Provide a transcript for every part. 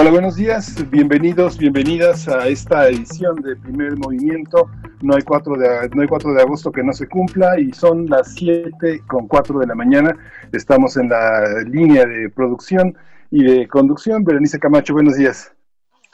Hola, buenos días, bienvenidos, bienvenidas a esta edición de Primer Movimiento. No hay 4 de, no hay 4 de agosto que no se cumpla y son las 7 con 4 de la mañana. Estamos en la línea de producción y de conducción. Berenice Camacho, buenos días.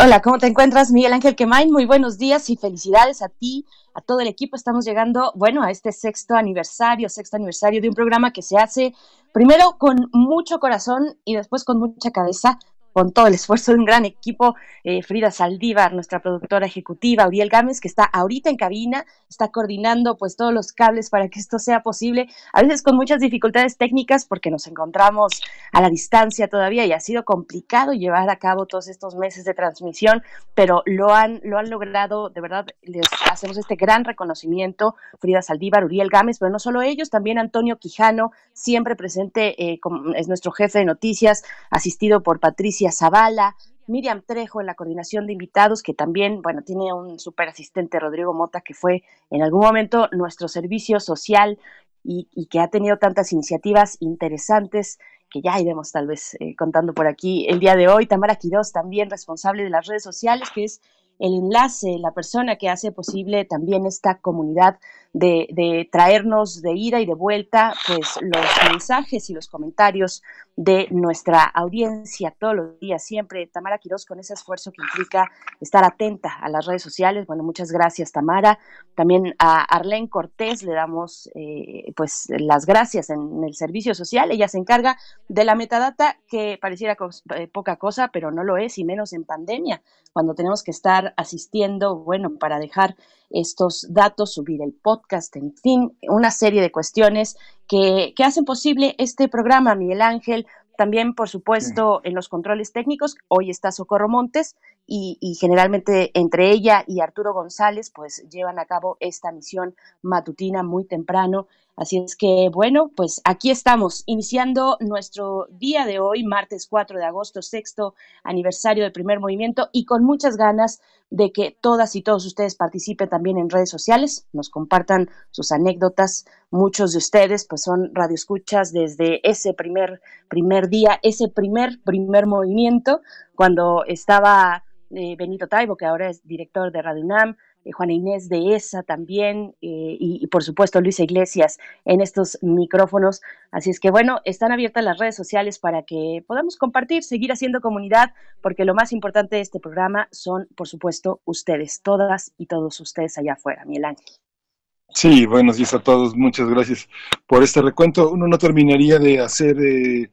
Hola, ¿cómo te encuentras, Miguel Ángel Quemain? Muy buenos días y felicidades a ti, a todo el equipo. Estamos llegando, bueno, a este sexto aniversario, sexto aniversario de un programa que se hace primero con mucho corazón y después con mucha cabeza con todo el esfuerzo de un gran equipo, eh, Frida Saldívar, nuestra productora ejecutiva, Uriel Gámez, que está ahorita en cabina, está coordinando pues todos los cables para que esto sea posible, a veces con muchas dificultades técnicas porque nos encontramos a la distancia todavía y ha sido complicado llevar a cabo todos estos meses de transmisión, pero lo han, lo han logrado, de verdad, les hacemos este gran reconocimiento, Frida Saldívar, Uriel Gámez, pero no solo ellos, también Antonio Quijano, siempre presente, eh, es nuestro jefe de noticias, asistido por Patricia Zavala, Miriam Trejo en la coordinación de invitados, que también, bueno, tiene un super asistente, Rodrigo Mota, que fue en algún momento nuestro servicio social y, que ha tenido tantas iniciativas interesantes que ya iremos tal vez eh, contando por aquí el día de hoy. Tamara Quirós, también responsable de las redes sociales, que es el enlace, la persona que hace posible también esta comunidad de, traernos de ida y de vuelta pues los mensajes y los comentarios de nuestra audiencia todos los días, siempre. Tamara Quiroz, con ese esfuerzo que implica estar atenta a las redes sociales. Bueno, muchas gracias, Tamara. También a Arlene Cortés le damos eh, pues las gracias en el servicio social. Ella se encarga de la metadata, que pareciera eh, poca cosa, pero no lo es, y menos en pandemia, cuando tenemos que estar asistiendo, bueno, para dejar estos datos, subir el podcast, en fin, una serie de cuestiones que, que hacen posible este programa, Miguel Ángel. También, por supuesto, en los controles técnicos, hoy está Socorro Montes y, y, generalmente entre ella y Arturo González, pues llevan a cabo esta misión matutina muy temprano Así es que, bueno, pues aquí estamos, iniciando nuestro día de hoy, martes 4 de agosto, sexto aniversario del primer movimiento, y con muchas ganas de que todas y todos ustedes participen también en redes sociales, nos compartan sus anécdotas. Muchos de ustedes, pues, son radioescuchas desde ese primer, primer día, ese primer, primer movimiento, cuando estaba eh, Benito Taibo, que ahora es director de Radio UNAM, eh, Juana Inés de ESA también eh, y, por supuesto Luisa Iglesias en estos micrófonos. Así es que bueno, están abiertas las redes sociales para que podamos compartir, seguir haciendo comunidad, porque lo más importante de este programa son, por supuesto, ustedes, todas y todos ustedes allá afuera, Miguel Ángel. Sí, buenos días a todos. Muchas gracias por este recuento. Uno no terminaría de hacer eh,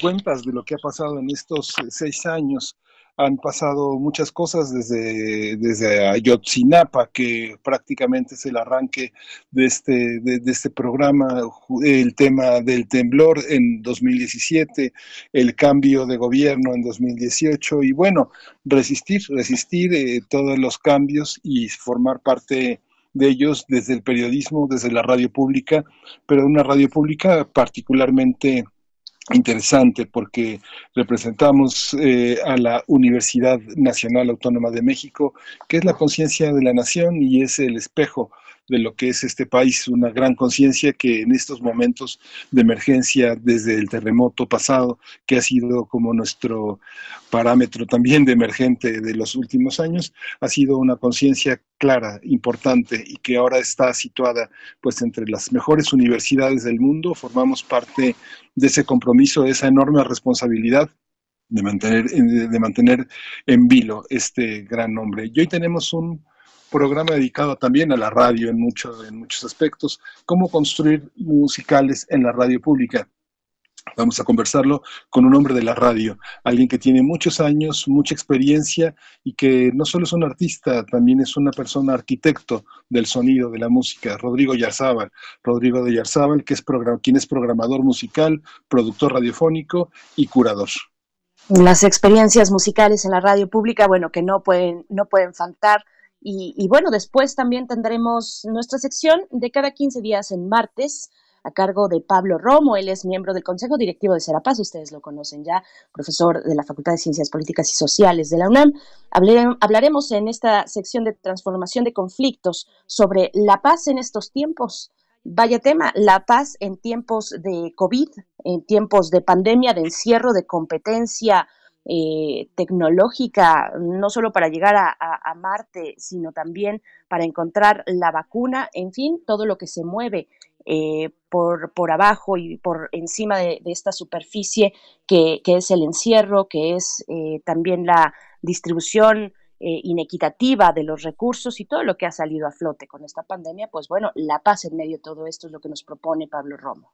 cuentas de lo que ha pasado en estos seis años han pasado muchas cosas desde, desde Ayotzinapa, que prácticamente es el arranque de este, de, este programa, el tema del temblor en 2017, el cambio de gobierno en 2018 y bueno, resistir, resistir eh, todos los cambios y formar parte de ellos desde el periodismo, desde la radio pública, pero una radio pública particularmente interesante porque representamos eh, a la Universidad Nacional Autónoma de México, que es la conciencia de la nación y es el espejo de lo que es este país, una gran conciencia que en estos momentos de emergencia desde el terremoto pasado, que ha sido como nuestro parámetro también de emergente de los últimos años, ha sido una conciencia clara, importante y que ahora está situada pues entre las mejores universidades del mundo, formamos parte de ese compromiso, de esa enorme responsabilidad de mantener, de mantener en vilo este gran nombre. Y hoy tenemos un programa dedicado también a la radio en, mucho, en muchos aspectos, cómo construir musicales en la radio pública. Vamos a conversarlo con un hombre de la radio, alguien que tiene muchos años, mucha experiencia y que no solo es un artista, también es una persona arquitecto del sonido, de la música, Rodrigo Yarzábal. Rodrigo de Yarzábal, que es quien es programador musical, productor radiofónico y curador. Las experiencias musicales en la radio pública, bueno, que no pueden, no pueden faltar. Y, y bueno, después también tendremos nuestra sección de cada 15 días en martes a cargo de Pablo Romo. Él es miembro del Consejo Directivo de Serapaz, ustedes lo conocen ya, profesor de la Facultad de Ciencias Políticas y Sociales de la UNAM. Hablaremos en esta sección de transformación de conflictos sobre la paz en estos tiempos. Vaya tema, la paz en tiempos de COVID, en tiempos de pandemia, de encierro, de competencia eh, tecnológica, no solo para llegar a, Marte, sino también para encontrar la vacuna, en fin, todo lo que se mueve eh, por, por, abajo y por encima de, esta superficie que, es el encierro, que es eh, también la distribución eh, inequitativa de los recursos y todo lo que ha salido a flote con esta pandemia, pues bueno, la paz en medio de todo esto es lo que nos propone Pablo Romo.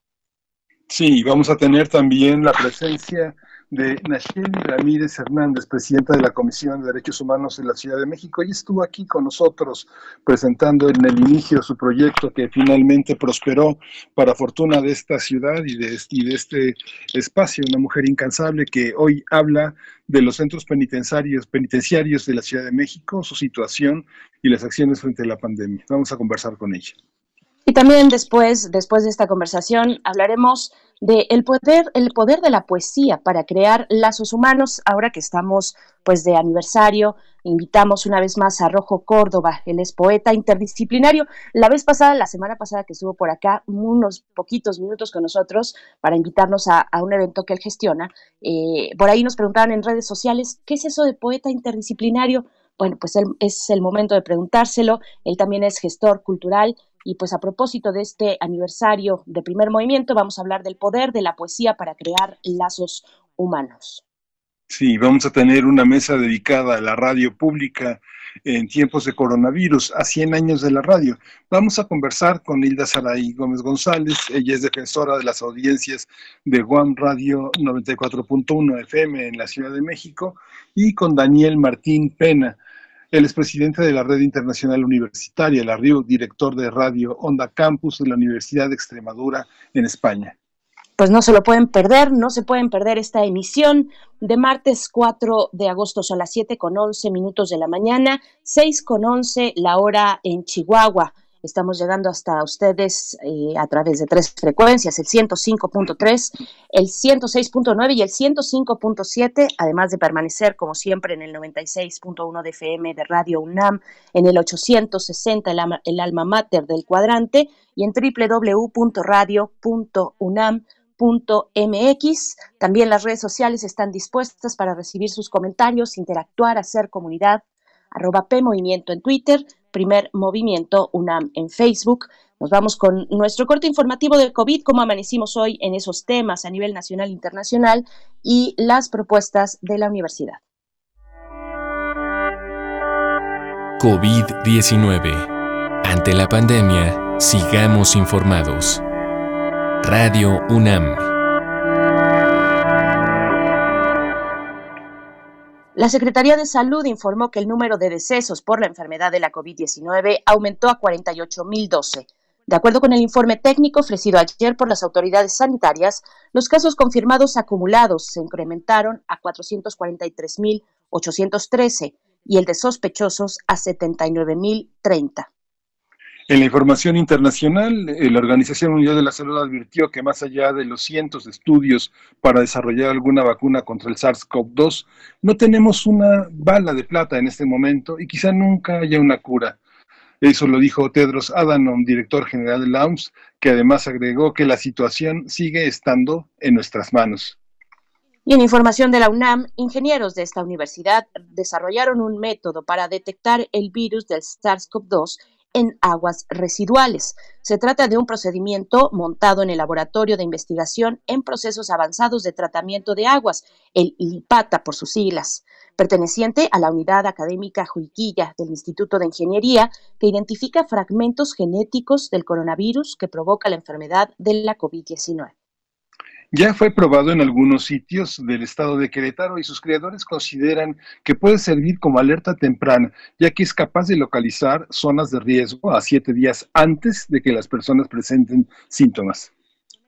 Sí, vamos a tener también la presencia de Nacheli Ramírez Hernández, presidenta de la Comisión de Derechos Humanos de la Ciudad de México. y estuvo aquí con nosotros presentando en el inicio su proyecto que finalmente prosperó para fortuna de esta ciudad y de, y de este espacio. Una mujer incansable que hoy habla de los centros penitenciarios, penitenciarios de la Ciudad de México, su situación y las acciones frente a la pandemia. Vamos a conversar con ella. Y también después, después de esta conversación, hablaremos de el poder, el poder de la poesía para crear lazos humanos. Ahora que estamos pues de aniversario, invitamos una vez más a Rojo Córdoba, él es poeta interdisciplinario. La vez pasada, la semana pasada que estuvo por acá, unos poquitos minutos con nosotros para invitarnos a, un evento que él gestiona. Eh, por ahí nos preguntaban en redes sociales, ¿qué es eso de poeta interdisciplinario? Bueno, pues es el momento de preguntárselo. Él también es gestor cultural y pues a propósito de este aniversario de primer movimiento, vamos a hablar del poder de la poesía para crear lazos humanos. Sí, vamos a tener una mesa dedicada a la radio pública en tiempos de coronavirus, a 100 años de la radio. Vamos a conversar con Hilda Saray Gómez González, ella es defensora de las audiencias de Guam Radio 94.1 FM en la Ciudad de México, y con Daniel Martín Pena, él es presidente de la Red Internacional Universitaria, la RIO, director de Radio Onda Campus de la Universidad de Extremadura en España. Pues no se lo pueden perder, no se pueden perder esta emisión de martes 4 de agosto, son las 7 con 11 minutos de la mañana, 6 con 11 la hora en Chihuahua. Estamos llegando hasta ustedes eh, a través de tres frecuencias, el 105.3, el 106.9 y el 105.7, además de permanecer como siempre en el 96.1 de FM de Radio UNAM, en el 860 el, el alma mater del cuadrante y en www.radio.unam.mx. También las redes sociales están dispuestas para recibir sus comentarios, interactuar, hacer comunidad. Arroba P Movimiento en Twitter, Primer Movimiento UNAM en Facebook. Nos vamos con nuestro corte informativo de COVID, cómo amanecimos hoy en esos temas a nivel nacional e internacional y las propuestas de la universidad. COVID-19. Ante la pandemia, sigamos informados. Radio UNAM. La Secretaría de Salud informó que el número de decesos por la enfermedad de la COVID-19 aumentó a 48.012. De acuerdo con el informe técnico ofrecido ayer por las autoridades sanitarias, los casos confirmados acumulados se incrementaron a 443.813 y el de sospechosos a 79.030. En la información internacional, eh, la Organización Mundial de la Salud advirtió que más allá de los cientos de estudios para desarrollar alguna vacuna contra el SARS-CoV-2, no tenemos una bala de plata en este momento y quizá nunca haya una cura. Eso lo dijo Tedros Adhanom, director general de la OMS, que además agregó que la situación sigue estando en nuestras manos. Y en información de la UNAM, ingenieros de esta universidad desarrollaron un método para detectar el virus del SARS-CoV-2 en aguas residuales. Se trata de un procedimiento montado en el Laboratorio de Investigación en Procesos Avanzados de Tratamiento de Aguas, el ILPATA por sus siglas, perteneciente a la Unidad Académica Juiquilla del Instituto de Ingeniería, que identifica fragmentos genéticos del coronavirus que provoca la enfermedad de la COVID-19. Ya fue probado en algunos sitios del estado de Querétaro y sus creadores consideran que puede servir como alerta temprana, ya que es capaz de localizar zonas de riesgo a siete días antes de que las personas presenten síntomas.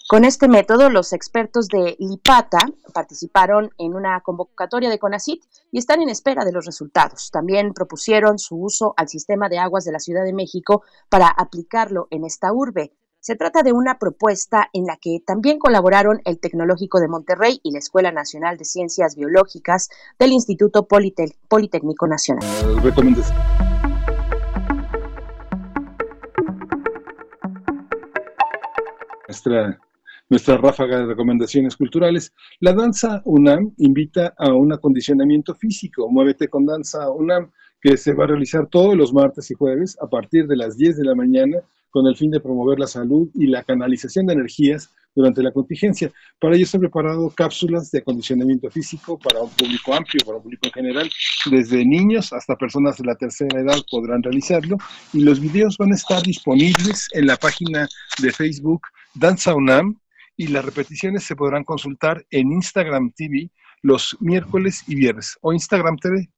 Con este método, los expertos de Lipata participaron en una convocatoria de CONACIT y están en espera de los resultados. También propusieron su uso al sistema de aguas de la Ciudad de México para aplicarlo en esta urbe. Se trata de una propuesta en la que también colaboraron el Tecnológico de Monterrey y la Escuela Nacional de Ciencias Biológicas del Instituto Politécnico Nacional. Nuestra nuestra ráfaga de recomendaciones culturales. La danza UNAM invita a un acondicionamiento físico. Muévete con danza UNAM, que se va a realizar todos los martes y jueves a partir de las 10 de la mañana con el fin de promover la salud y la canalización de energías durante la contingencia. Para ello se han preparado cápsulas de acondicionamiento físico para un público amplio, para un público en general. Desde niños hasta personas de la tercera edad podrán realizarlo y los videos van a estar disponibles en la página de Facebook Danza UNAM y las repeticiones se podrán consultar en Instagram TV los miércoles y viernes o Instagram TV.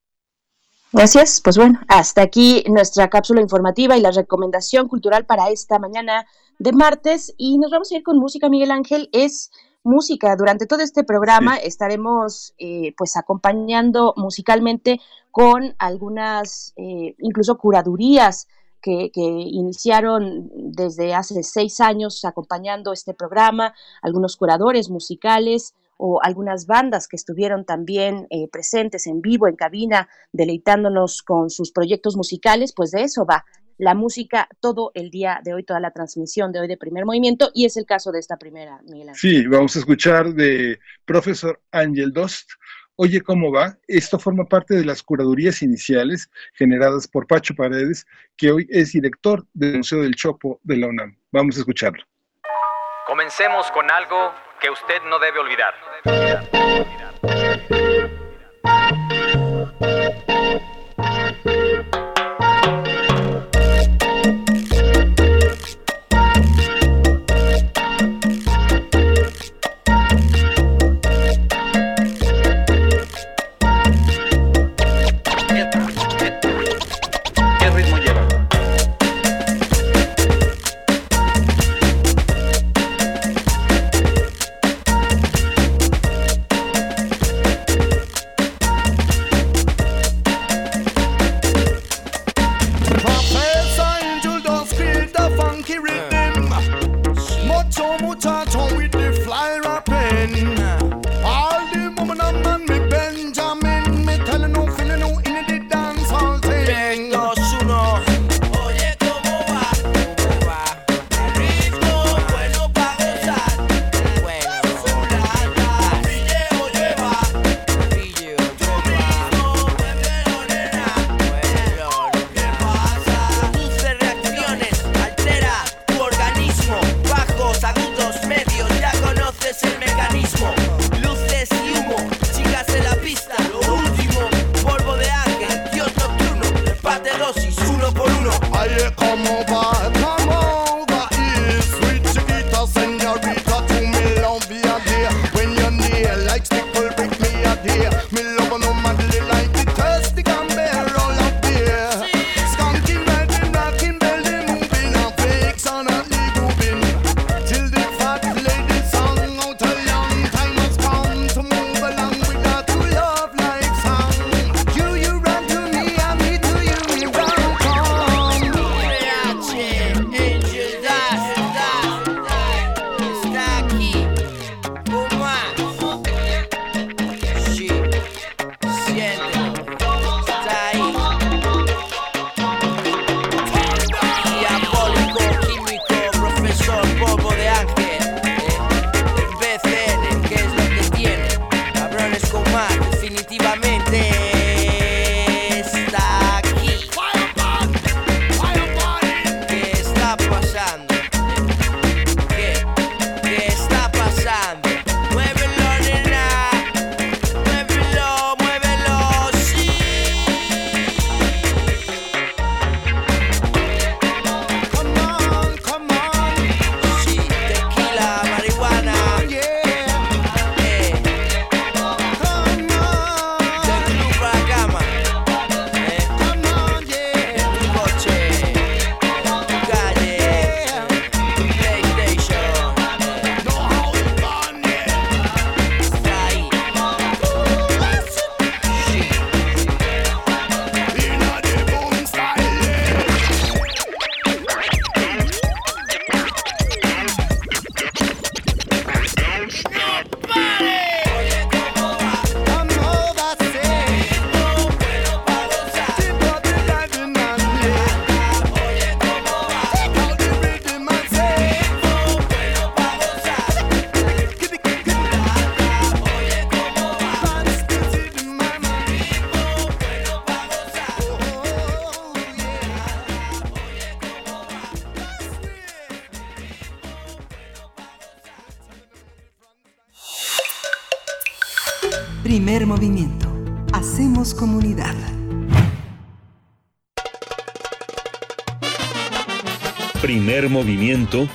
Gracias. Pues bueno, hasta aquí nuestra cápsula informativa y la recomendación cultural para esta mañana de martes. Y nos vamos a ir con música, Miguel Ángel. Es música. Durante todo este programa estaremos eh, pues acompañando musicalmente con algunas, eh, incluso curadurías que, iniciaron desde hace seis años acompañando este programa, algunos curadores musicales o algunas bandas que estuvieron también eh, presentes en vivo, en cabina, deleitándonos con sus proyectos musicales, pues de eso va la música todo el día de hoy, toda la transmisión de hoy de primer movimiento, y es el caso de esta primera, Miguel Sí, vamos a escuchar de profesor Ángel Dost, Oye, ¿cómo va? Esto forma parte de las curadurías iniciales generadas por Pacho Paredes, que hoy es director del Museo del Chopo de la UNAM. Vamos a escucharlo. Comencemos con algo que usted no debe olvidar.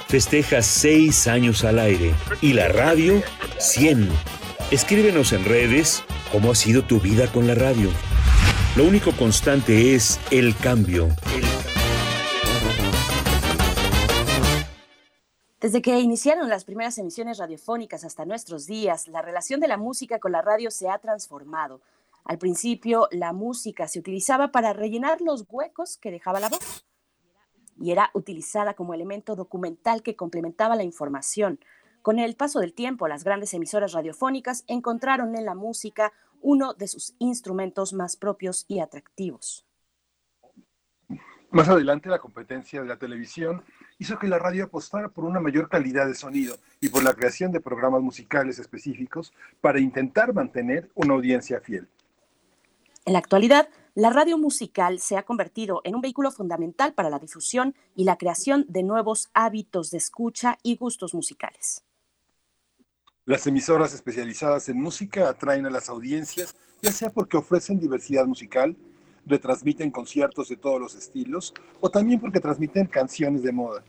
Festeja seis años al aire y la radio 100. Escríbenos en redes cómo ha sido tu vida con la radio. Lo único constante es el cambio. Desde que iniciaron las primeras emisiones radiofónicas hasta nuestros días, la relación de la música con la radio se ha transformado. Al principio, la música se utilizaba para rellenar los huecos que dejaba la voz y era utilizada como elemento documental que complementaba la información. Con el paso del tiempo, las grandes emisoras radiofónicas encontraron en la música uno de sus instrumentos más propios y atractivos. Más adelante, la competencia de la televisión hizo que la radio apostara por una mayor calidad de sonido y por la creación de programas musicales específicos para intentar mantener una audiencia fiel. En la actualidad, la radio musical se ha convertido en un vehículo fundamental para la difusión y la creación de nuevos hábitos de escucha y gustos musicales. Las emisoras especializadas en música atraen a las audiencias, ya sea porque ofrecen diversidad musical, retransmiten conciertos de todos los estilos o también porque transmiten canciones de moda.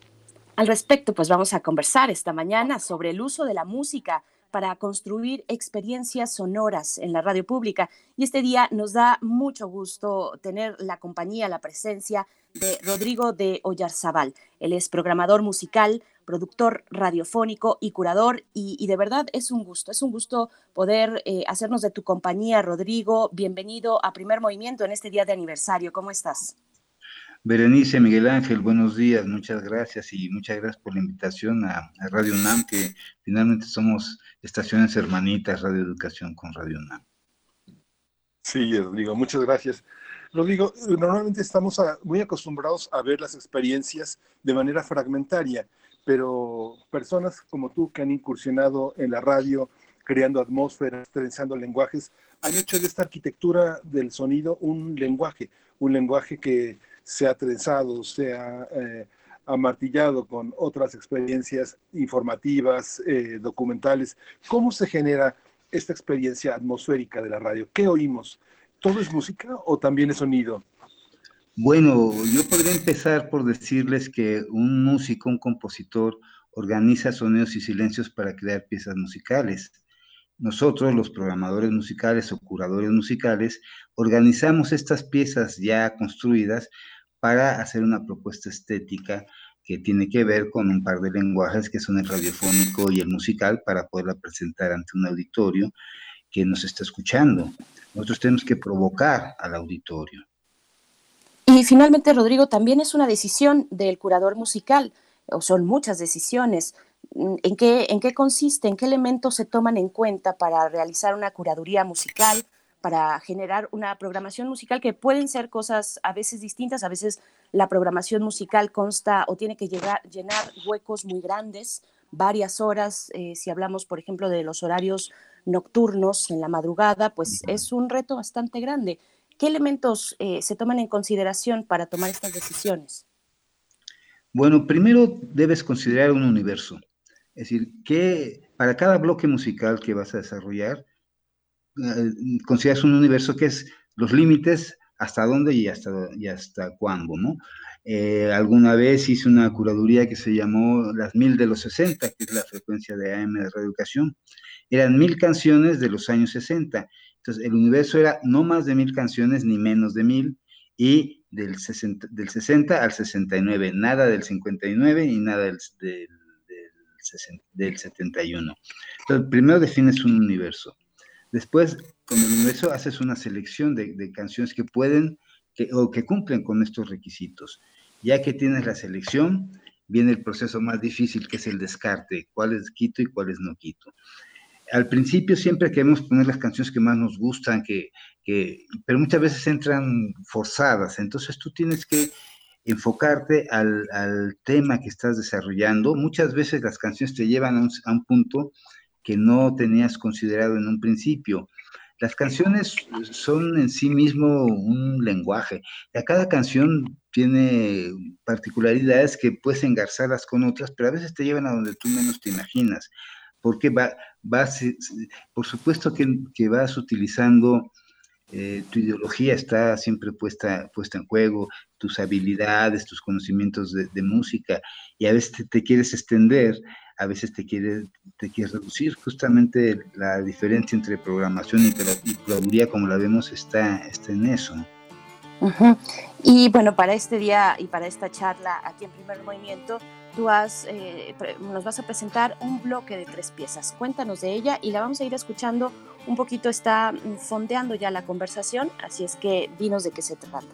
Al respecto, pues vamos a conversar esta mañana sobre el uso de la música para construir experiencias sonoras en la radio pública. Y este día nos da mucho gusto tener la compañía, la presencia de Rodrigo de Oyarzabal. Él es programador musical, productor radiofónico y curador. Y, de verdad es un gusto, es un gusto poder eh, hacernos de tu compañía, Rodrigo. Bienvenido a Primer Movimiento en este día de aniversario. ¿Cómo estás? Berenice, Miguel Ángel, buenos días, muchas gracias y muchas gracias por la invitación a, Radio UNAM, que finalmente somos estaciones hermanitas, Radio Educación con Radio UNAM. Sí, Rodrigo, muchas gracias. Rodrigo, normalmente estamos muy acostumbrados a ver las experiencias de manera fragmentaria, pero personas como tú que han incursionado en la radio, creando atmósferas, trenzando lenguajes, han hecho de esta arquitectura del sonido un lenguaje, un lenguaje que se ha trenzado, se ha eh, amartillado con otras experiencias informativas, eh, documentales. ¿Cómo se genera esta experiencia atmosférica de la radio? ¿Qué oímos? ¿Todo es música o también es sonido? Bueno, yo podría empezar por decirles que un músico, un compositor, organiza sonidos y silencios para crear piezas musicales. Nosotros, los programadores musicales o curadores musicales, organizamos estas piezas ya construidas para hacer una propuesta estética que tiene que ver con un par de lenguajes que son el radiofónico y el musical para poderla presentar ante un auditorio que nos está escuchando. Nosotros tenemos que provocar al auditorio. Y finalmente, Rodrigo, también es una decisión del curador musical, o son muchas decisiones. ¿En qué, ¿En qué consiste? ¿En qué elementos se toman en cuenta para realizar una curaduría musical? Para generar una programación musical que pueden ser cosas a veces distintas, a veces la programación musical consta o tiene que llegar, llenar huecos muy grandes, varias horas, eh, si hablamos por ejemplo de los horarios nocturnos en la madrugada, pues es un reto bastante grande. ¿Qué elementos eh, se toman en consideración para tomar estas decisiones? Bueno, primero debes considerar un universo, es decir, que para cada bloque musical que vas a desarrollar, consideras un universo que es los límites, hasta dónde y hasta, y hasta cuándo, ¿no? Eh, alguna vez hice una curaduría que se llamó Las Mil de los 60, que es la frecuencia de AM de Reeducación. Eran mil canciones de los años 60. Entonces, el universo era no más de mil canciones ni menos de mil, y del 60, del 60 al 69, nada del 59 y nada del, del, del, del 71. Entonces, primero defines un universo. Después, con el universo haces una selección de, canciones que pueden o que cumplen con estos requisitos. Ya que tienes la selección, viene el proceso más difícil que es el descarte, cuáles quito y cuáles no quito. Al principio siempre queremos poner las canciones que más nos gustan, que, pero muchas veces entran forzadas, entonces tú tienes que enfocarte al, tema que estás desarrollando. Muchas veces las canciones te llevan a un punto que no tenías considerado en un principio. Las canciones son en sí mismo un lenguaje. Cada canción tiene particularidades que puedes engarzarlas con otras, pero a veces te llevan a donde tú menos te imaginas. porque va, vas, por supuesto que, que vas utilizando eh, tu ideología está siempre puesta, puesta en juego, tus habilidades, tus conocimientos de, música, y a veces te, quieres extender, a veces te quieres, te quieres reducir. Justamente la diferencia entre programación y, y como la vemos, está, está en eso. Y bueno, para este día y para esta charla aquí en Primer Movimiento, tú has, eh, nos vas a presentar un bloque de tres piezas. Cuéntanos de ella y la vamos a ir escuchando un poquito, está mm, fondeando ya la conversación, así es que dinos de qué se trata.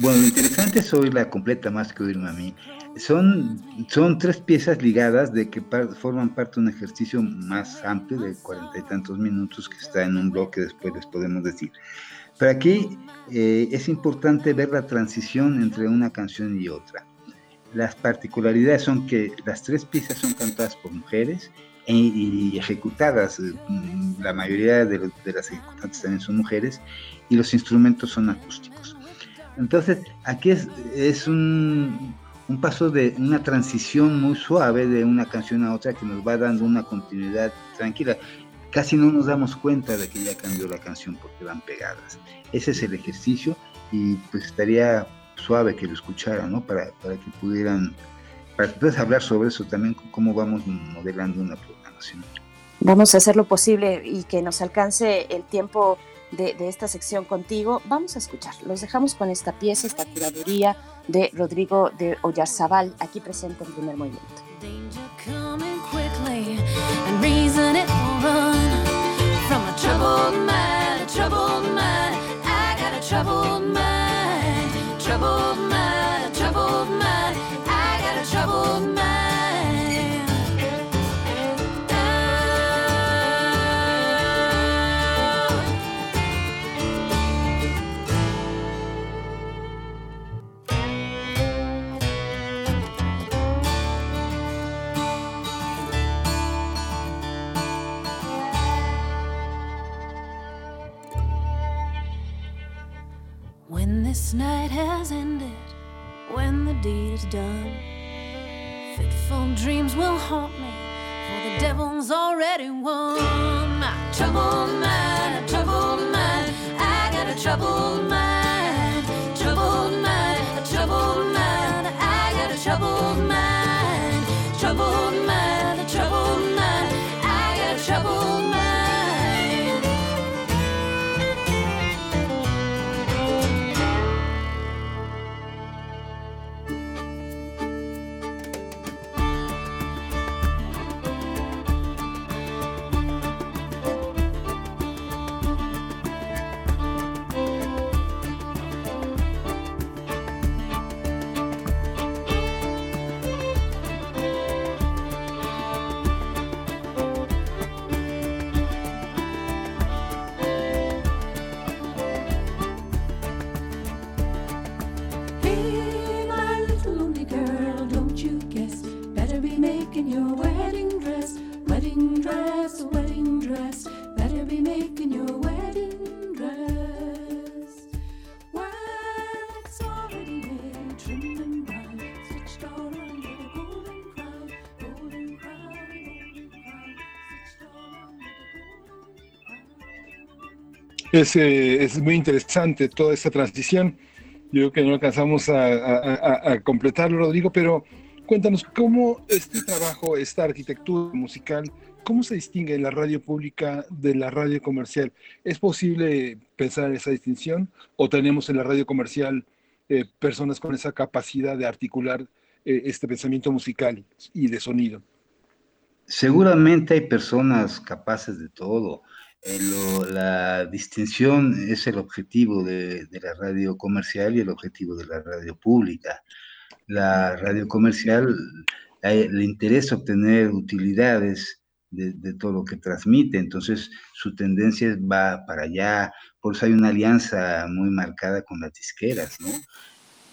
Bueno, lo interesante es oírla completa más que oírme a mí. Son, son tres piezas ligadas de que forman parte de un ejercicio más amplio de cuarenta y tantos minutos que está en un bloque, después les podemos decir. Pero aquí eh, es importante ver la transición entre una canción y otra. Las particularidades son que las tres piezas son cantadas por mujeres e, y ejecutadas. Mm, la mayoría de, las ejecutantes también son mujeres y los instrumentos son acústicos. Entonces, aquí es, un, paso de una transición muy suave de una canción a otra que nos va dando una continuidad tranquila. Casi no nos damos cuenta de que ya cambió la canción porque van pegadas. Ese es el ejercicio y pues estaría suave que lo escucharan, ¿no? Para, para que pudieran, para que puedas hablar sobre eso también, cómo vamos modelando una programación. Vamos a hacer lo posible y que nos alcance el tiempo de, de, esta sección contigo. Vamos a escuchar. Los dejamos con esta pieza, esta curaduría de Rodrigo de Oyarzabal, aquí presente en primer movimiento. troubled mind, troubled mind, this night has ended, when the deed is done, fitful dreams will haunt me, for the devil's already won. My troubled mind, a troubled mind, I got a troubled mind, Eh, es, muy interesante toda esta transición. Yo creo que no alcanzamos a, completarlo, Rodrigo, pero cuéntanos cómo este trabajo, esta arquitectura musical, ¿cómo se distingue en la radio pública de la radio comercial? ¿Es posible pensar esa distinción o tenemos en la radio comercial eh, personas con esa capacidad de articular eh, este pensamiento musical y de sonido? Seguramente hay personas capaces de todo. Eh, la distinción es el objetivo de, la radio comercial y el objetivo de la radio pública. La radio comercial le interesa obtener utilidades de, todo lo que transmite, entonces su tendencia va para allá, por eso hay una alianza muy marcada con las disqueras, ¿no?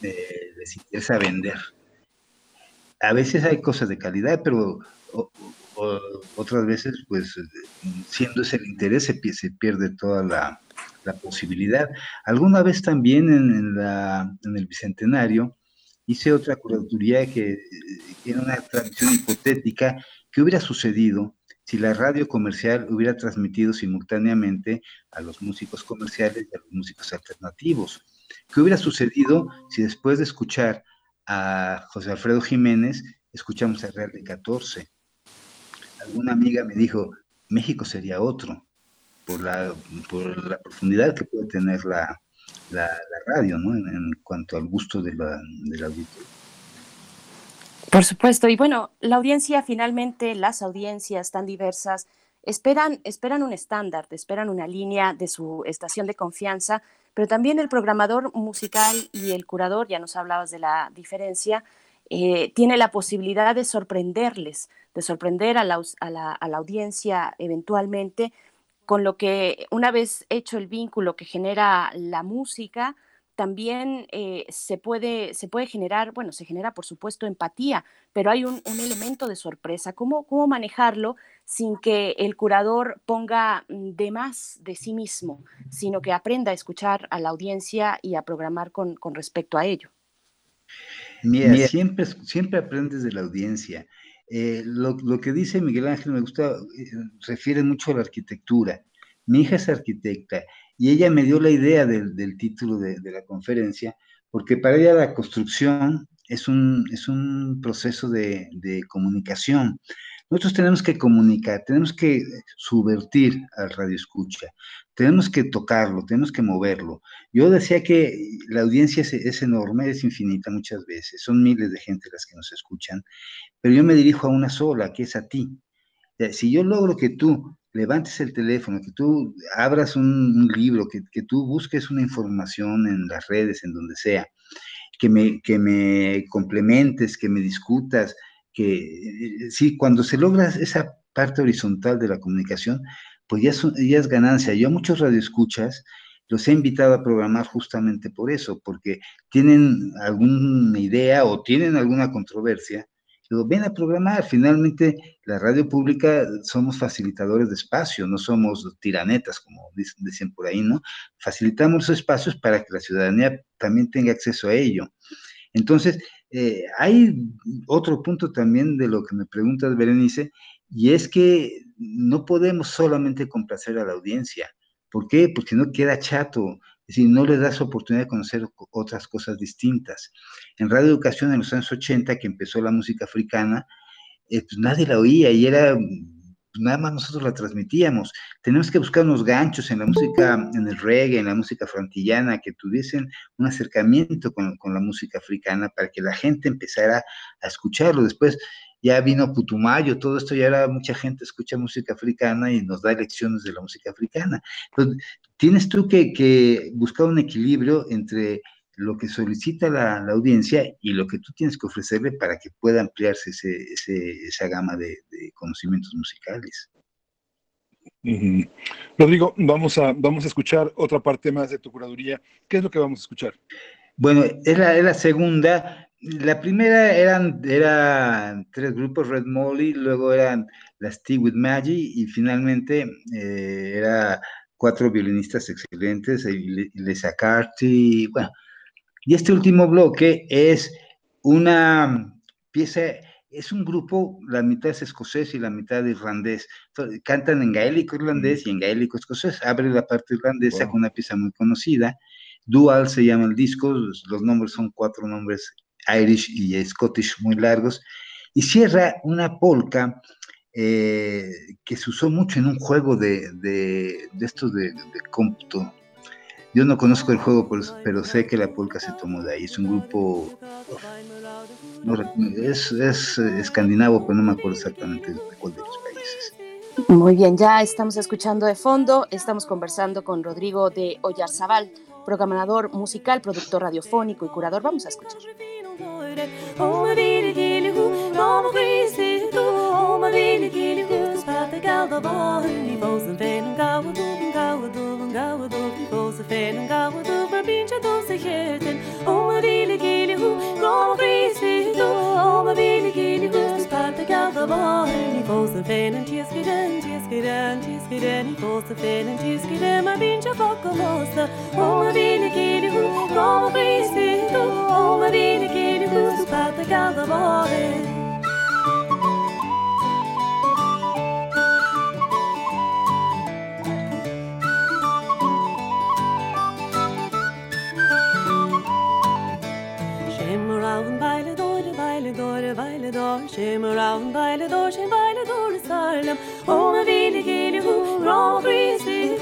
Eh, les interesa vender. A veces hay cosas de calidad, pero otras veces, pues, siendo ese el interés, se, pierde toda la, posibilidad. Alguna vez también en, el Bicentenario hice otra curaduría que era una tradición hipotética que hubiera sucedido si la radio comercial hubiera transmitido simultáneamente a los músicos comerciales y a los músicos alternativos. ¿Qué hubiera sucedido si después de escuchar a José Alfredo Jiménez, escuchamos a Real de 14? Alguna amiga me dijo, México sería otro, por la, por la profundidad que puede tener la, la, radio, ¿no? En, cuanto al gusto de la, del auditorio. Por supuesto, y bueno, la audiencia finalmente, las audiencias tan diversas, esperan, esperan un estándar, esperan una línea de su estación de confianza, pero también el programador musical y el curador, ya nos hablabas de la diferencia, eh, tiene la posibilidad de sorprenderles, de sorprender a la, a la, a la audiencia eventualmente, con lo que una vez hecho el vínculo que genera la música, también eh, se, puede, se puede generar, bueno, se genera por supuesto empatía, pero hay un, elemento de sorpresa. ¿Cómo, ¿Cómo manejarlo sin que el curador ponga mm, de más de sí mismo, sino que aprenda a escuchar a la audiencia y a programar con, respecto a ello? Mira, Siempre, siempre aprendes de la audiencia. Eh, lo, que dice Miguel Ángel me gusta, eh, refiere mucho a la arquitectura. Mi hija es arquitecta y ella me dio la idea del, título de, la conferencia, porque para ella la construcción es un, es un proceso de, comunicación. Nosotros tenemos que comunicar, tenemos que subvertir al radio escucha, tenemos que tocarlo, tenemos que moverlo. Yo decía que la audiencia es, enorme, es infinita muchas veces, son miles de gente las que nos escuchan, pero yo me dirijo a una sola, que es a ti. Si yo logro que tú levantes el teléfono, que tú abras un, libro, que, tú busques una información en las redes, en donde sea, que me, que me complementes, que me discutas, que sí, cuando se logra esa parte horizontal de la comunicación, pues ya, ya es ganancia. Yo a muchos radioescuchas los he invitado a programar justamente por eso, porque tienen alguna idea o tienen alguna controversia ven a programar. Finalmente, la radio pública somos facilitadores de espacio, no somos tiranetas, como dicen por ahí, ¿no? Facilitamos los espacios para que la ciudadanía también tenga acceso a ello. Entonces, eh, hay otro punto también de lo que me preguntas, Berenice, y es que no podemos solamente complacer a la audiencia. ¿Por qué? Porque no queda chato. Es decir, no le das oportunidad de conocer otras cosas distintas. En Radio Educación en los años 80, que empezó la música africana, eh, pues nadie la oía y era, pues nada más nosotros la transmitíamos. Tenemos que buscar unos ganchos en la música, en el reggae, en la música frantillana, que tuviesen un acercamiento con, con la música africana para que la gente empezara a escucharlo. Después ya vino Putumayo, todo esto, y ahora mucha gente escucha música africana y nos da lecciones de la música africana. Entonces, tienes tú que, buscar un equilibrio entre lo que solicita la, audiencia y lo que tú tienes que ofrecerle para que pueda ampliarse esa gama de, conocimientos musicales. Rodrigo, vamos a, vamos a escuchar otra parte más de tu curaduría. ¿Qué es lo que vamos a escuchar? Bueno, es la, es la segunda. La primera eran, eran tres grupos, Red Molly, luego eran las Tea with Maggie y finalmente eh, era cuatro violinistas excelentes, Lisa Carty, bueno. Y este último bloque es una pieza, es un grupo, la mitad es escocés y la mitad irlandés. cantan en gaélico irlandés y en gaélico escocés. Abre la parte irlandesa con una pieza muy conocida. Dual se llama el disco, los nombres son cuatro nombres Irish y Scottish muy largos. Y cierra una polka eh, que se usó mucho en un juego de, de, de estos de, cómputo. Yo no conozco el juego, pero, sé que la polka se tomó de ahí. Es un grupo, es, es, escandinavo, pero no me acuerdo exactamente de cuál de los países. Muy bien, ya estamos escuchando de fondo, estamos conversando con Rodrigo de Oyarzabal, programador musical, productor radiofónico y curador. Vamos a escuchar. Fós a fé an gaú mar bíse dó a chéan ó mar bhíle céileú gá ríú ó mar bhíle céileú pa a gahabáí fós a féin an tíosciden tíosciden tíosciden fós a féin an tíoscide mar bíse fo go mósta ó mar bhíle céileú gá ríú ó mar bhíle céileú pa a gahabáin. by the door, by door, shim around by the door, shim by the door, salem. Om vili gili hu, rom free sweet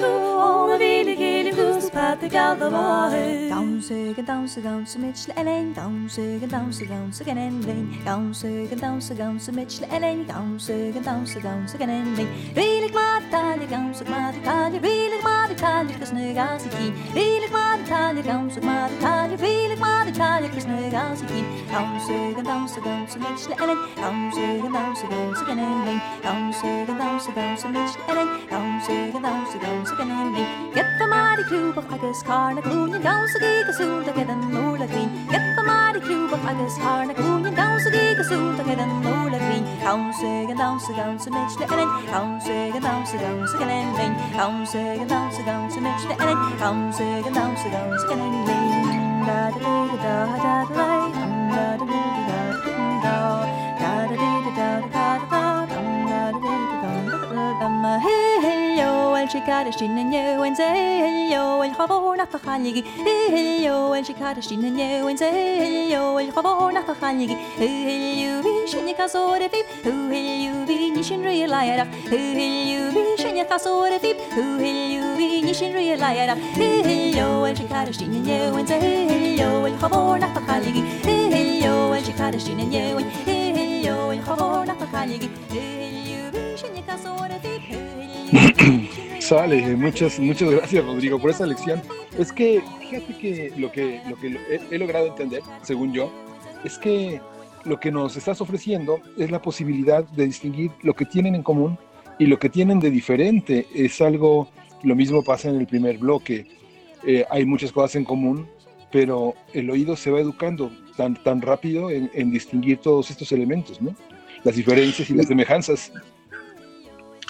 pakken Galderwaard. Dansen, dansen, dansen met je alleen. Dansen, dansen, dansen en alleen. Dansen, dansen, dansen met je alleen. Dansen, dansen, dansen en alleen. Wil ik maar talen, dansen maar talen. Wil ik maar talen, kus nu als ik hier. Wil ik maar talen, dansen maar talen. Wil ik maar talen, kus nu als ik hier. Dansen, dansen, dansen met je alleen. Dansen, dansen, dansen en alleen. Dansen, dansen, dansen met je alleen. Dansen, dansen, dansen en alleen. Get the mighty clue. kruub op agus carna glúne dasaí goúnta ge an nóla vín Get the mar kruúb but agus carna glúne dasaí goúnta ge an nóla vín Kaamse an dasa gan sa mit le en Kaamse an dasa gan sa gan en lein Kaamse an dasa gan sa mit le en Kaamse an dasa gan sa gan en lein Da da da da da da da da da da da da والشكارة شنن وين زهليو والخبون تخليقي هليو والشكارة شنن وين زهليو والخبون تخليقي هليو بيشني كسور فيب هليو بيشن ري لا يرف هليو بيشني كسور فيب هليو بيشن ري لا يرف هليو والشكارة شنن وين زهليو والخبون تخليقي هليو والشكارة شنن وين هليو والخبون تخليقي هليو بيشني كسور فيب Sale, muchas, muchas gracias Rodrigo por esa lección. Es que fíjate que lo que, lo que he, he, logrado entender, según yo, es que lo que nos estás ofreciendo es la posibilidad de distinguir lo que tienen en común y lo que tienen de diferente. Es algo, lo mismo pasa en el primer bloque. Eh, hay muchas cosas en común, pero el oído se va educando tan, tan rápido en, en distinguir todos estos elementos, ¿no? Las diferencias y las semejanzas.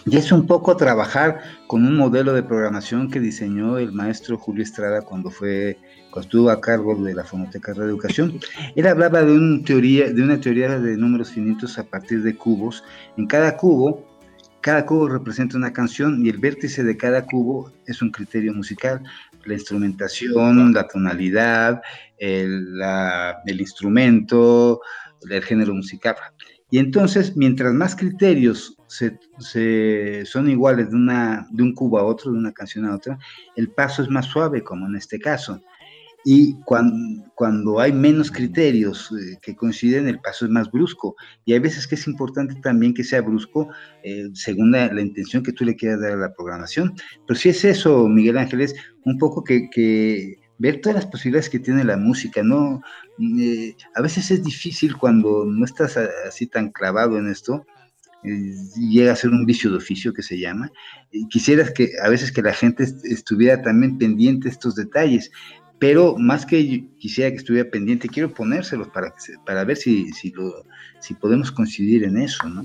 Y es un poco trabajar con un modelo de programación que diseñó el maestro Julio Estrada cuando fue cuando estuvo a cargo de la Fonoteca de Educación. Él hablaba de, un teoría, de una teoría de números finitos a partir de cubos. En cada cubo, cada cubo representa una canción y el vértice de cada cubo es un criterio musical. La instrumentación, la tonalidad, el, la, el instrumento, el género musical. Y entonces, mientras más criterios se, se, son iguales de, una, de un cubo a otro, de una canción a otra, el paso es más suave, como en este caso. Y cuando, cuando hay menos criterios eh, que coinciden, el paso es más brusco. Y hay veces que es importante también que sea brusco eh, según la, la, intención que tú le quieras dar a la programación. Pero si es eso, Miguel Ángeles, un poco que, que ver todas las posibilidades que tiene la música, ¿no? Eh, a veces es difícil cuando no estás así tan clavado en esto, eh, llega a ser un vicio de oficio que se llama. Quisieras que a veces que la gente estuviera también pendiente de estos detalles, pero más que quisiera que estuviera pendiente, quiero ponérselos para, para ver si, si, lo, si podemos coincidir en eso, ¿no?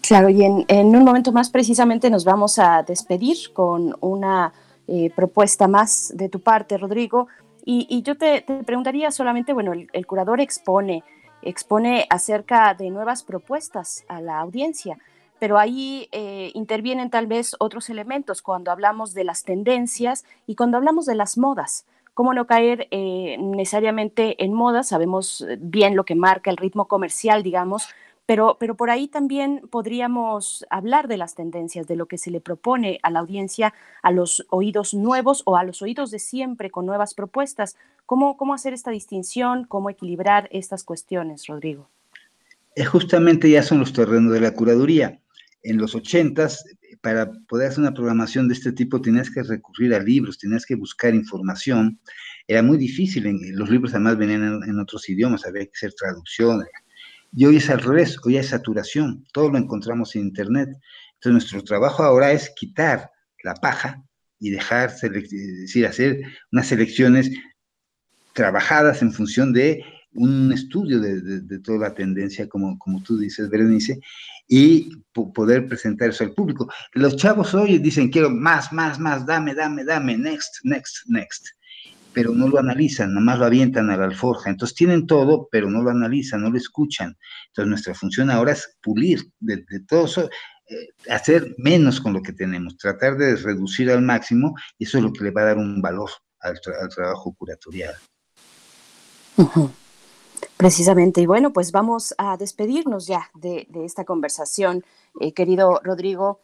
Claro, y en, en un momento más precisamente nos vamos a despedir con una eh, propuesta más de tu parte, Rodrigo. Y, yo te, preguntaría solamente, bueno, el, el, curador expone, expone acerca de nuevas propuestas a la audiencia, pero ahí eh, intervienen tal vez otros elementos cuando hablamos de las tendencias y cuando hablamos de las modas. ¿Cómo no caer eh, necesariamente en moda? Sabemos bien lo que marca el ritmo comercial, digamos, pero, pero por ahí también podríamos hablar de las tendencias, de lo que se le propone a la audiencia, a los oídos nuevos o a los oídos de siempre con nuevas propuestas. ¿Cómo, cómo hacer esta distinción? ¿Cómo equilibrar estas cuestiones, Rodrigo? Justamente ya son los terrenos de la curaduría. En los ochentas, para poder hacer una programación de este tipo, tenías que recurrir a libros, tenías que buscar información. Era muy difícil, los libros además venían en, otros idiomas, había que hacer traducción, y hoy es al revés, hoy hay saturación, todo lo encontramos en Internet. Entonces nuestro trabajo ahora es quitar la paja y dejar, decir, hacer unas selecciones trabajadas en función de un estudio de toda la tendencia, como, como tú dices, Berenice, y poder presentar eso al público. Los chavos hoy dicen, quiero más, más, más, dame, dame, dame, next, next, next pero no lo analizan, nomás lo avientan a la alforja. Entonces tienen todo, pero no lo analizan, no lo escuchan. Entonces nuestra función ahora es pulir de, todo eso, eh, hacer menos con lo que tenemos, tratar de reducir al máximo, y eso es lo que le va a dar un valor al, tra al trabajo curatorial. Precisamente, y bueno, pues vamos a despedirnos ya de, esta conversación, eh, querido Rodrigo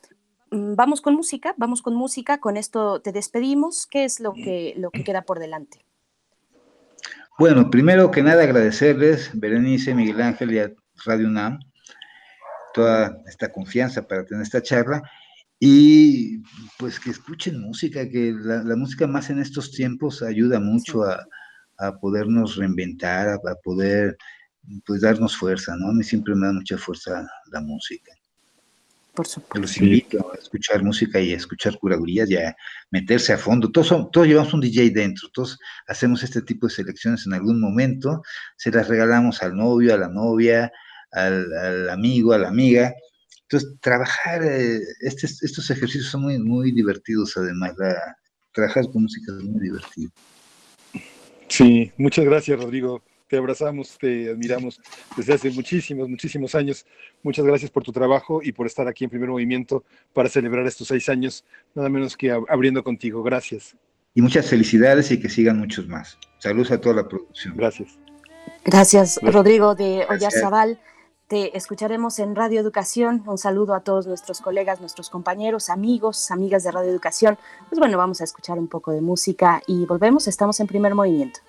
vamos con música, vamos con música, con esto te despedimos. ¿Qué es lo que, lo que queda por delante? Bueno, primero que nada agradecerles, Berenice, Miguel Ángel y a Radio UNAM, toda esta confianza para tener esta charla y pues que escuchen música, que la, música más en estos tiempos ayuda mucho a, podernos reinventar, a, poder pues darnos fuerza, ¿no? A mí siempre me da mucha fuerza la música. Por supuesto. Los invito a escuchar música y a escuchar curadurías y a meterse a fondo. Todos, todos llevamos un DJ dentro, todos hacemos este tipo de selecciones en algún momento, se las regalamos al novio, a la novia, al, amigo, a la amiga. Entonces, trabajar, eh, estos ejercicios son muy, muy divertidos además. trabajar con música es muy divertido. Sí, muchas gracias, Rodrigo te abrazamos, te admiramos desde hace muchísimos, muchísimos años. Muchas gracias por tu trabajo y por estar aquí en primer movimiento para celebrar estos seis años, nada menos que abriendo contigo. Gracias. Y muchas felicidades y que sigan muchos más. Saludos a toda la producción. Gracias. Gracias, Rodrigo de Oyarzabal. Te escucharemos en Radio Educación. Un saludo a todos nuestros colegas, nuestros compañeros, amigos, amigas de Radio Educación. Pues bueno, vamos a escuchar un poco de música y volvemos. Estamos en primer movimiento.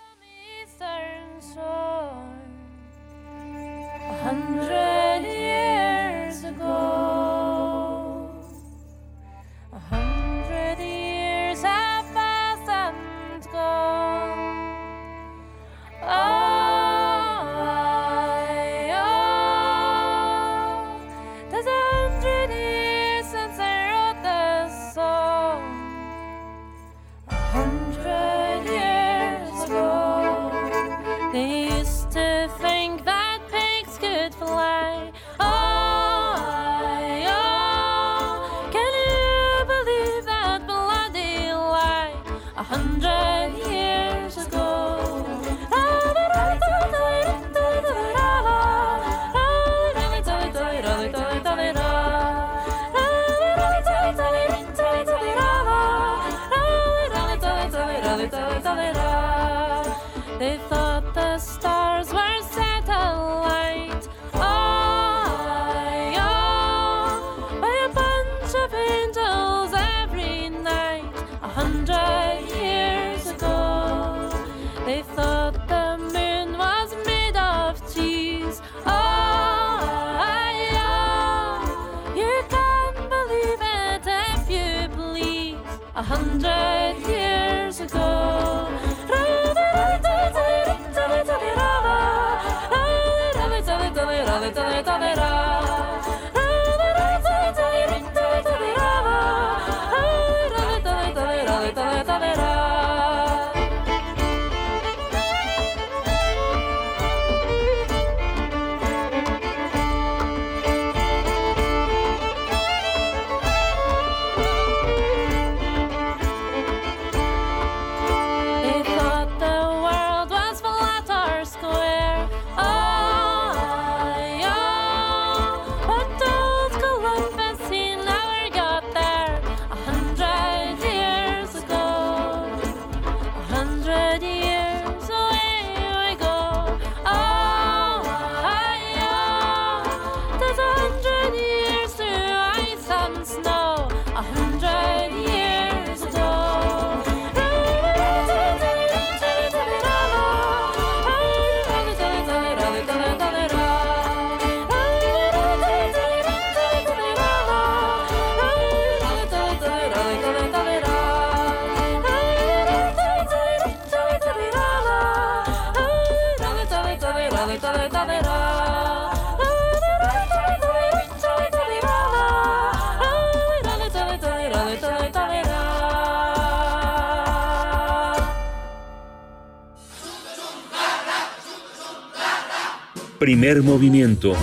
Primer movimiento.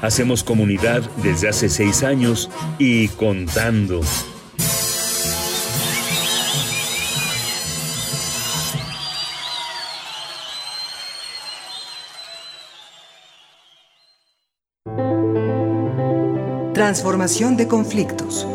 Hacemos comunidad desde hace seis años y contando. Transformación de conflictos.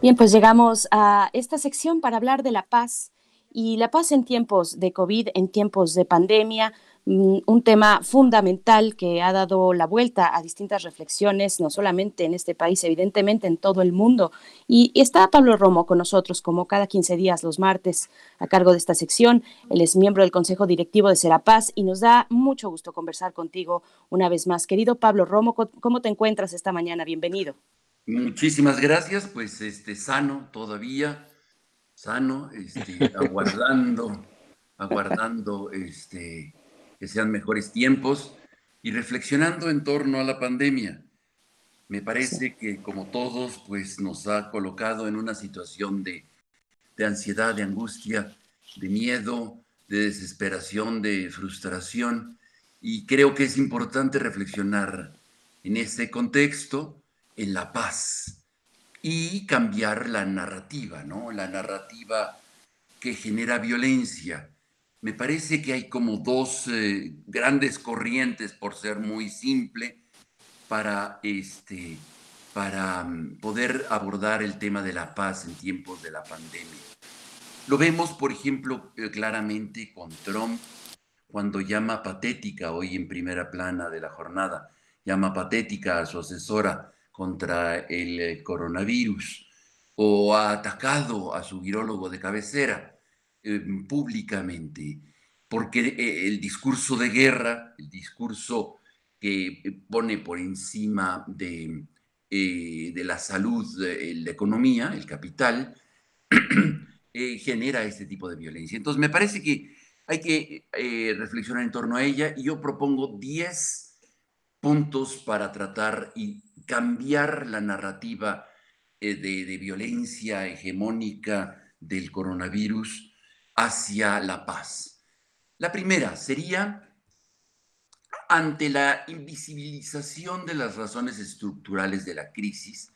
Bien, pues llegamos a esta sección para hablar de la paz y la paz en tiempos de COVID, en tiempos de pandemia, mm, un tema fundamental que ha dado la vuelta a distintas reflexiones, no solamente en este país, evidentemente en todo el mundo. Y, está Pablo Romo con nosotros, como cada 15 días, los martes, a cargo de esta sección. Él es miembro del Consejo Directivo de Serapaz y nos da mucho gusto conversar contigo una vez más. Querido Pablo Romo, ¿cómo te encuentras esta mañana? Bienvenido. Muchísimas gracias, pues este sano todavía, sano, este, aguardando, aguardando este, que sean mejores tiempos y reflexionando en torno a la pandemia. Me parece que como todos, pues nos ha colocado en una situación de, de ansiedad, de angustia, de miedo, de desesperación, de frustración, y creo que es importante reflexionar en este contexto en la paz y cambiar la narrativa, ¿no? La narrativa que genera violencia. Me parece que hay como dos eh, grandes corrientes, por ser muy simple, para, este, para mm, poder abordar el tema de la paz en tiempos de la pandemia. Lo vemos, por ejemplo, eh, claramente con Trump, cuando llama patética, hoy en primera plana de la jornada, llama patética a su asesora contra el eh, coronavirus o ha atacado a su virólogo de cabecera em, públicamente, porque eh, el discurso de guerra, el discurso que eh, pone por encima de, de la salud, la economía, el capital, genera este tipo de violencia. Entonces, me parece que hay que reflexionar en torno a ella y yo propongo 10 puntos para tratar y cambiar la narrativa eh, de, violencia hegemónica del coronavirus hacia la paz. La primera sería ante la invisibilización de las razones estructurales de la crisis,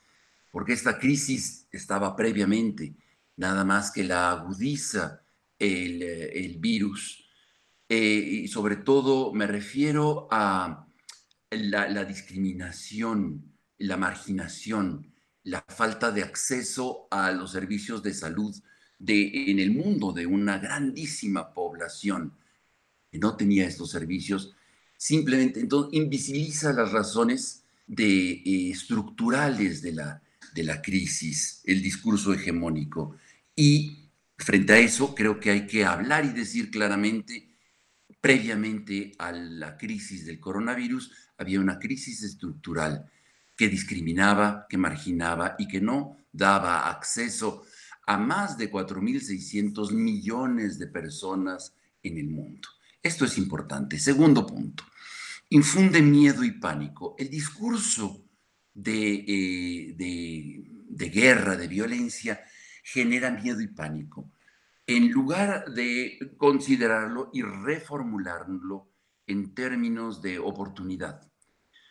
porque esta crisis estaba previamente, nada más que la agudiza el, eh, virus, eh, y sobre todo me refiero a la, la discriminación, la marginación, la falta de acceso a los servicios de salud en el mundo de una grandísima población que no tenía estos servicios, simplemente entonces invisibiliza las razones eh, estructurales de la, de la crisis, el discurso hegemónico. Y frente a eso creo que hay que hablar y decir claramente, previamente a la crisis del coronavirus, había una crisis estructural que discriminaba, que marginaba y que no daba acceso a más de 4.600 millones de personas en el mundo. Esto es importante. Segundo punto, infunde miedo y pánico. El discurso de, eh, de, de guerra, de violencia, genera miedo y pánico. En lugar de considerarlo y reformularlo en términos de oportunidad,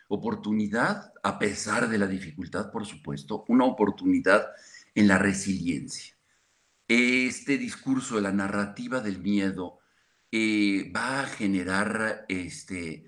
oportunidad, a pesar de la dificultad, por supuesto, una oportunidad en la resiliencia. Este discurso la narrativa del miedo eh, va a generar este,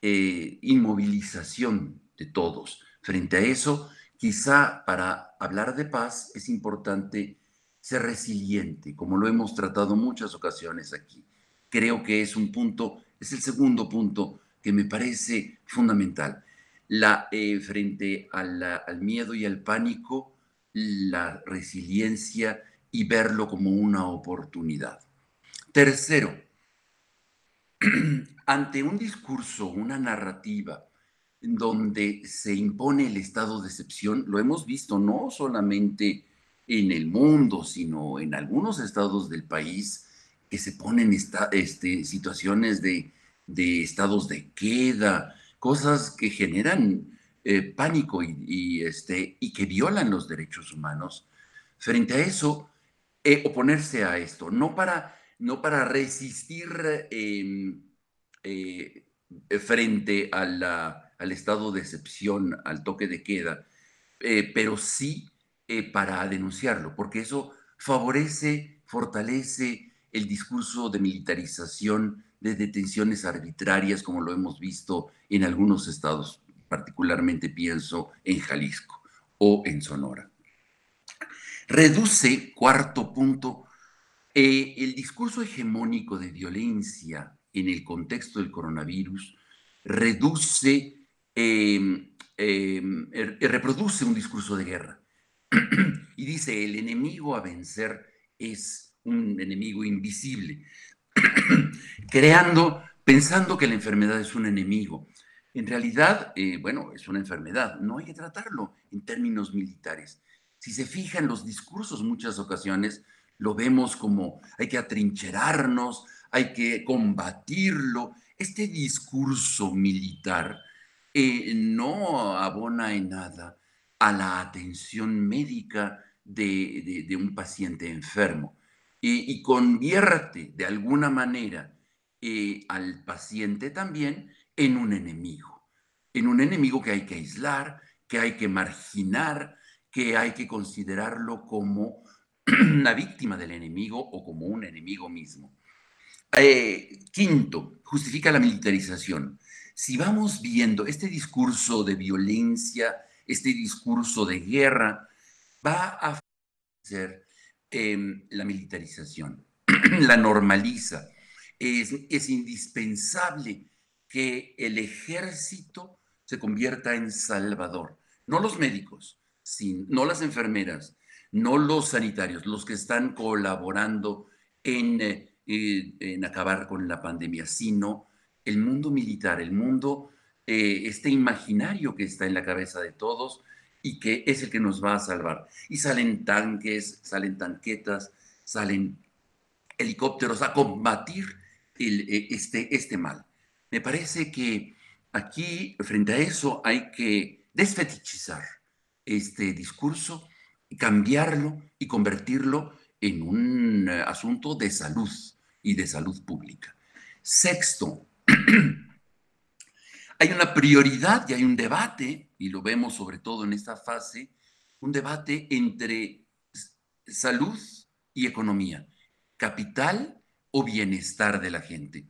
eh, inmovilización de todos. Frente a eso, quizá para hablar de paz es importante ser resiliente, como lo hemos tratado muchas ocasiones aquí. Creo que es un punto, es el segundo punto que me parece fundamental. La, eh, frente al miedo y al pánico, la resiliencia y verlo como una oportunidad. Tercero, ante un discurso, una narrativa donde se impone el estado de excepción, lo hemos visto no solamente en el mundo, sino en algunos estados del país que se ponen esta, este, situaciones de de estados de queda, cosas que generan eh, pánico y, este, y que violan los derechos humanos. Frente a eso, eh, oponerse a esto, no para, no para resistir em, eh, frente al estado de excepción, al toque de queda, pero sí para denunciarlo, porque eso favorece, fortalece el discurso de militarización de detenciones arbitrarias, como lo hemos visto en algunos estados, particularmente pienso en Jalisco o en Sonora. Reduce, cuarto punto, eh, el discurso hegemónico de violencia en el contexto del coronavirus reduce, em, em, er, reproduce un discurso de guerra. y dice, el enemigo a vencer es un enemigo invisible, creando, pensando que la enfermedad es un enemigo. En realidad, eh, bueno, es una enfermedad, no hay que tratarlo en términos militares. Si se fijan los discursos, muchas ocasiones lo vemos como hay que atrincherarnos, hay que combatirlo. Este discurso militar eh, no abona en nada a la atención médica de, un paciente enfermo y convierte de alguna manera eh, al paciente también en un enemigo, en un enemigo que hay que aislar, que hay que marginar, que hay que considerarlo como una víctima del enemigo o como un enemigo mismo. Eh, quinto, justifica la militarización. Si vamos viendo este discurso de violencia, este discurso de guerra, va a ser em, la militarización, la normaliza. Es, indispensable que el ejército se convierta en salvador, no los médicos, no las enfermeras, no los sanitarios, los que están colaborando en, eh, en acabar con la pandemia, sino el mundo militar, el mundo, eh, este imaginario que está en la cabeza de todos y que es el que nos va a salvar. Y salen tanques, salen tanquetas, salen helicópteros a combatir eh, este, este mal. Me parece que aquí, frente a eso, hay que desfetichizar este discurso, cambiarlo y convertirlo en un eh, asunto de salud y de salud pública. Sexto, hay una prioridad y hay un debate, y lo vemos sobre todo en esta fase, un debate entre salud y economía, capital o bienestar de la gente.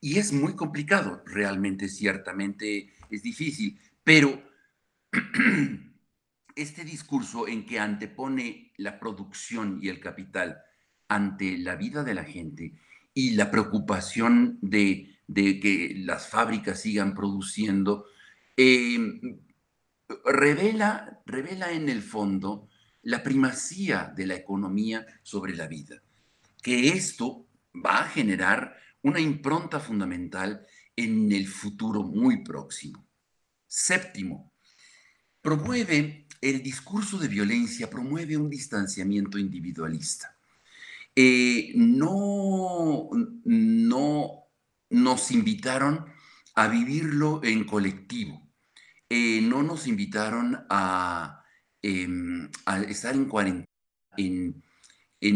Y es muy complicado, realmente, ciertamente es difícil, pero este discurso en que antepone la producción y el capital ante la vida de la gente y la preocupación de, que las fábricas sigan produciendo, em, revela, revela en el fondo la primacía de la economía sobre la vida, que esto va a generar una impronta fundamental en el futuro muy próximo. Séptimo, promueve el discurso de violencia, promueve un distanciamiento individualista. Eh, no, no nos invitaron a vivirlo en colectivo, eh, no nos invitaron a, em, estar en cuarentena en,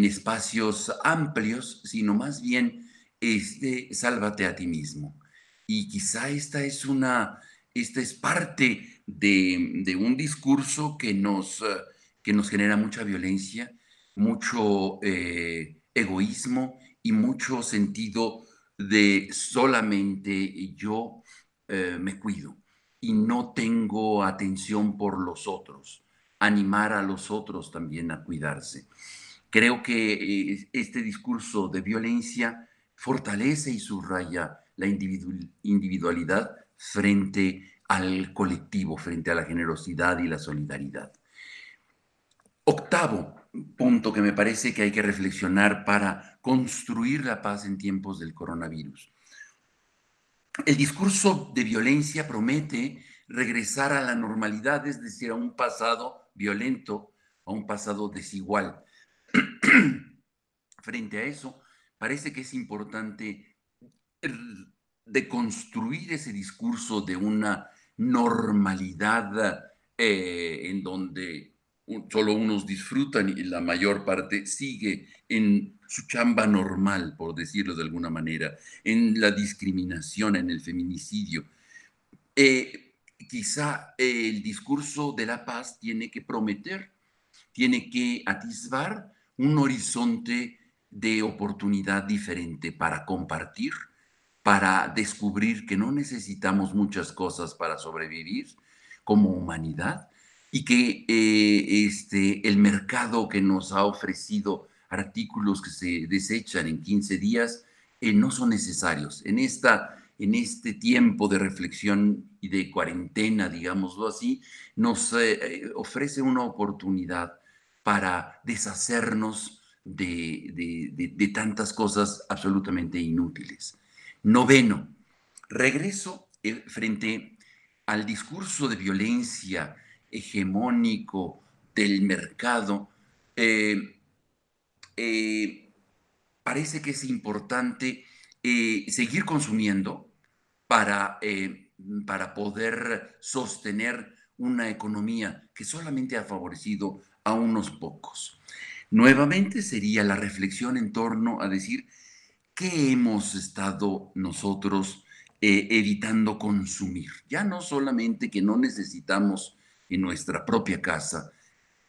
espacios amplios, sino más bien este, sálvate a ti mismo. Y quizá esta es una, esta es parte de, un discurso que nos, que nos genera mucha violencia, mucho eh, egoísmo y mucho sentido de solamente yo eh, me cuido y no tengo atención por los otros, animar a los otros también a cuidarse. Creo que este discurso de violencia fortalece y subraya la individualidad frente al colectivo, frente a la generosidad y la solidaridad. Octavo punto que me parece que hay que reflexionar para construir la paz en tiempos del coronavirus. El discurso de violencia promete regresar a la normalidad, es decir, a un pasado violento, a un pasado desigual. Frente a eso, parece que es importante deconstruir ese discurso de una normalidad eh, en donde solo unos disfrutan y la mayor parte sigue en su chamba normal, por decirlo de alguna manera, en la discriminación, en el feminicidio. Eh, quizá el discurso de la paz tiene que prometer, tiene que atisbar un horizonte de oportunidad diferente para compartir, para descubrir que no necesitamos muchas cosas para sobrevivir como humanidad y que eh, este, el mercado que nos ha ofrecido artículos que se desechan en 15 días eh, no son necesarios. En, esta, en este tiempo de reflexión y de cuarentena, digámoslo así, nos eh, ofrece una oportunidad para deshacernos de, tantas cosas absolutamente inútiles. Noveno, regreso frente al discurso de violencia hegemónico del mercado. Eh, eh, parece que es importante seguir consumiendo para, para poder sostener una economía que solamente ha favorecido a unos pocos. Nuevamente sería la reflexión en torno a decir qué hemos estado nosotros eh, evitando consumir. Ya no solamente que no necesitamos en nuestra propia casa,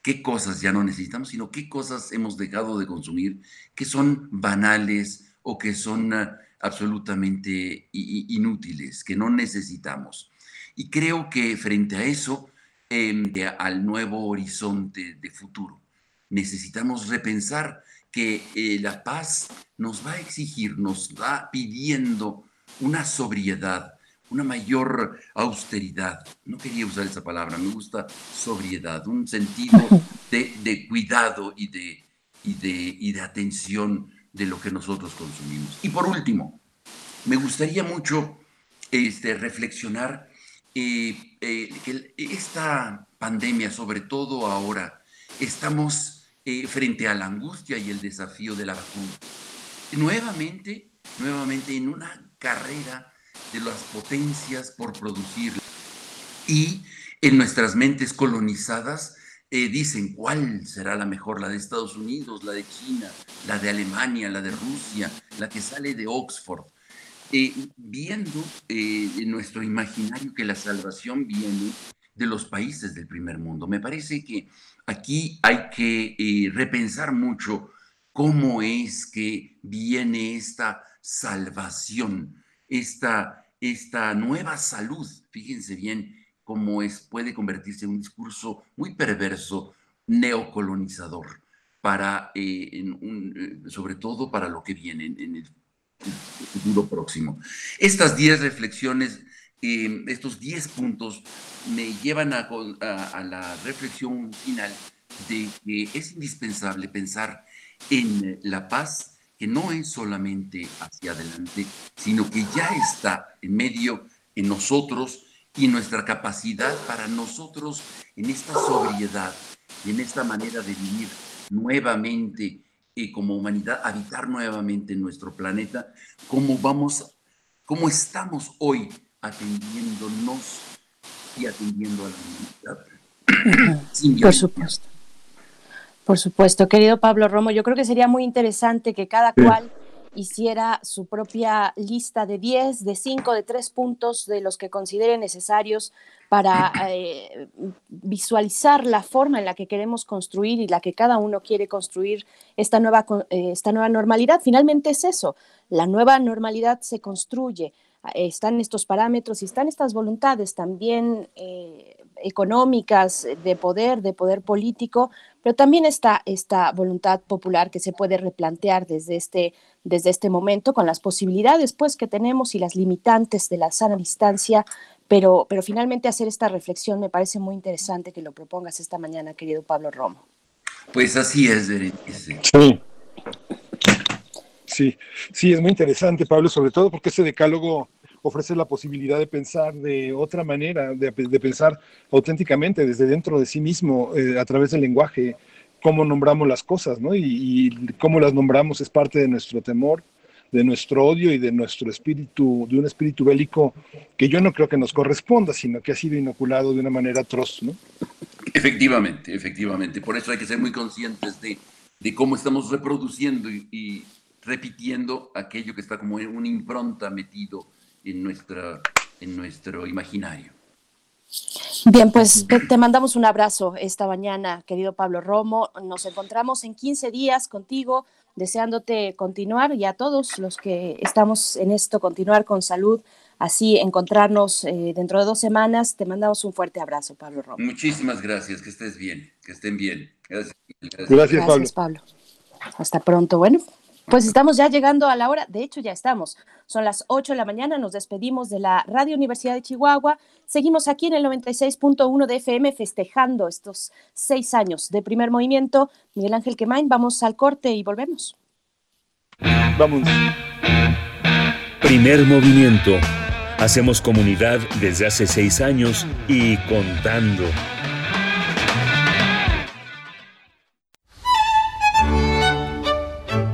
qué cosas ya no necesitamos, sino qué cosas hemos dejado de consumir que son banales o que son ah, absolutamente inútiles, que no necesitamos. Y creo que frente a eso, em, al nuevo horizonte de futuro, necesitamos repensar que eh, la paz nos va a exigir, nos va pidiendo una sobriedad, una mayor austeridad. No quería usar esa palabra, me gusta sobriedad, un sentido de, cuidado y de, y, de, y de atención de lo que nosotros consumimos. Y por último, me gustaría mucho este, reflexionar eh, eh, que esta pandemia, sobre todo ahora, estamos eh, frente a la angustia y el desafío de la vacuna. Nuevamente, nuevamente en una carrera de las potencias por producir y en nuestras mentes colonizadas eh, dicen cuál será la mejor, la de Estados Unidos, la de China, la de Alemania, la de Rusia, la que sale de Oxford. Eh, viendo en nuestro imaginario que la salvación viene de los países del primer mundo. Me parece que aquí hay que eh, repensar mucho cómo es que viene esta salvación, esta, esta nueva salud. Fíjense bien cómo es, puede convertirse en un discurso muy perverso, neocolonizador, para, eh, eh, sobre todo para lo que viene en, el futuro próximo. Estas diez reflexiones estos 10 puntos me llevan a, la reflexión final de que es indispensable pensar en la paz que no es solamente hacia adelante, sino que ya está en medio en nosotros y nuestra capacidad para nosotros en esta sobriedad y en esta manera de vivir nuevamente y como humanidad, habitar nuevamente en nuestro planeta, como vamos, como estamos hoy atendiéndonos y atendiendo a la humanidad. Por supuesto. Por supuesto, querido Pablo Romo, yo creo que sería muy interesante que cada cual hiciera su propia lista de 10, de 5, de 3 puntos de los que considere necesarios para eh, visualizar la forma en la que queremos construir y la que cada uno quiere construir esta nueva, eh, esta nueva normalidad. Finalmente es eso, la nueva normalidad se construye están estos parámetros y están estas voluntades también eh, económicas, de poder, de poder político, pero también está esta voluntad popular que se puede replantear desde este, desde este momento con las posibilidades pues, que tenemos y las limitantes de la sana distancia, pero, pero finalmente hacer esta reflexión me parece muy interesante que lo propongas esta mañana, querido Pablo Romo. Pues así es, Berenice. Sí. Sí, sí, es muy interesante, Pablo, sobre todo porque ese decálogo ofrece la posibilidad de pensar de otra manera, de, pensar auténticamente desde dentro de sí mismo, eh, a través del lenguaje, cómo nombramos las cosas, ¿no? Y, cómo las nombramos es parte de nuestro temor, de nuestro odio y de nuestro espíritu, de un espíritu bélico que yo no creo que nos corresponda, sino que ha sido inoculado de una manera atroz, ¿no? Efectivamente, efectivamente. Por eso hay que ser muy conscientes de cómo estamos reproduciendo y repitiendo aquello que está como en una impronta metido en, nuestra, en nuestro imaginario. Bien, pues te, mandamos un abrazo esta mañana, querido Pablo Romo. Nos encontramos en 15 días contigo, deseándote continuar y a todos los que estamos en esto, continuar con salud, así encontrarnos eh, dentro de dos semanas. Te mandamos un fuerte abrazo, Pablo Romo. Muchísimas gracias, que estés bien, que estén bien. Gracias, gracias. Pablo. Hasta pronto. Bueno, Pues estamos ya llegando a la hora, de hecho ya estamos. Son las 8 de la mañana, nos despedimos de la Radio Universidad de Chihuahua. Seguimos aquí en el 96.1 de FM festejando estos seis años de primer movimiento. Miguel Ángel Quemain, vamos al corte y volvemos. Vamos. Primer movimiento. Hacemos comunidad desde hace seis años y contando.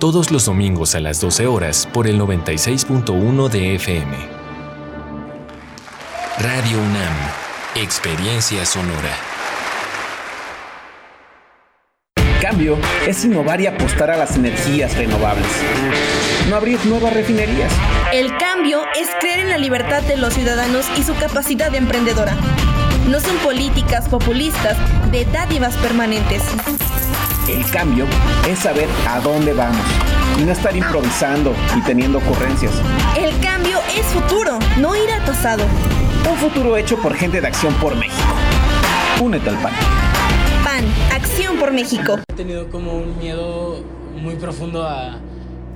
todos los domingos a las 12 horas por el 96.1 de FM. Radio UNAM, Experiencia Sonora. Cambio es innovar y apostar a las energías renovables. No abrir nuevas refinerías. El cambio es creer en la libertad de los ciudadanos y su capacidad emprendedora. No son políticas populistas de dádivas permanentes. El cambio es saber a dónde vamos y no estar improvisando y teniendo ocurrencias. El cambio es futuro, no ir al pasado. Un futuro hecho por gente de Acción por México. Únete al PAN. PAN, Acción por México. He tenido como un miedo muy profundo a,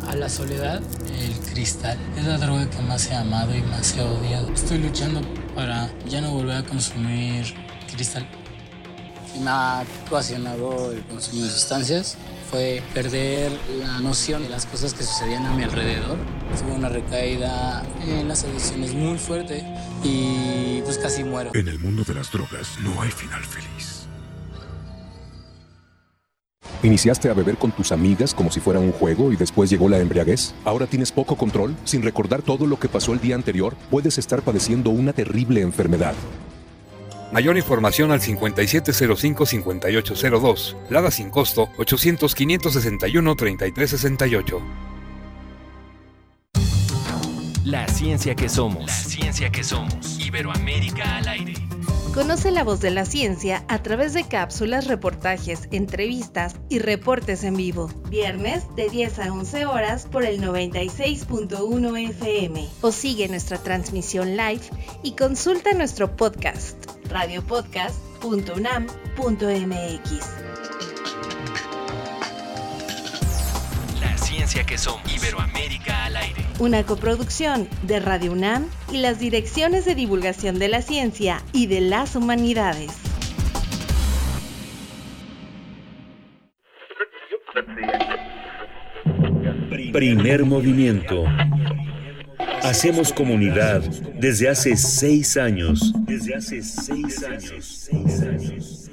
a la soledad. El cristal es la droga que más he amado y más he odiado. Estoy luchando para ya no volver a consumir cristal. Me ha ocasionado el consumo de sustancias fue perder la noción de las cosas que sucedían a mi alrededor. Tuve una recaída en las adicciones muy fuerte y pues casi muero. En el mundo de las drogas no hay final feliz. ¿Iniciaste a beber con tus amigas como si fuera un juego y después llegó la embriaguez? ¿Ahora tienes poco control? Sin recordar todo lo que pasó el día anterior, puedes estar padeciendo una terrible enfermedad. Mayor información al 5705-5802. Lada sin costo 800-561-3368. La ciencia que somos. La ciencia que somos. Iberoamérica al aire. Conoce la voz de la ciencia a través de cápsulas, reportajes, entrevistas y reportes en vivo. Viernes de 10 a 11 horas por el 96.1 FM. O sigue nuestra transmisión live y consulta nuestro podcast radiopodcast.unam.mx. La ciencia que somos. Iberoamérica al aire. Una coproducción de Radio UNAM y las direcciones de divulgación de la ciencia y de las humanidades. Primer movimiento. Hacemos comunidad desde hace seis años. Desde hace seis años. Seis años.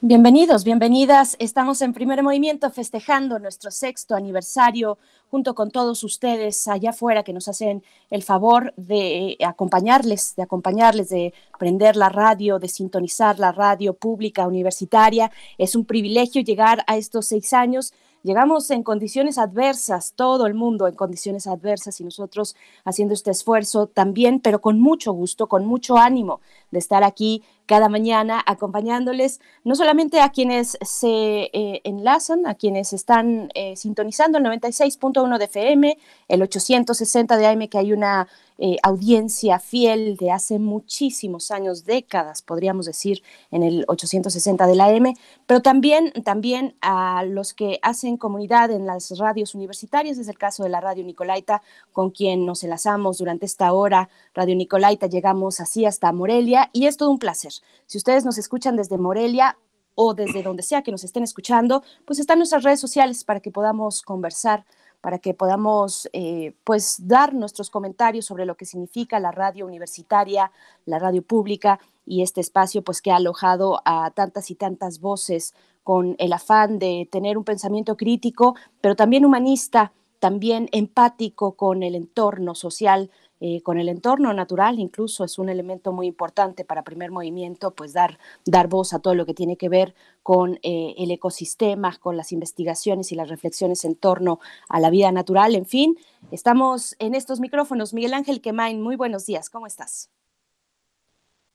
Bienvenidos, bienvenidas. Estamos en primer movimiento festejando nuestro sexto aniversario junto con todos ustedes allá afuera que nos hacen el favor de acompañarles, de acompañarles, de prender la radio, de sintonizar la radio pública universitaria. Es un privilegio llegar a estos seis años. Llegamos en condiciones adversas, todo el mundo en condiciones adversas y nosotros haciendo este esfuerzo también, pero con mucho gusto, con mucho ánimo de estar aquí cada mañana acompañándoles, no solamente a quienes se eh, enlazan, a quienes están eh, sintonizando el 96.1 de FM, el 860 de AM, que hay una eh, audiencia fiel de hace muchísimos años, décadas, podríamos decir, en el 860 de la AM, pero también, también a los que hacen comunidad en las radios universitarias, es el caso de la Radio Nicolaita, con quien nos enlazamos durante esta hora, Radio Nicolaita, llegamos así hasta Morelia y es todo un placer. Si ustedes nos escuchan desde Morelia, o desde donde sea que nos estén escuchando, pues están nuestras redes sociales para que podamos conversar, para que podamos eh, pues dar nuestros comentarios sobre lo que significa la radio universitaria, la radio pública y este espacio pues que ha alojado a tantas y tantas voces con el afán de tener un pensamiento crítico, pero también humanista, también empático con el entorno social eh, con el entorno natural, incluso es un elemento muy importante para primer movimiento, pues dar, dar voz a todo lo que tiene que ver con eh, el ecosistema, con las investigaciones y las reflexiones en torno a la vida natural. En fin, estamos en estos micrófonos. Miguel Ángel Quemain, muy buenos días, ¿cómo estás?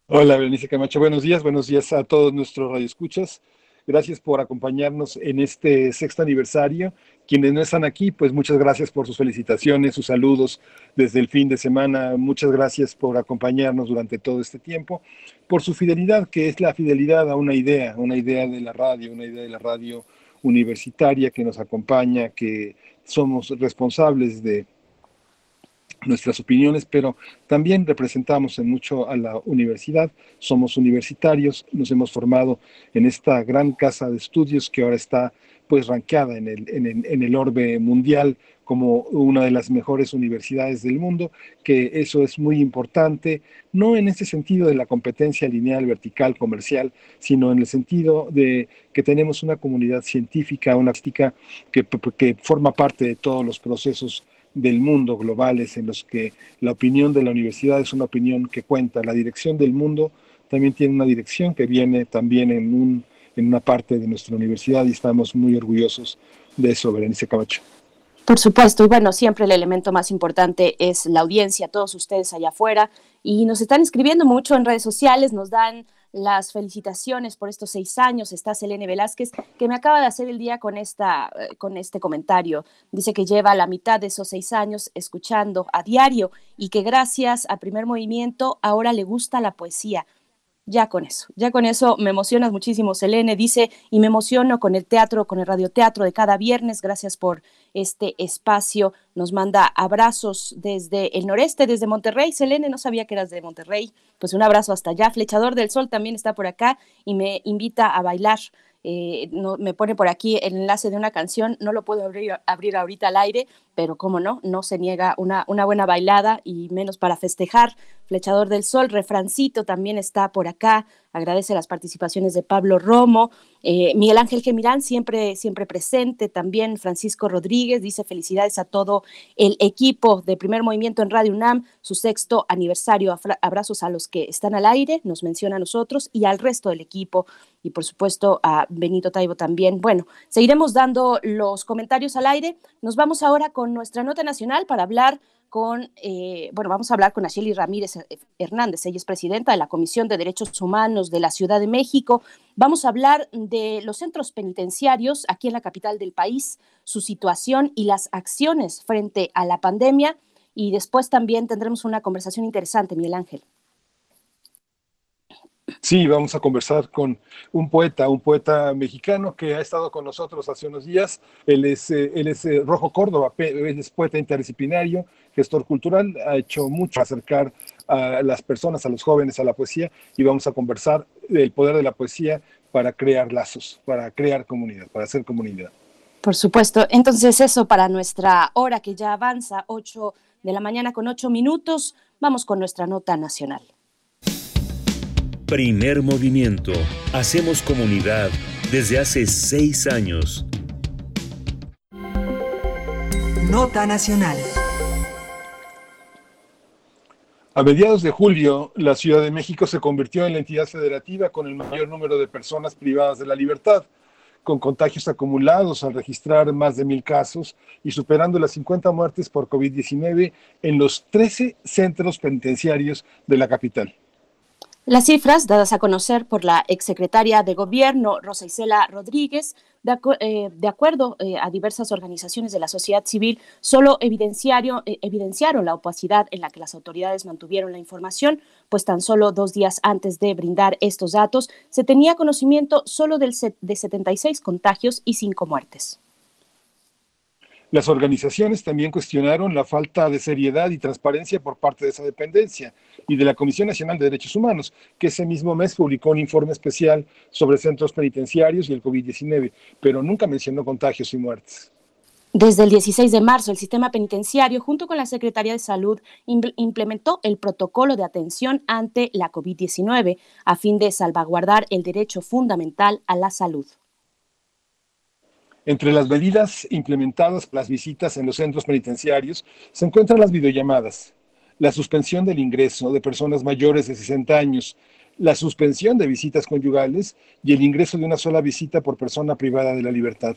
Hola, Berenice Camacho, buenos días, buenos días a todos nuestros radioescuchas. Gracias por acompañarnos en este sexto aniversario. Quienes no están aquí, pues muchas gracias por sus felicitaciones, sus saludos desde el fin de semana. Muchas gracias por acompañarnos durante todo este tiempo, por su fidelidad, que es la fidelidad a una idea, una idea de la radio, una idea de la radio universitaria que nos acompaña, que somos responsables de nuestras opiniones, pero también representamos en mucho a la universidad, somos universitarios, nos hemos formado en esta gran casa de estudios que ahora está pues ranqueada en el, en, el, orbe mundial como una de las mejores universidades del mundo, que eso es muy importante, no en ese sentido de la competencia lineal, vertical, comercial, sino en el sentido de que tenemos una comunidad científica, una que, que forma parte de todos los procesos del mundo globales en los que la opinión de la universidad es una opinión que cuenta. La dirección del mundo también tiene una dirección que viene también en, un, en una parte de nuestra universidad y estamos muy orgullosos de eso, Berenice Camacho. Por supuesto, y bueno, siempre el elemento más importante es la audiencia, todos ustedes allá afuera, y nos están escribiendo mucho en redes sociales, nos dan las felicitaciones por estos seis años. Está Selene Velázquez, que me acaba de hacer el día con, esta, eh, con este comentario. Dice que lleva la mitad de esos seis años escuchando a diario y que gracias a Primer Movimiento ahora le gusta la poesía. Ya con eso, ya con eso me emocionas muchísimo, Selene. Dice, y me emociono con el teatro, con el radioteatro de cada viernes. Gracias por este espacio. Nos manda abrazos desde el noreste, desde Monterrey. Selene, no sabía que eras de Monterrey. Pues un abrazo hasta allá. Flechador del Sol también está por acá y me invita a bailar. Eh, me pone por aquí el enlace de una canción, no lo puedo abrir, abrir ahorita al aire, pero como no, no se niega una, una buena bailada y menos para festejar. Flechador del Sol, Refrancito también está por acá, agradece las participaciones de Pablo Romo, eh, Miguel Ángel Gemirán siempre, siempre presente, también Francisco Rodríguez dice felicidades a todo el equipo de Primer Movimiento en Radio UNAM, su sexto aniversario, abrazos a los que están al aire, nos menciona a nosotros y al resto del equipo y por supuesto a Benito Taibo también. Bueno, seguiremos dando los comentarios al aire, nos vamos ahora con nuestra nota nacional para hablar con, eh, bueno, vamos a hablar con Asheli Ramírez Hernández, ella es presidenta de la Comisión de Derechos Humanos de la Ciudad de México. Vamos a hablar de los centros penitenciarios aquí en la capital del país, su situación y las acciones frente a la pandemia. Y después también tendremos una conversación interesante, Miguel Ángel. Sí, vamos a conversar con un poeta, un poeta mexicano que ha estado con nosotros hace unos días. Él es, eh, él es eh, Rojo Córdoba, él es poeta interdisciplinario, gestor cultural, ha hecho mucho para acercar a las personas, a los jóvenes a la poesía y vamos a conversar del poder de la poesía para crear lazos, para crear comunidad, para hacer comunidad. Por supuesto. Entonces eso para nuestra hora que ya avanza, 8 de la mañana con 8 minutos, vamos con nuestra nota nacional. Primer movimiento. Hacemos comunidad desde hace seis años. Nota nacional. A mediados de julio, la Ciudad de México se convirtió en la entidad federativa con el mayor número de personas privadas de la libertad, con contagios acumulados al registrar más de mil casos y superando las 50 muertes por COVID-19 en los 13 centros penitenciarios de la capital. Las cifras dadas a conocer por la exsecretaria de Gobierno, Rosa Isela Rodríguez, de, eh, acuerdo eh, a diversas organizaciones de la sociedad civil, solo evidenciaron, eh, evidenciaron la opacidad en la que las autoridades mantuvieron la información, pues tan solo dos días antes de brindar estos datos se tenía conocimiento solo del de 76 contagios y 5 muertes. Las organizaciones también cuestionaron la falta de seriedad y transparencia por parte de esa dependencia y de la Comisión Nacional de Derechos Humanos, que ese mismo mes publicó un informe especial sobre centros penitenciarios y el COVID-19, pero nunca mencionó contagios y muertes. Desde el 16 de marzo, el sistema penitenciario, junto con la Secretaría de Salud, implementó el protocolo de atención ante la COVID-19 a fin de salvaguardar el derecho fundamental a la salud. Entre las medidas implementadas para las visitas en los centros penitenciarios se encuentran las videollamadas. la suspensión del ingreso de personas mayores de 60 años, la suspensión de visitas conyugales y el ingreso de una sola visita por persona privada de la libertad.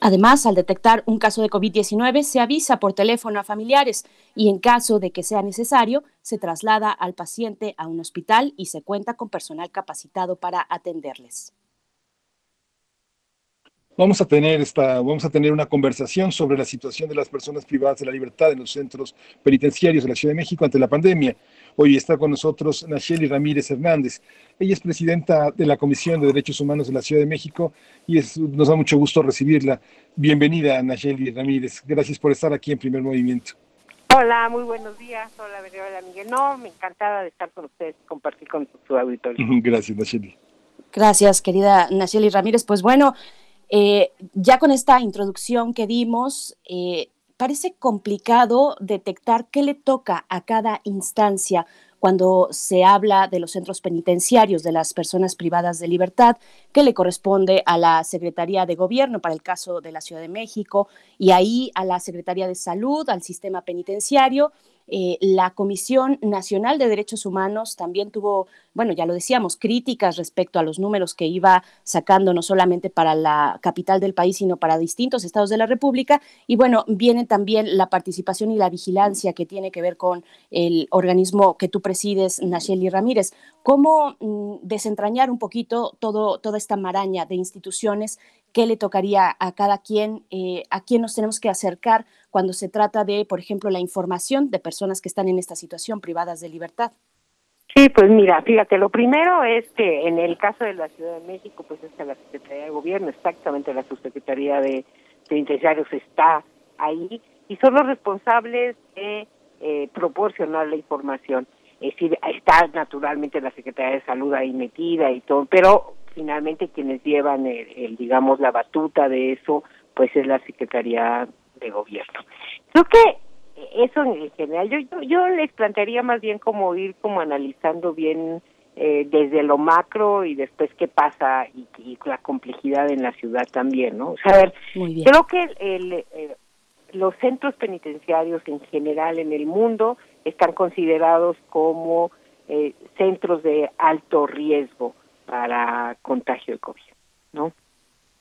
Además, al detectar un caso de COVID-19, se avisa por teléfono a familiares y en caso de que sea necesario, se traslada al paciente a un hospital y se cuenta con personal capacitado para atenderles. Vamos a tener esta, vamos a tener una conversación sobre la situación de las personas privadas de la libertad en los centros penitenciarios de la Ciudad de México ante la pandemia. Hoy está con nosotros Nacheli Ramírez Hernández. Ella es presidenta de la Comisión de Derechos Humanos de la Ciudad de México y nos da mucho gusto recibirla. Bienvenida, Nacheli Ramírez. Gracias por estar aquí en Primer Movimiento. Hola, muy buenos días. Hola, hola Miguel. No, me encantada de estar con ustedes y compartir con su auditorio. Gracias, Nacheli. Gracias, querida Nacheli Ramírez. Pues bueno, eh, ya con esta introducción que dimos, eh, parece complicado detectar qué le toca a cada instancia cuando se habla de los centros penitenciarios de las personas privadas de libertad, que le corresponde a la Secretaría de Gobierno para el caso de la Ciudad de México y ahí a la Secretaría de Salud, al sistema penitenciario eh, la Comisión Nacional de Derechos Humanos también tuvo, bueno, ya lo decíamos, críticas respecto a los números que iba sacando no solamente para la capital del país, sino para distintos estados de la República. Y bueno, viene también la participación y la vigilancia que tiene que ver con el organismo que tú presides, Nacheli Ramírez. ¿Cómo mm, desentrañar un poquito toda esta maraña de instituciones qué le tocaría a cada quien, eh, a quién nos tenemos que acercar cuando se trata de, por ejemplo, la información de personas que están en esta situación privadas de libertad. Sí, pues mira, fíjate, lo primero es que en el caso de la Ciudad de México, pues es que la Secretaría de Gobierno, exactamente la Subsecretaría de Penitenciarios está ahí y son los responsables de eh, proporcionar la información. Es decir, está naturalmente la Secretaría de Salud ahí metida y todo, pero finalmente quienes llevan el, digamos la batuta de eso pues es la Secretaría de Gobierno. Creo que eso en general yo yo, les plantearía más bien como ir como analizando bien eh, desde lo macro y después qué pasa y, la complejidad en la ciudad también, ¿no? O sea, a ver, creo que el, eh, los centros penitenciarios en general en el mundo están considerados como eh, centros de alto riesgo para contagio de COVID, ¿no?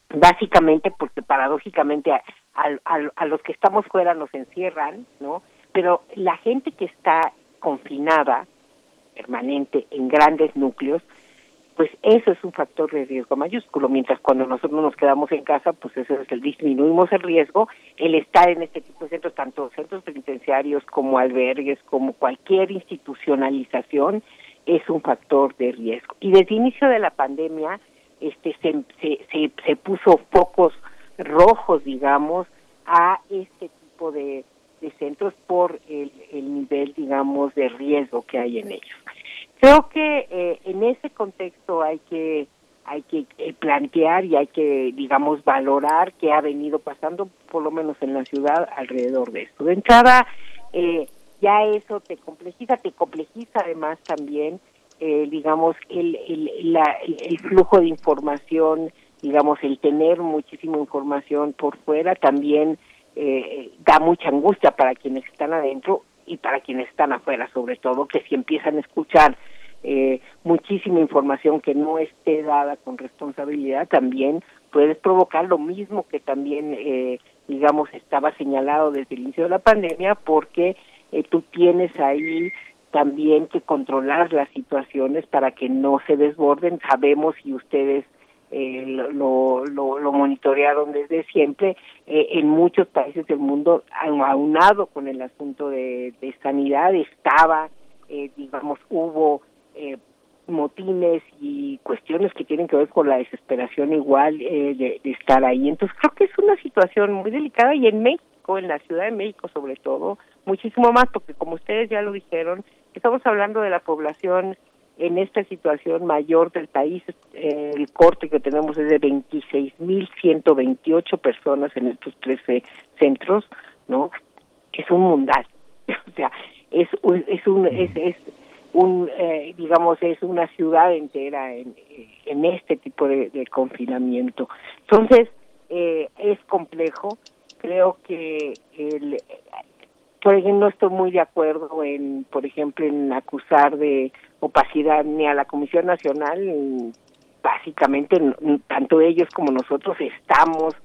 Básicamente porque paradójicamente a, los que estamos fuera nos encierran, ¿no? Pero la gente que está confinada, permanente, en grandes núcleos, pues eso es un factor de riesgo mayúsculo, mientras cuando nosotros nos quedamos en casa, pues eso es el disminuimos el riesgo, el estar en este tipo de centros, tanto centros penitenciarios como albergues, como cualquier institucionalización, es un factor de riesgo. Y desde el inicio de la pandemia este, se, se, se, puso focos rojos, digamos, a este tipo de, centros por el, nivel, digamos, de riesgo que hay en ellos. Creo que eh, en ese contexto hay que hay que eh, plantear y hay que, digamos, valorar qué ha venido pasando, por lo menos en la ciudad, alrededor de esto. De entrada, eh, ya eso te complejiza, te complejiza además también, eh, digamos, el, el, la, el flujo de información, digamos, el tener muchísima información por fuera también eh, da mucha angustia para quienes están adentro y para quienes están afuera, sobre todo, que si empiezan a escuchar eh, muchísima información que no esté dada con responsabilidad, también puedes provocar lo mismo que también, eh, digamos, estaba señalado desde el inicio de la pandemia, porque eh, tú tienes ahí también que controlar las situaciones para que no se desborden. Sabemos y ustedes eh, lo, lo, lo, monitorearon desde siempre eh, en muchos países del mundo, aunado con el asunto de, de sanidad, estaba, eh, digamos, hubo eh, motines y cuestiones que tienen que ver con la desesperación igual eh, de, de estar ahí. Entonces creo que es una situación muy delicada y en México, en la Ciudad de México sobre todo, muchísimo más, porque como ustedes ya lo dijeron, estamos hablando de la población en esta situación mayor del país. El corte que tenemos es de 26.128 personas en estos 13 centros, ¿no? Es un mundial. o sea, es un, es un, es, es un eh, digamos, es una ciudad entera en, en este tipo de, de confinamiento. Entonces, eh, es complejo. Creo que el, por ejemplo, no estoy muy de acuerdo en, por ejemplo, en acusar de opacidad ni a la Comisión Nacional, básicamente tanto ellos como nosotros estamos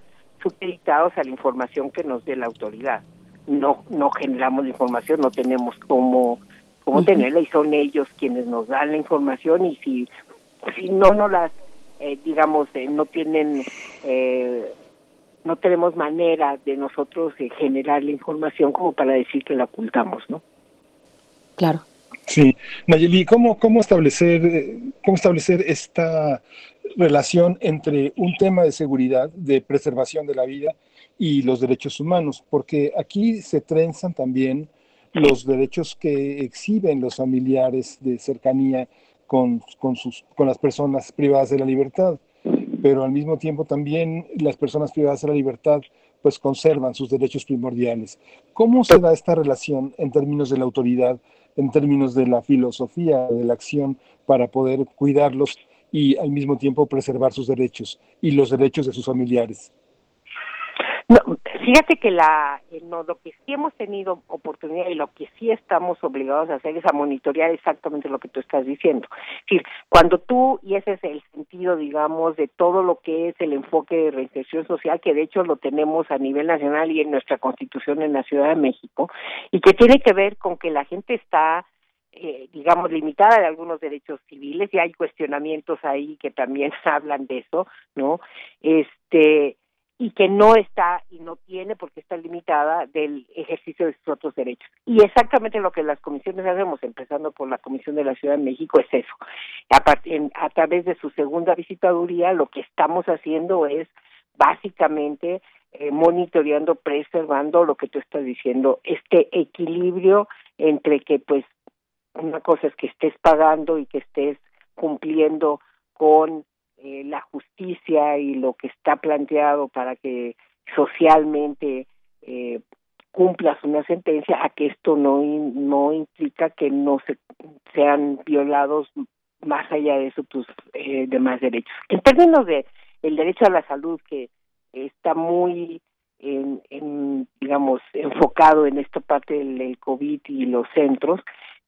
supeditados a la información que nos dé la autoridad. No no generamos la información, no tenemos cómo cómo tenerla y son ellos quienes nos dan la información y si si no no las eh, digamos eh, no tienen eh, no tenemos manera de nosotros generar la información como para decir que la ocultamos, ¿no? Claro. Sí, Nayeli, ¿cómo, cómo, establecer, ¿cómo establecer esta relación entre un tema de seguridad, de preservación de la vida y los derechos humanos? Porque aquí se trenzan también los derechos que exhiben los familiares de cercanía con, con, sus, con las personas privadas de la libertad pero al mismo tiempo también las personas privadas de la libertad pues conservan sus derechos primordiales. ¿Cómo se da esta relación en términos de la autoridad, en términos de la filosofía, de la acción para poder cuidarlos y al mismo tiempo preservar sus derechos y los derechos de sus familiares? Fíjate que la, eh, no, lo que sí hemos tenido oportunidad y lo que sí estamos obligados a hacer es a monitorear exactamente lo que tú estás diciendo. Es decir, cuando tú, y ese es el sentido, digamos, de todo lo que es el enfoque de reinserción social, que de hecho lo tenemos a nivel nacional y en nuestra constitución en la Ciudad de México, y que tiene que ver con que la gente está eh, digamos, limitada de algunos derechos civiles y hay cuestionamientos ahí que también hablan de eso, ¿no? Este, y que no está y no tiene porque está limitada del ejercicio de sus otros derechos. Y exactamente lo que las comisiones hacemos, empezando por la Comisión de la Ciudad de México, es eso. A, a través de su segunda visitaduría, lo que estamos haciendo es básicamente eh, monitoreando, preservando lo que tú estás diciendo, este equilibrio entre que pues una cosa es que estés pagando y que estés cumpliendo con eh, la justicia y lo que está planteado para que socialmente eh, cumplas una sentencia, a que esto no, no implica que no se, sean violados más allá de eso tus eh, demás derechos. En términos de el derecho a la salud que está muy en, digamos enfocado en esta parte del, del COVID y los centros,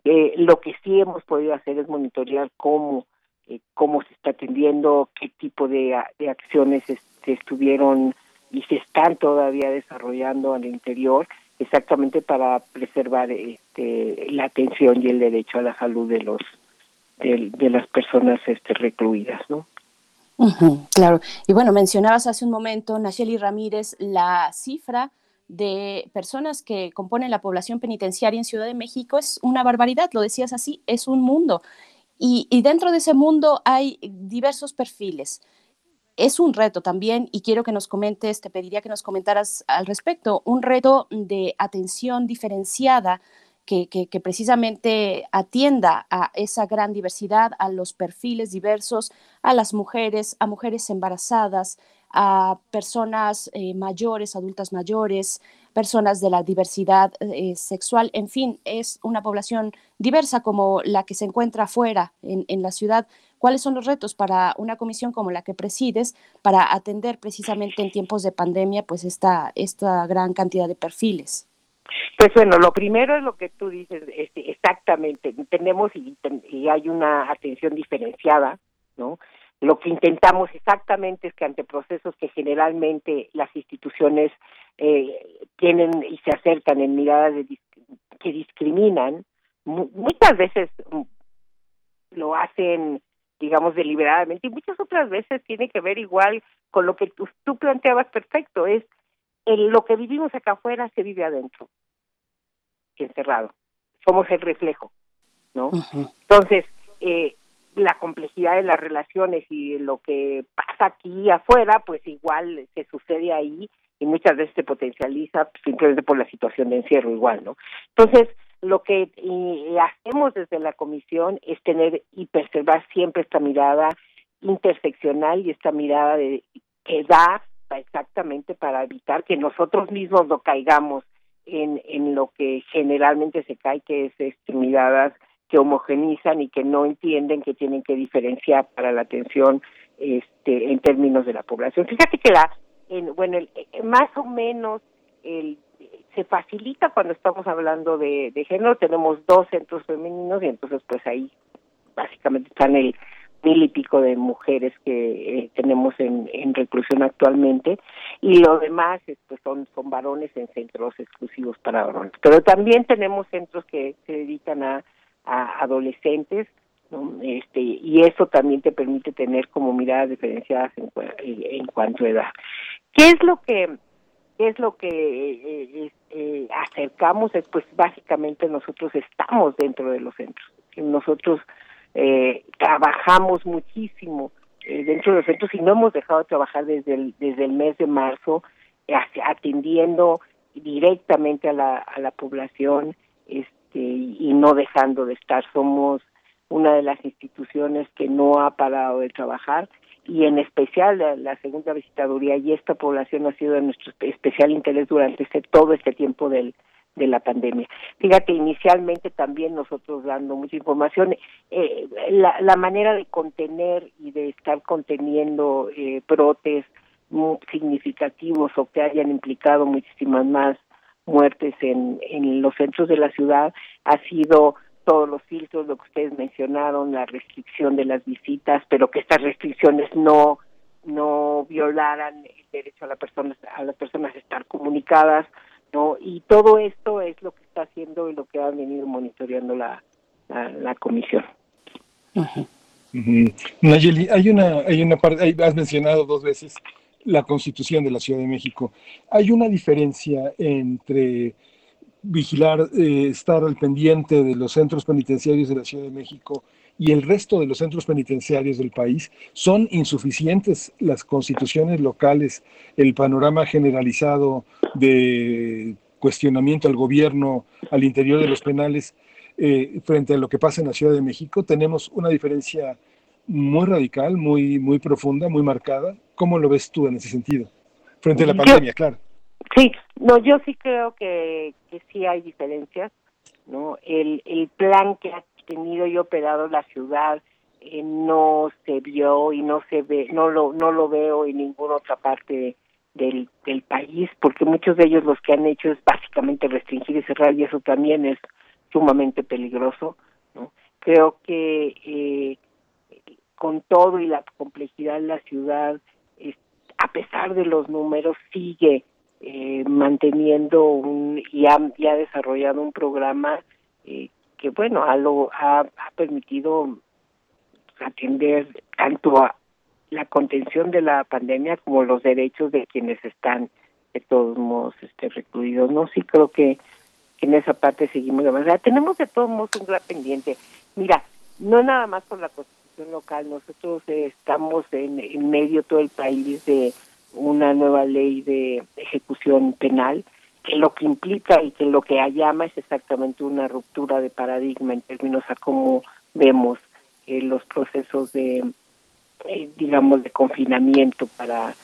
eh, lo que sí hemos podido hacer es monitorear cómo eh, cómo se está atendiendo, qué tipo de, de acciones este, estuvieron y se están todavía desarrollando al interior, exactamente para preservar este, la atención y el derecho a la salud de los de, de las personas este, recluidas, ¿no? claro. Y bueno, mencionabas hace un momento, Nacheli Ramírez, la cifra de personas que componen la población penitenciaria en Ciudad de México es una barbaridad, lo decías así, es un mundo. Y, dentro de ese mundo hay diversos perfiles. Es un reto también, y quiero que nos comentes, te pediría que nos comentaras al respecto, un reto de atención diferenciada que, precisamente atienda a esa gran diversidad, a los perfiles diversos, a las mujeres, a mujeres embarazadas, a personas eh, mayores, adultas mayores, personas de la diversidad eh, sexual, en fin, es una población diversa como la que se encuentra afuera en, en, la ciudad. ¿Cuáles son los retos para una comisión como la que presides para atender precisamente en tiempos de pandemia pues esta, esta gran cantidad de perfiles? Pues bueno, lo primero es lo que tú dices, este, exactamente, tenemos y, y hay una atención diferenciada, ¿no? Lo que intentamos exactamente es que ante procesos que generalmente las instituciones eh, tienen y se acercan en miradas de, que discriminan, muchas veces mm, lo hacen, digamos, deliberadamente y muchas otras veces tiene que ver igual con lo que tú, tú planteabas perfecto, es el, lo que vivimos acá afuera se vive adentro, encerrado. Somos el reflejo, ¿no? Entonces, eh, la complejidad de las relaciones y lo que pasa aquí afuera, pues igual se sucede ahí y muchas veces se potencializa simplemente por la situación de encierro igual, ¿no? Entonces, lo que hacemos desde la comisión es tener y preservar siempre esta mirada interseccional y esta mirada de que da exactamente para evitar que nosotros mismos no caigamos en, en lo que generalmente se cae, que es este, miradas que homogenizan y que no entienden que tienen que diferenciar para la atención este, en términos de la población. Fíjate que la, en, bueno, el, eh, más o menos el se facilita cuando estamos hablando de, género. Tenemos dos centros femeninos y entonces pues ahí básicamente están el mil y pico de mujeres que eh, tenemos en, reclusión actualmente y lo demás pues son son varones en centros exclusivos para varones pero también tenemos centros que se dedican a, a adolescentes ¿no? este y eso también te permite tener como miradas diferenciadas en, en cuanto a edad qué es lo que qué es lo que eh, eh, acercamos es pues básicamente nosotros estamos dentro de los centros. Nosotros eh, trabajamos muchísimo eh, dentro de los centros y no hemos dejado de trabajar desde el, desde el mes de marzo, eh, atendiendo directamente a la, a la población este, y no dejando de estar. Somos una de las instituciones que no ha parado de trabajar y en especial la, segunda visitaduría y esta población ha sido de nuestro especial interés durante este, todo este tiempo del, de la pandemia. Fíjate, inicialmente también nosotros dando mucha información, eh, la, manera de contener y de estar conteniendo eh, brotes muy significativos o que hayan implicado muchísimas más muertes en los centros de la ciudad ha sido todos los filtros, lo que ustedes mencionaron, la restricción de las visitas, pero que estas restricciones no no violaran el derecho a la persona a las personas a estar comunicadas y todo esto es lo que está haciendo y lo que ha venido monitoreando la, la, comisión. Nayeli, hay una, hay una parte, has mencionado dos veces la constitución de la Ciudad de México. ¿Hay una diferencia entre vigilar, eh, estar al pendiente de los centros penitenciarios de la Ciudad de México y el resto de los centros penitenciarios del país? ¿Son insuficientes las constituciones locales, el panorama generalizado de cuestionamiento al gobierno al interior de los penales eh, frente a lo que pasa en la Ciudad de México? ¿Tenemos una diferencia muy radical, muy, muy profunda, muy marcada? ¿Cómo lo ves tú en ese sentido? Frente a la pandemia, claro. Sí, no, yo sí creo que, sí hay diferencias, ¿no? El, el plan que ha tenido y operado la ciudad eh, no se vio y no se ve, no lo, no lo veo en ninguna otra parte del, del país, porque muchos de ellos los que han hecho es básicamente restringir y cerrar y eso también es sumamente peligroso, ¿no? Creo que eh, con todo y la complejidad de la ciudad, a pesar de los números, sigue eh, manteniendo un y ha, desarrollado un programa eh, que bueno ha, lo, ha, ha permitido atender tanto a la contención de la pandemia como los derechos de quienes están de todos modos este recluidos no sí creo que en esa parte seguimos avanzando. Tenemos de todos modos un gran pendiente. Mira no nada más por la constitución local nosotros estamos en, en medio todo el país de una nueva ley de ejecución penal que lo que implica y que lo que llama es exactamente una ruptura de paradigma en términos a cómo vemos eh, los procesos de eh, digamos de confinamiento para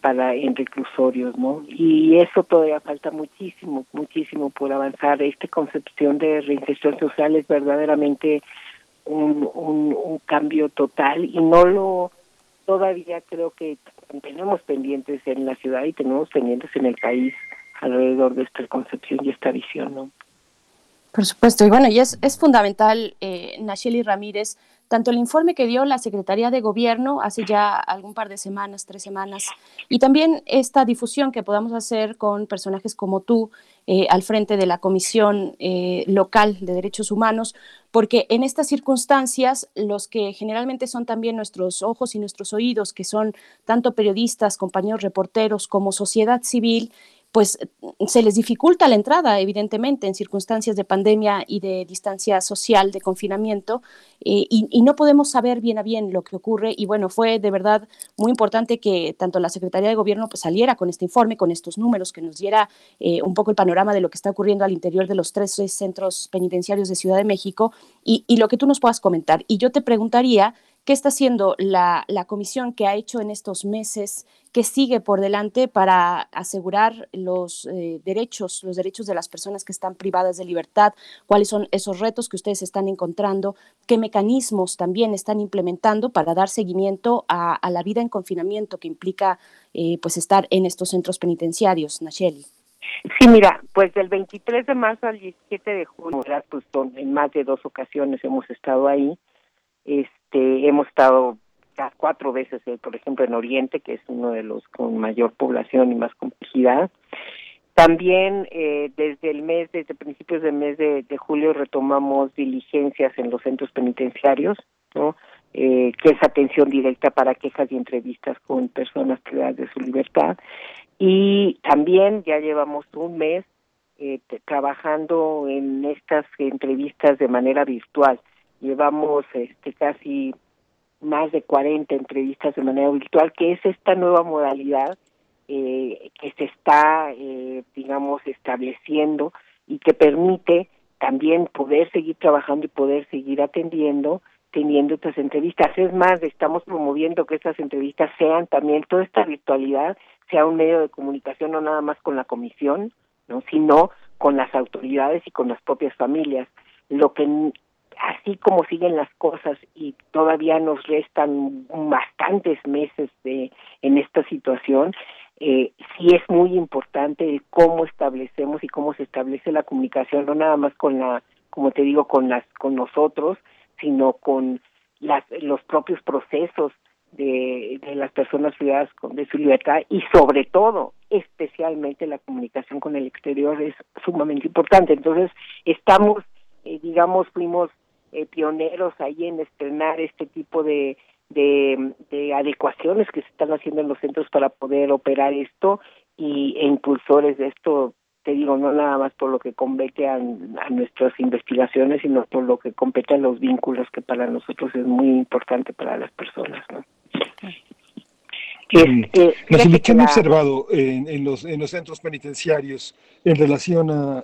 para en reclusorios, ¿no? Y eso todavía falta muchísimo, muchísimo por avanzar. Esta concepción de reinserción social es verdaderamente un, un, un cambio total y no lo todavía creo que tenemos pendientes en la ciudad y tenemos pendientes en el país alrededor de esta concepción y esta visión, ¿no? Por supuesto, y bueno, y es, es fundamental, eh, Nacheli Ramírez, tanto el informe que dio la Secretaría de Gobierno hace ya algún par de semanas, tres semanas, y también esta difusión que podamos hacer con personajes como tú eh, al frente de la Comisión eh, Local de Derechos Humanos, porque en estas circunstancias los que generalmente son también nuestros ojos y nuestros oídos, que son tanto periodistas, compañeros reporteros como sociedad civil, pues se les dificulta la entrada, evidentemente, en circunstancias de pandemia y de distancia social, de confinamiento, eh, y, no podemos saber bien a bien lo que ocurre. Y bueno, fue de verdad muy importante que tanto la Secretaría de Gobierno pues, saliera con este informe, con estos números, que nos diera eh, un poco el panorama de lo que está ocurriendo al interior de los tres centros penitenciarios de Ciudad de México y lo que tú nos puedas comentar. Y yo te preguntaría ¿Qué está haciendo la, comisión que ha hecho en estos meses? ¿Qué sigue por delante para asegurar los eh, derechos, los derechos de las personas que están privadas de libertad? ¿Cuáles son esos retos que ustedes están encontrando? ¿Qué mecanismos también están implementando para dar seguimiento a, la vida en confinamiento que implica eh, pues estar en estos centros penitenciarios, Nacheli? Sí, mira, pues del 23 de marzo al 17 de junio, pues en más de dos ocasiones hemos estado ahí. Este, hemos estado cuatro veces, eh, por ejemplo, en Oriente, que es uno de los con mayor población y más complejidad. También eh, desde el mes, desde principios del mes de, julio retomamos diligencias en los centros penitenciarios. Eh, que es atención directa para quejas y entrevistas con personas privadas de su libertad. Y también ya llevamos un mes eh, trabajando en estas entrevistas de manera virtual. Llevamos este, casi más de 40 entrevistas de manera virtual, que es esta nueva modalidad eh, que se está, eh, digamos, estableciendo y que permite también poder seguir trabajando y poder seguir atendiendo, teniendo estas entrevistas. Es más, estamos promoviendo que estas entrevistas sean también, toda esta virtualidad sea un medio de comunicación no nada más con la comisión, no sino con las autoridades y con las propias familias. Lo que así como siguen las cosas y todavía nos restan bastantes meses de en esta situación, eh, sí es muy importante cómo establecemos y cómo se establece la comunicación, no nada más con la, como te digo, con las, con nosotros, sino con las, los propios procesos de, de las personas privadas de su libertad y sobre todo, especialmente la comunicación con el exterior es sumamente importante. Entonces, estamos, eh, digamos, fuimos eh, pioneros ahí en estrenar este tipo de, de, adecuaciones que se están haciendo en los centros para poder operar esto y e impulsores de esto te digo no nada más por lo que compete a, nuestras investigaciones sino por lo que compete a los vínculos que para nosotros es muy importante para las personas no este, que han observado en, los, en los centros penitenciarios en relación a,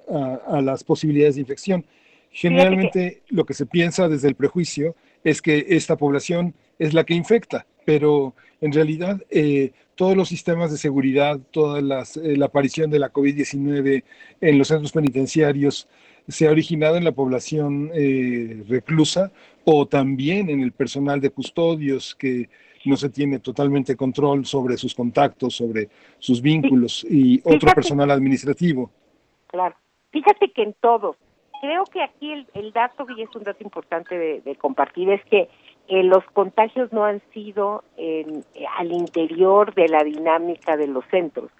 a las posibilidades de infección Generalmente lo que se piensa desde el prejuicio es que esta población es la que infecta, pero en realidad eh, todos los sistemas de seguridad, toda eh, la aparición de la COVID-19 en los centros penitenciarios se ha originado en la población eh, reclusa o también en el personal de custodios que no se tiene totalmente control sobre sus contactos, sobre sus vínculos y otro personal administrativo. Claro. Fíjate que en todos, creo que aquí el, el dato, y es un dato importante de, compartir, es que eh, los contagios no han sido en, eh, al interior de la dinámica de los centros.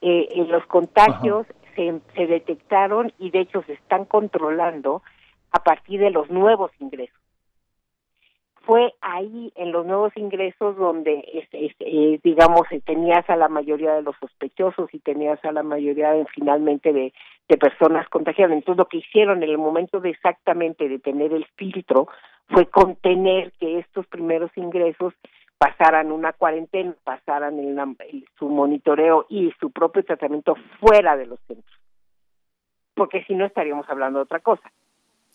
Eh, los contagios se, se detectaron y de hecho se están controlando a partir de los nuevos ingresos fue ahí en los nuevos ingresos donde eh, digamos eh, tenías a la mayoría de los sospechosos y tenías a la mayoría finalmente de, personas contagiadas. Entonces lo que hicieron en el momento de exactamente de tener el filtro fue contener que estos primeros ingresos pasaran una cuarentena pasaran su monitoreo y su propio tratamiento fuera de los centros. Porque si no estaríamos hablando de otra cosa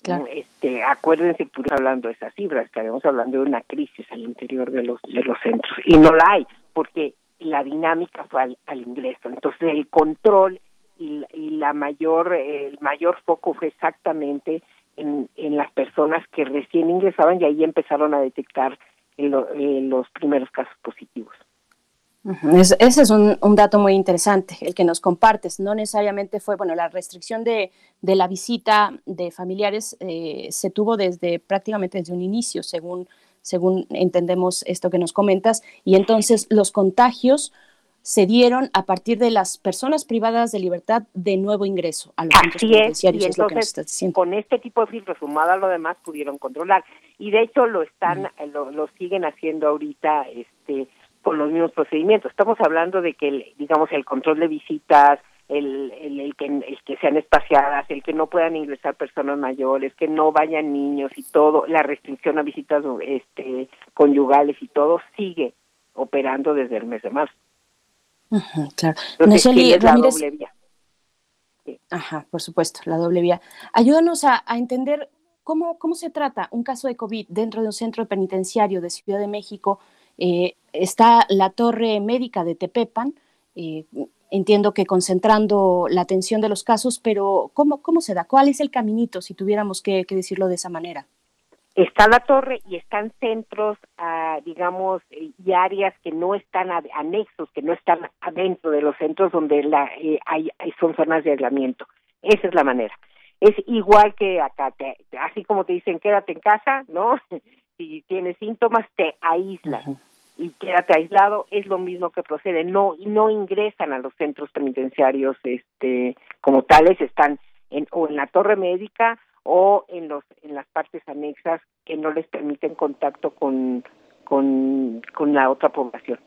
este, acuérdense que estamos hablando de esas cifras, estaremos hablando de una crisis al interior de los de los centros y no la hay porque la dinámica fue al, ingreso. Entonces el control y, la mayor el mayor foco fue exactamente en, en las personas que recién ingresaban y ahí empezaron a detectar los primeros casos positivos ese es un, dato muy interesante, el que nos compartes. No necesariamente fue, bueno, la restricción de, la visita de familiares eh, se tuvo desde prácticamente desde un inicio, según, según entendemos esto que nos comentas, y entonces los contagios se dieron a partir de las personas privadas de libertad de nuevo ingreso a los centros penitenciarios, es, lo que nos diciendo. Con este tipo de filtros sumado a lo demás pudieron controlar y de hecho lo están, lo, lo siguen haciendo ahorita, este con los mismos procedimientos. Estamos hablando de que, digamos, el control de visitas, el, el, que, el que sean espaciadas, el que no puedan ingresar personas mayores, que no vayan niños y todo, la restricción a visitas este, conyugales y todo sigue operando desde el mes de marzo. claro. Entonces, la doble vía. Ajá, por supuesto, la doble vía. Ayúdanos a, a entender cómo, cómo se trata un caso de COVID dentro de un centro penitenciario de Ciudad de México eh, está la torre médica de Tepepan, eh, entiendo que concentrando la atención de los casos, pero ¿cómo, ¿cómo se da? ¿Cuál es el caminito, si tuviéramos que, decirlo de esa manera? está la torre y están centros, ah, digamos, eh, y áreas que no están anexos, que no están adentro de los centros donde la, eh, hay, son zonas de aislamiento. Esa es la manera. Es igual que acá, así como te dicen quédate en casa, ¿no? Si tienes síntomas te aíslan y quédate aislado, es lo mismo que procede. No, no ingresan a los centros penitenciarios, este, como tales, están en, o en la torre médica o en los en las partes anexas que no les permiten contacto con con, con la otra población.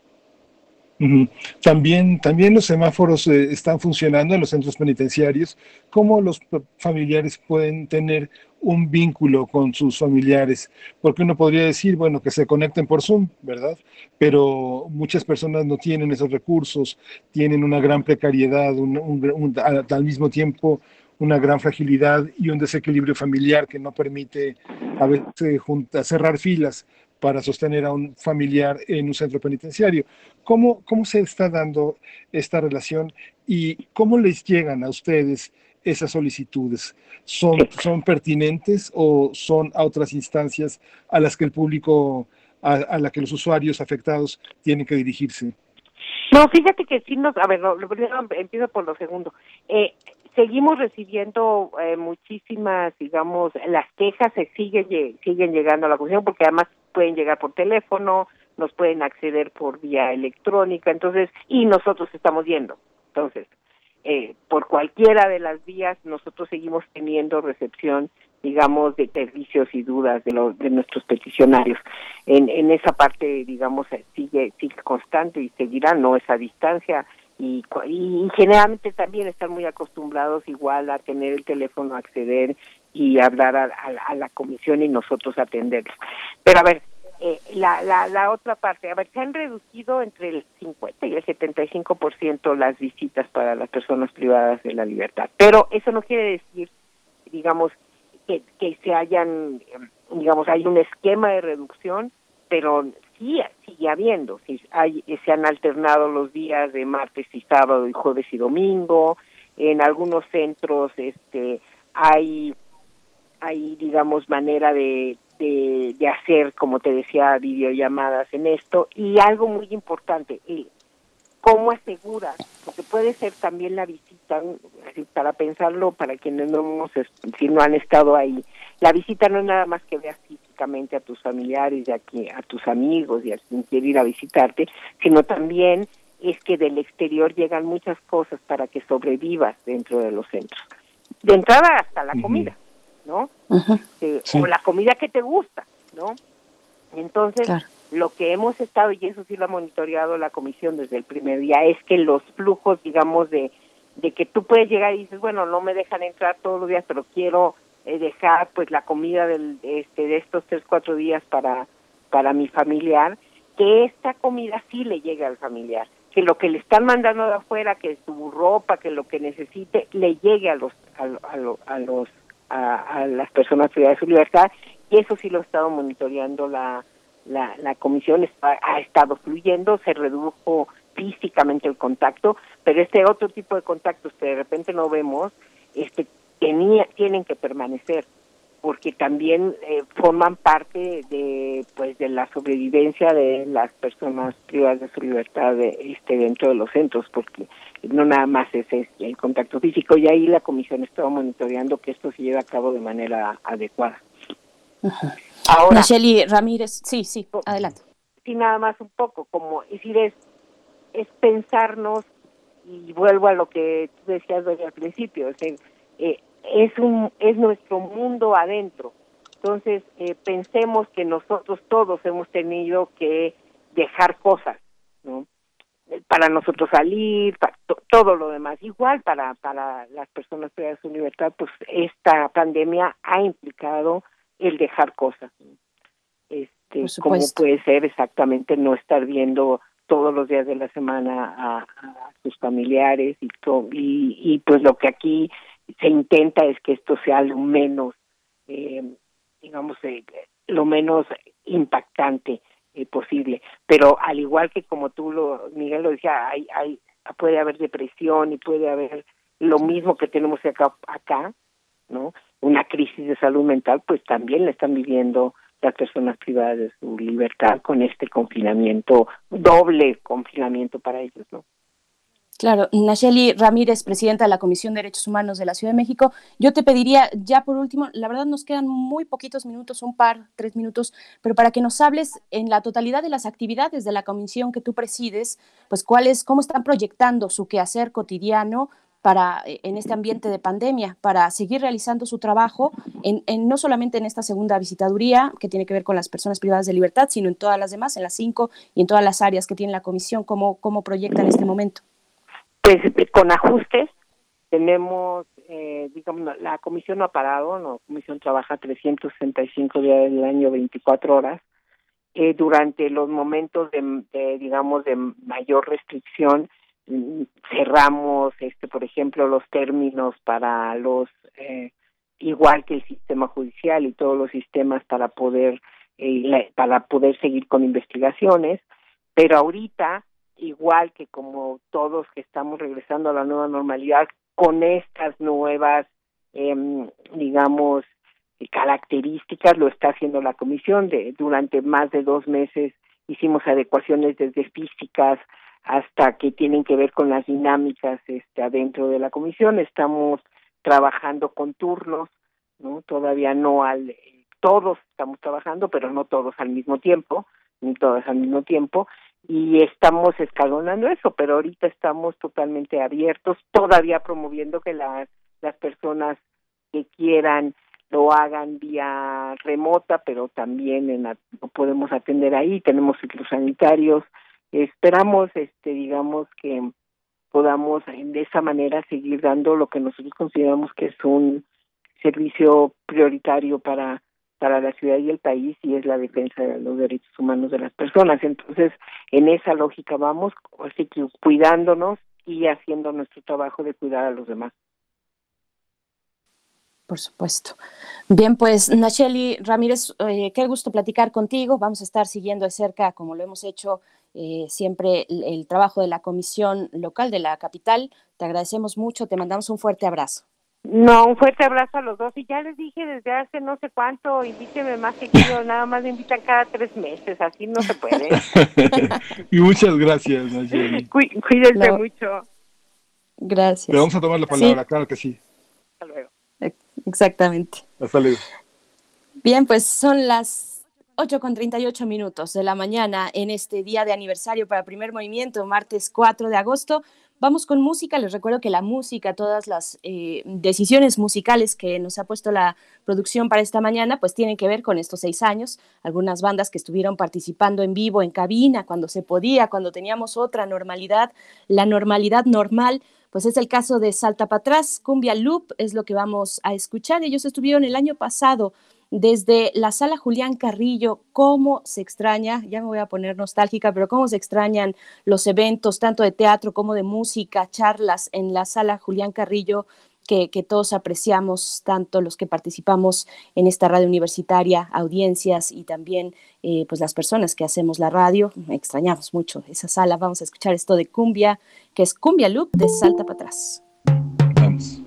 También, también los semáforos eh, están funcionando en los centros penitenciarios. ¿Cómo los familiares pueden tener un vínculo con sus familiares? Porque uno podría decir, bueno, que se conecten por Zoom, ¿verdad? Pero muchas personas no tienen esos recursos, tienen una gran precariedad, al mismo tiempo una gran fragilidad y un desequilibrio familiar que no permite a veces cerrar filas para sostener a un familiar en un centro penitenciario. ¿Cómo, ¿Cómo se está dando esta relación y cómo les llegan a ustedes esas solicitudes? ¿Son, son pertinentes o son a otras instancias a las que el público, a, la que los usuarios afectados tienen que dirigirse? No, fíjate que sí nos, a ver, lo, primero empiezo por lo segundo. Eh, seguimos recibiendo eh, muchísimas, digamos, las quejas se siguen siguen llegando a la comisión porque además pueden llegar por teléfono, nos pueden acceder por vía electrónica, entonces y nosotros estamos yendo, entonces eh, por cualquiera de las vías nosotros seguimos teniendo recepción digamos de servicios y dudas de los de nuestros peticionarios en en esa parte digamos sigue sigue constante y seguirá no esa distancia y, y, generalmente también están muy acostumbrados igual a tener el teléfono, acceder y hablar a, la comisión y nosotros atenderlos. Pero a ver, eh, la, la, la otra parte, a ver, se han reducido entre el 50 y el 75% las visitas para las personas privadas de la libertad, pero eso no quiere decir, digamos, que, que se hayan, digamos, hay un esquema de reducción, pero sí sigue habiendo, sí, hay, se han alternado los días de martes y sábado y jueves y domingo, en algunos centros este hay hay digamos manera de, de, de hacer como te decía videollamadas en esto. Y algo muy importante el cómo aseguras porque puede ser también la visita para pensarlo para quienes no hemos si no han estado ahí la visita no es nada más que veas físicamente a tus familiares y a, a tus amigos y a quien quiere ir a visitarte, sino también es que del exterior llegan muchas cosas para que sobrevivas dentro de los centros. De entrada hasta la comida, ¿no? Eh, o la comida que te gusta, ¿no? Entonces, lo que hemos estado, y eso sí lo ha monitoreado la comisión desde el primer día, es que los flujos, digamos, de, de que tú puedes llegar y dices, bueno, no me dejan entrar todos los días, pero quiero eh, dejar pues la comida del, este, de estos tres, cuatro días para, para mi familiar, que esta comida sí le llegue al familiar, que lo que le están mandando de afuera, que su ropa, que lo que necesite, le llegue a los, a, a, los, a, las personas privadas de su libertad, y eso sí lo ha estado monitoreando la, la, la comisión, ha estado fluyendo, se redujo físicamente el contacto, pero este otro tipo de contactos que de repente no vemos, este tenía, tienen que permanecer porque también eh, forman parte de pues de la sobrevivencia de las personas privadas de su libertad de, este dentro de los centros porque no nada más es, el contacto físico. Y ahí la comisión estaba monitoreando que esto se lleve a cabo de manera adecuada. Ahora Ramírez sí sí adelante. sí nada más un poco como decir es es pensarnos y vuelvo a lo que tú decías desde al principio es decir, eh, es un es nuestro mundo adentro. Entonces, eh, pensemos que nosotros todos hemos tenido que dejar cosas, ¿no? Eh, para nosotros salir, para todo lo demás. Igual para, para las personas que de su libertad, pues esta pandemia ha implicado el dejar cosas. Este, como puede ser exactamente no estar viendo todos los días de la semana a, sus familiares y, y, y pues lo que aquí se intenta es que esto sea lo menos, eh, digamos, eh, lo menos impactante eh, posible. Pero al igual que como tú lo, Miguel lo decía, hay, hay, puede haber depresión y puede haber lo mismo que tenemos acá, acá ¿no? una crisis de salud mental, pues también la están viviendo las personas privadas de su libertad con este confinamiento, doble confinamiento para ellos, ¿no? Claro, Nacheli Ramírez, presidenta de la Comisión de Derechos Humanos de la Ciudad de México, yo te pediría ya por último, la verdad nos quedan muy poquitos minutos, un par, tres minutos, pero para que nos hables en la totalidad de las actividades de la comisión que tú presides, pues cuáles, cómo están proyectando su quehacer cotidiano para eh, en este ambiente de pandemia, para seguir realizando su trabajo, en, no solamente en esta segunda visitaduría que tiene que ver con las personas privadas de libertad, sino en todas las demás, en las cinco y en todas las áreas que tiene la comisión, cómo, cómo proyecta en este momento. Pues con ajustes tenemos, eh, digamos, la comisión no ha parado, la comisión trabaja 365 días del año, 24 horas. Eh, durante los momentos de, digamos, de mayor restricción, mm, cerramos, este, por ejemplo, los términos para los, eh, igual que el sistema judicial y todos los sistemas para poder, eh, para poder seguir con investigaciones. Pero ahorita igual que como todos que estamos regresando a la nueva normalidad con estas nuevas, eh, digamos, características, lo está haciendo la comisión. De, durante más de dos meses hicimos adecuaciones desde físicas hasta que tienen que ver con las dinámicas este, adentro de la comisión. Estamos trabajando con turnos, no todavía no al todos estamos trabajando, pero no todos al mismo tiempo, ni todas al mismo tiempo, y estamos escalonando eso, pero ahorita estamos totalmente abiertos, todavía promoviendo que las las personas que quieran lo hagan vía remota, pero también en lo podemos atender ahí, tenemos ciclos sanitarios, esperamos este digamos que podamos de esa manera seguir dando lo que nosotros consideramos que es un servicio prioritario para para la ciudad y el país y es la defensa de los derechos humanos de las personas. Entonces, en esa lógica vamos, así que cuidándonos y haciendo nuestro trabajo de cuidar a los demás. Por supuesto. Bien, pues Nacheli Ramírez, eh, qué gusto platicar contigo. Vamos a estar siguiendo de cerca, como lo hemos hecho eh, siempre, el trabajo de la Comisión Local de la Capital. Te agradecemos mucho, te mandamos un fuerte abrazo. No, un fuerte abrazo a los dos. Y ya les dije desde hace no sé cuánto, invíteme más seguido, nada más me invitan cada tres meses, así no se puede. y muchas gracias, cuídense mucho. Gracias. Le vamos a tomar la palabra, claro que sí. Hasta luego. Exactamente. Hasta luego. Bien, pues son las 8 con 38 minutos de la mañana en este día de aniversario para Primer Movimiento, martes 4 de agosto. Vamos con música. Les recuerdo que la música, todas las eh, decisiones musicales que nos ha puesto la producción para esta mañana, pues tienen que ver con estos seis años. Algunas bandas que estuvieron participando en vivo, en cabina, cuando se podía, cuando teníamos otra normalidad, la normalidad normal. Pues es el caso de Salta para atrás, Cumbia Loop es lo que vamos a escuchar. Ellos estuvieron el año pasado desde la sala Julián Carrillo, cómo se extraña, ya me voy a poner nostálgica, pero cómo se extrañan los eventos, tanto de teatro como de música, charlas en la sala Julián Carrillo, que, todos apreciamos, tanto los que participamos en esta radio universitaria, audiencias y también eh, pues las personas que hacemos la radio. Extrañamos mucho esa sala. Vamos a escuchar esto de Cumbia, que es Cumbia Loop de Salta para atrás. Vamos.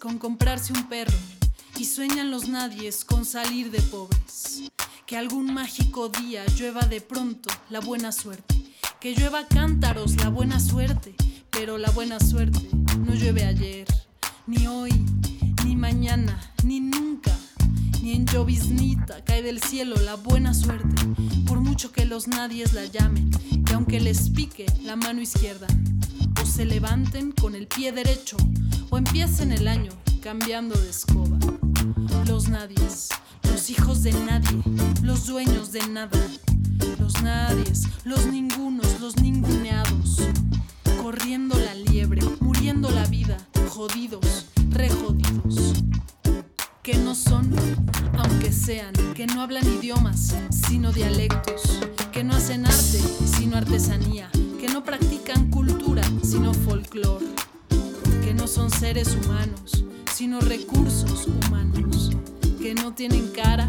Con comprarse un perro. Y sueñan los nadies con salir de pobres. Que algún mágico día llueva de pronto la buena suerte. Que llueva cántaros la buena suerte. Pero la buena suerte no llueve ayer, ni hoy, ni mañana, ni nunca. Ni en lloviznita cae del cielo la buena suerte, por mucho que los nadies la llamen, y aunque les pique la mano izquierda, o se levanten con el pie derecho, o empiecen el año cambiando de escoba. Los nadies, los hijos de nadie, los dueños de nada, los nadies, los ningunos, los ninguneados, corriendo la liebre, muriendo la vida, jodidos, rejodidos que no son, aunque sean, que no hablan idiomas, sino dialectos, que no hacen arte, sino artesanía, que no practican cultura, sino folclore, que no son seres humanos, sino recursos humanos, que no tienen cara,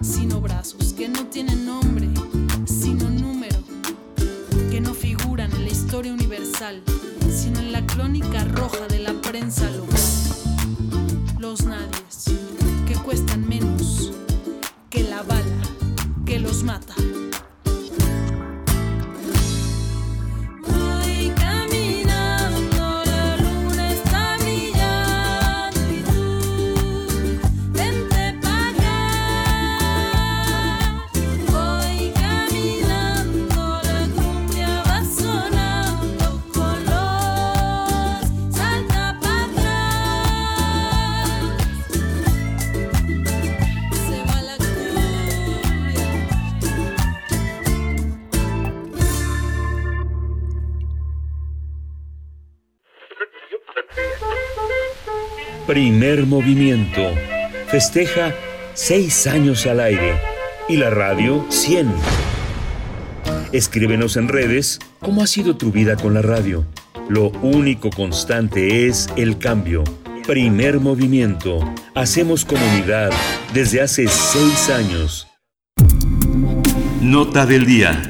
sino brazos, que no tienen nombre, sino número, que no figuran en la historia universal, sino en la crónica roja de la prensa local. Los nadies, que cuestan menos que la bala que los mata. Primer movimiento. Festeja seis años al aire y la radio 100. Escríbenos en redes cómo ha sido tu vida con la radio. Lo único constante es el cambio. Primer movimiento. Hacemos comunidad desde hace seis años. Nota del día.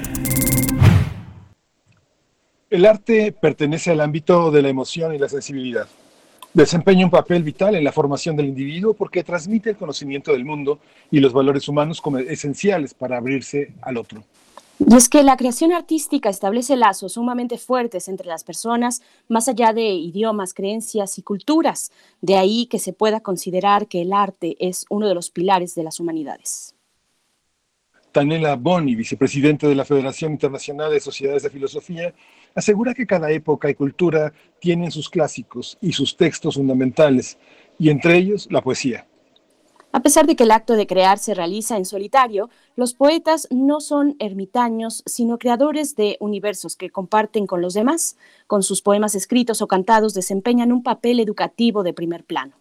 El arte pertenece al ámbito de la emoción y la sensibilidad. Desempeña un papel vital en la formación del individuo porque transmite el conocimiento del mundo y los valores humanos como esenciales para abrirse al otro. Y es que la creación artística establece lazos sumamente fuertes entre las personas, más allá de idiomas, creencias y culturas. De ahí que se pueda considerar que el arte es uno de los pilares de las humanidades. Tanela Boni, vicepresidente de la Federación Internacional de Sociedades de Filosofía, asegura que cada época y cultura tienen sus clásicos y sus textos fundamentales, y entre ellos la poesía. A pesar de que el acto de crear se realiza en solitario, los poetas no son ermitaños, sino creadores de universos que comparten con los demás. Con sus poemas escritos o cantados desempeñan un papel educativo de primer plano.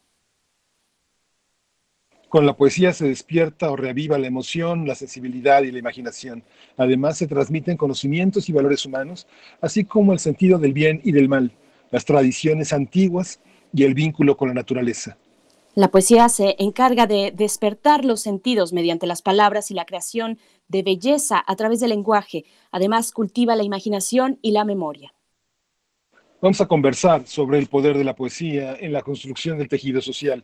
Con la poesía se despierta o reaviva la emoción, la sensibilidad y la imaginación. Además, se transmiten conocimientos y valores humanos, así como el sentido del bien y del mal, las tradiciones antiguas y el vínculo con la naturaleza. La poesía se encarga de despertar los sentidos mediante las palabras y la creación de belleza a través del lenguaje. Además, cultiva la imaginación y la memoria. Vamos a conversar sobre el poder de la poesía en la construcción del tejido social.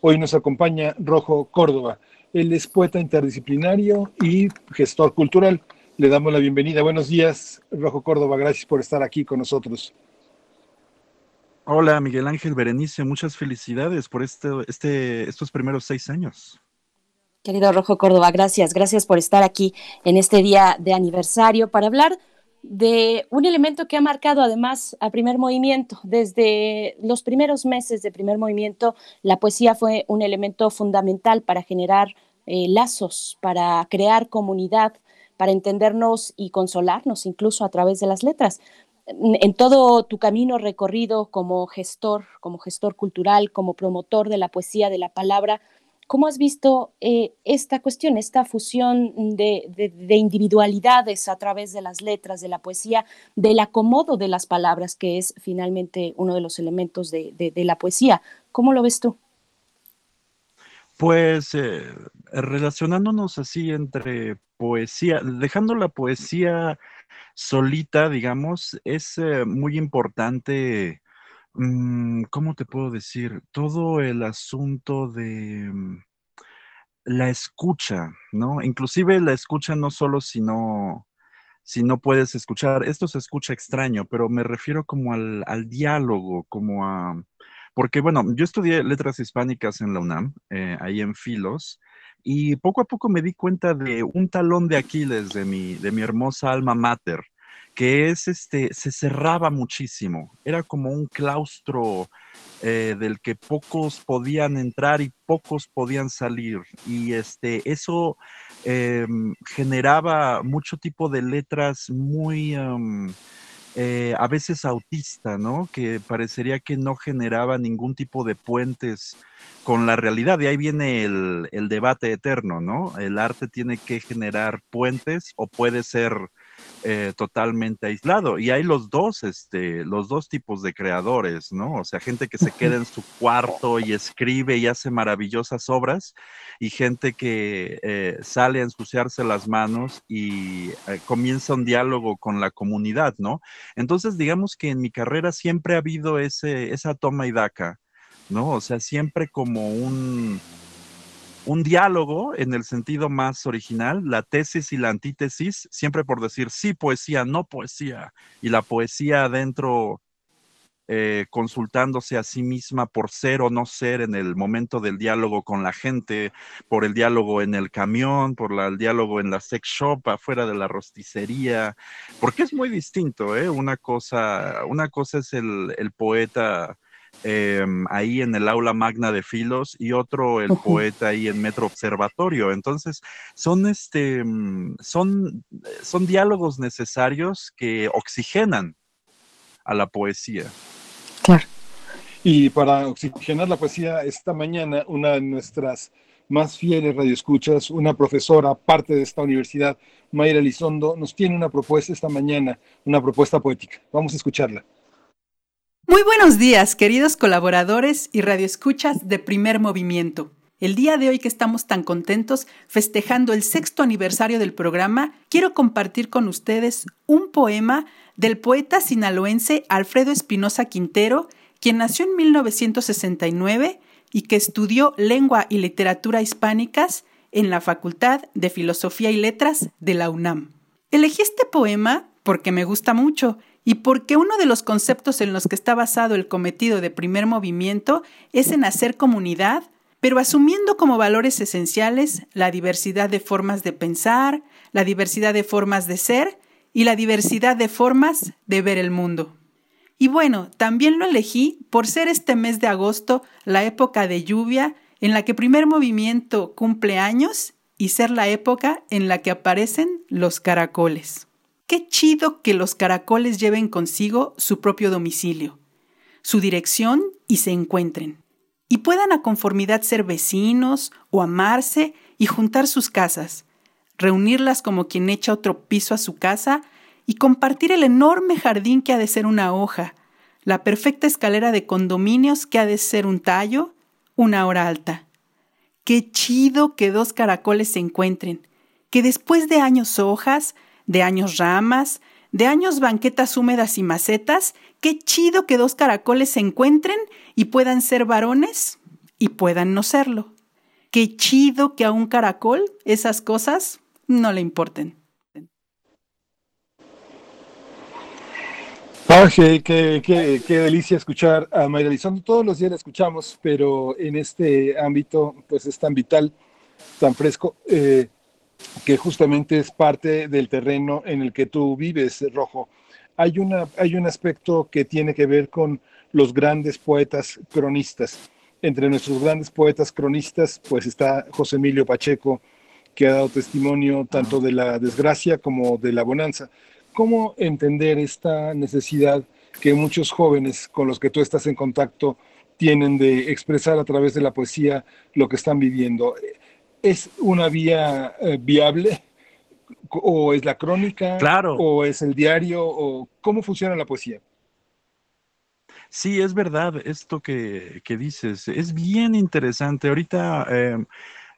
Hoy nos acompaña Rojo Córdoba. Él es poeta interdisciplinario y gestor cultural. Le damos la bienvenida. Buenos días, Rojo Córdoba. Gracias por estar aquí con nosotros. Hola, Miguel Ángel Berenice. Muchas felicidades por este, este, estos primeros seis años. Querido Rojo Córdoba, gracias. Gracias por estar aquí en este día de aniversario para hablar de un elemento que ha marcado además a primer movimiento. Desde los primeros meses de primer movimiento, la poesía fue un elemento fundamental para generar eh, lazos, para crear comunidad, para entendernos y consolarnos incluso a través de las letras. En todo tu camino recorrido como gestor, como gestor cultural, como promotor de la poesía, de la palabra, ¿Cómo has visto eh, esta cuestión, esta fusión de, de, de, individualidades a través de las letras, de la poesía, del acomodo de las palabras, que es finalmente uno de los elementos de, la poesía? ¿Cómo lo ves tú? Pues eh, relacionándonos así entre poesía, dejando la poesía solita, digamos, es eh, muy importante ¿cómo te puedo decir? Todo el asunto de mm, la escucha, ¿no? Inclusive la escucha no solo si no, si no puedes escuchar, esto se escucha extraño, pero me refiero como al, al diálogo, como a, porque bueno, yo estudié letras hispánicas en la UNAM, eh, ahí en Filos, y poco a poco me di cuenta de un talón de Aquiles de mi, de mi hermosa alma mater, que es este, se cerraba muchísimo, era como un claustro eh, del que pocos podían entrar y pocos podían salir. Y este, eso em, generaba mucho tipo de letras muy, em, eh, a veces autista, ¿no? Que parecería que no generaba ningún tipo de puentes con la realidad. Y ahí viene el, el debate eterno, ¿no? El arte tiene que generar puentes o puede ser eh, totalmente aislado. Y hay los dos, este, los dos tipos de creadores, ¿no? O sea, gente que se queda en su cuarto y escribe y hace maravillosas obras, y gente que eh, sale a ensuciarse las manos y eh, comienza un diálogo con la comunidad, ¿no? Entonces, digamos que en mi carrera siempre ha habido ese, esa toma y daca, ¿no? O sea, siempre como un un diálogo en el sentido más original, la tesis y la antítesis, siempre por decir sí poesía, no poesía, y la poesía adentro eh, consultándose a sí misma por ser o no ser en el momento del diálogo con la gente, por el diálogo en el camión, por el diálogo en la sex shop, afuera de la rosticería, porque es muy distinto, ¿eh? Una cosa, una cosa es el, el poeta Em, ahí en el aula magna de Filos y otro el poeta ahí en Metro Observatorio. Entonces, son este mm, son, son diálogos necesarios que oxigenan a la poesía. Claro. Y para oxigenar la poesía, esta mañana una de nuestras más fieles radioescuchas, una profesora, parte de esta universidad, Mayra Elizondo, nos tiene una propuesta esta mañana, una propuesta poética. Vamos a escucharla. Muy buenos días, queridos colaboradores y radioescuchas de Primer Movimiento. El día de hoy que estamos tan contentos festejando el sexto aniversario del programa, quiero compartir con ustedes un poema del poeta sinaloense Alfredo Espinosa Quintero, quien nació en 1969 y que estudió lengua y literatura hispánicas en la Facultad de Filosofía y Letras de la UNAM. Elegí este poema porque me gusta mucho y porque uno de los conceptos en los que está basado el cometido de primer movimiento es en hacer comunidad, pero asumiendo como valores esenciales la diversidad de formas de pensar, la diversidad de formas de ser y la diversidad de formas de ver el mundo. Y bueno, también lo elegí por ser este mes de agosto la época de lluvia en la que primer movimiento cumple años y ser la época en la que aparecen los caracoles. Qué chido que los caracoles lleven consigo su propio domicilio, su dirección y se encuentren. Y puedan a conformidad ser vecinos o amarse y juntar sus casas, reunirlas como quien echa otro piso a su casa y compartir el enorme jardín que ha de ser una hoja, la perfecta escalera de condominios que ha de ser un tallo, una hora alta. Qué chido que dos caracoles se encuentren, que después de años hojas de años ramas, de años banquetas húmedas y macetas, qué chido que dos caracoles se encuentren y puedan ser varones y puedan no serlo. Qué chido que a un caracol esas cosas no le importen. Ah, qué, qué, delicia escuchar a Mayra Elizondo. Todos los días la escuchamos, pero en este ámbito, pues es tan vital, tan fresco. Eh, que justamente es parte del terreno en el que tú vives, Rojo. Hay, una, hay un aspecto que tiene que ver con los grandes poetas cronistas. Entre nuestros grandes poetas cronistas, pues está José Emilio Pacheco, que ha dado testimonio tanto de la desgracia como de la bonanza. ¿Cómo entender esta necesidad que muchos jóvenes con los que tú estás en contacto tienen de expresar a través de la poesía lo que están viviendo? ¿Es una vía eh, viable? ¿O es la crónica? Claro. ¿O es el diario? ¿O cómo funciona la poesía? Sí, es verdad esto que, dices. Es bien interesante. Ahorita, em,